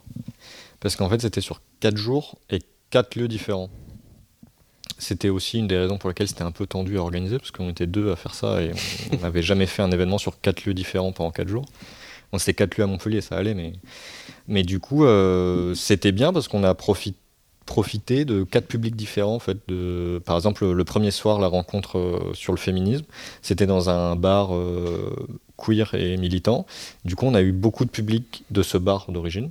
Parce qu'en fait, c'était sur quatre jours et quatre lieux différents. C'était aussi une des raisons pour lesquelles c'était un peu tendu à organiser, parce qu'on était deux à faire ça et on n'avait jamais fait un événement sur quatre lieux différents pendant quatre jours. Bon, c'était quatre lieux à Montpellier, ça allait, mais, mais du coup, euh, c'était bien parce qu'on a profité de quatre publics différents en fait de par exemple le premier soir la rencontre euh, sur le féminisme c'était dans un bar euh, queer et militant. Du coup, on a eu beaucoup de public de ce bar d'origine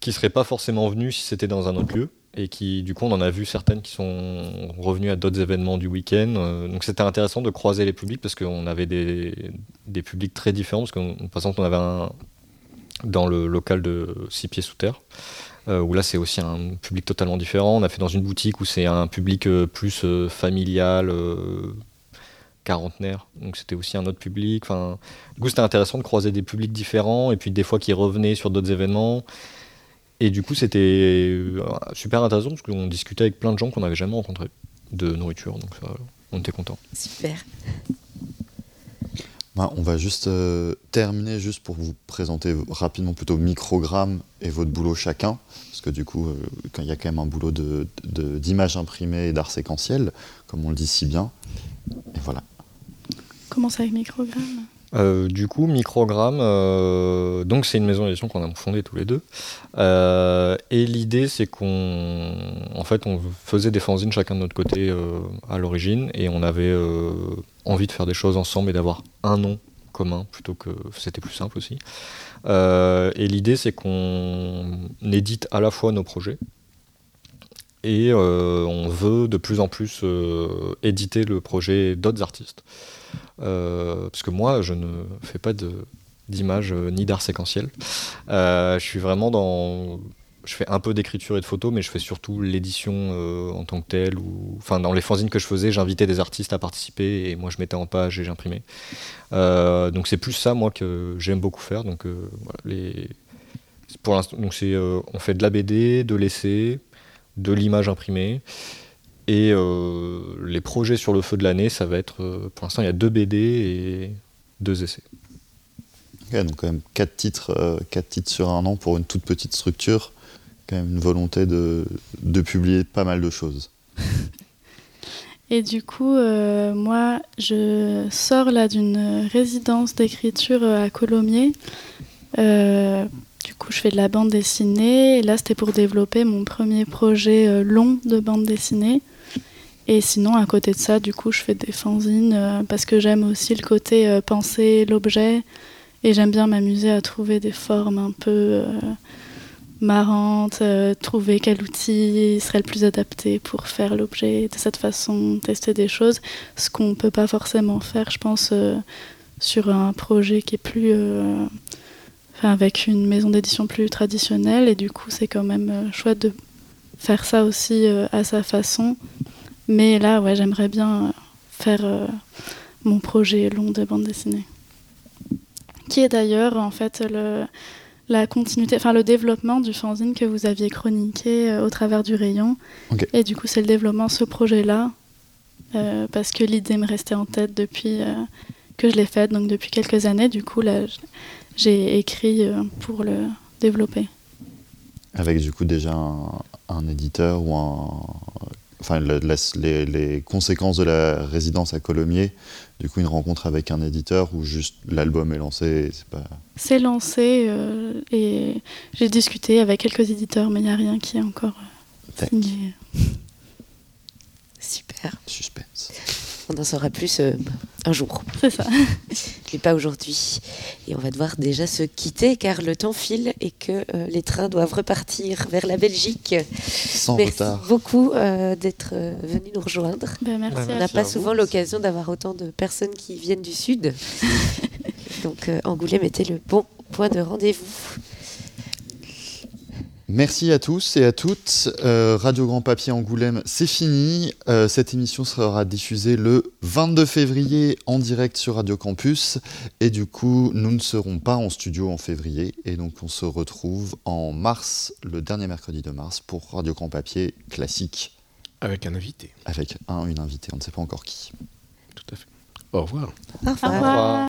qui seraient pas forcément venus si c'était dans un autre lieu. Et qui, du coup, on en a vu certaines qui sont revenues à d'autres événements du week-end. Euh, donc, c'était intéressant de croiser les publics parce qu'on avait des, publics très différents. Parce que, par exemple, on avait un dans le local de Six Pieds Sous Terre, euh, où là, c'est aussi un public totalement différent. On a fait dans une boutique où c'est un public euh, plus familial, quarantenaire. Donc c'était aussi un autre public. Enfin, du coup, c'était intéressant de croiser des publics différents et puis des fois qui revenaient sur d'autres événements. Et du coup, c'était euh, super intéressant parce qu'on discutait avec plein de gens qu'on n'avait jamais rencontrés de nourriture. Donc ça, on était contents. Super. Ben, on va juste euh, terminer juste pour vous présenter rapidement plutôt microgramme et votre boulot chacun, parce que du coup, euh, il y a quand même un boulot de- de- d'image imprimée et d'art séquentiel, comme on le dit si bien. Et voilà. Commence avec microgramme. Euh, du coup, Microgramme, euh, donc c'est une maison d'édition qu'on a fondée tous les deux. Euh, et l'idée, c'est qu'on, en fait, on faisait des fanzines chacun de notre côté à l'origine, et on avait envie de faire des choses ensemble et d'avoir un nom commun plutôt que c'était plus simple aussi. Et l'idée, c'est qu'on édite à la fois nos projets. Et euh, on veut de plus en plus euh, éditer le projet d'autres artistes. Euh, parce que moi, je ne fais pas d'image ni d'art séquentiel. Je suis vraiment dans. Je fais un peu d'écriture et de photo, mais je fais surtout l'édition en tant que telle. Ou... Enfin, dans les fanzines que je faisais, j'invitais des artistes à participer et moi je mettais en page et j'imprimais. Donc c'est plus ça, moi, que j'aime beaucoup faire. Donc pour l'instant, on fait de la BD, de l'essai, de l'image imprimée. Et euh, les projets sur le feu de l'année, ça va être. euh, pour l'instant, il y a deux BD et deux essais. Donc quand même quatre titres, euh, quatre titres sur un an pour une toute petite structure. Quand même une volonté de, de publier pas mal de choses. Et du coup, euh, moi, je sors là d'une résidence d'écriture à Colomiers. Du coup, je fais de la bande dessinée. Et là, c'était pour développer mon premier projet euh, long de bande dessinée. Et sinon, à côté de ça, du coup, je fais des fanzines euh, parce que j'aime aussi le côté euh, penser l'objet. Et j'aime bien m'amuser à trouver des formes un peu marrantes, euh, trouver quel outil serait le plus adapté pour faire l'objet de cette façon, tester des choses. Ce qu'on ne peut pas forcément faire, je pense, sur un projet qui est plus. Enfin, avec une maison d'édition plus traditionnelle. Et du coup, c'est quand même euh, chouette de faire ça aussi euh, à sa façon. Mais là, ouais, j'aimerais bien euh, faire mon projet long de bande dessinée. Qui est d'ailleurs, en fait, le, la continuité, enfin le développement du fanzine que vous aviez chroniqué euh, au travers du rayon. Et du coup, c'est le développement ce projet-là. euh, parce que l'idée me restait en tête depuis euh, que je l'ai faite, donc depuis quelques années. Du coup, là, j'ai écrit euh, pour le développer. Avec du coup déjà un, un éditeur ou un. Enfin, le- la- les, les conséquences de la résidence à Colomiers, du coup, une rencontre avec un éditeur où juste l'album est lancé. C'est pas. C'est lancé euh, et j'ai discuté avec quelques éditeurs, mais il n'y a rien qui est encore euh, signé. Super. Suspense. On en saura plus euh, un jour. C'est ça. Mais pas aujourd'hui. Et on va devoir déjà se quitter car le temps file et que euh, les trains doivent repartir vers la Belgique. Sans Merci retard. beaucoup euh, d'être euh, venu nous rejoindre. Ben, merci On n'a pas souvent l'occasion d'avoir autant de personnes qui viennent du Sud. Donc euh, Angoulême était le bon point de rendez-vous. Merci à tous et à toutes. Euh, Radio Grand Papier Angoulême, c'est fini. Euh, cette émission sera diffusée le 22 février en direct sur Radio Campus. Et du coup, nous ne serons pas en studio en février. Et donc, on se retrouve en mars, le dernier mercredi de mars, pour Radio Grand Papier classique, Avec un invité, avec un, une invitée. On ne sait pas encore qui. tout à fait. Au revoir. Au Au revoir. revoir.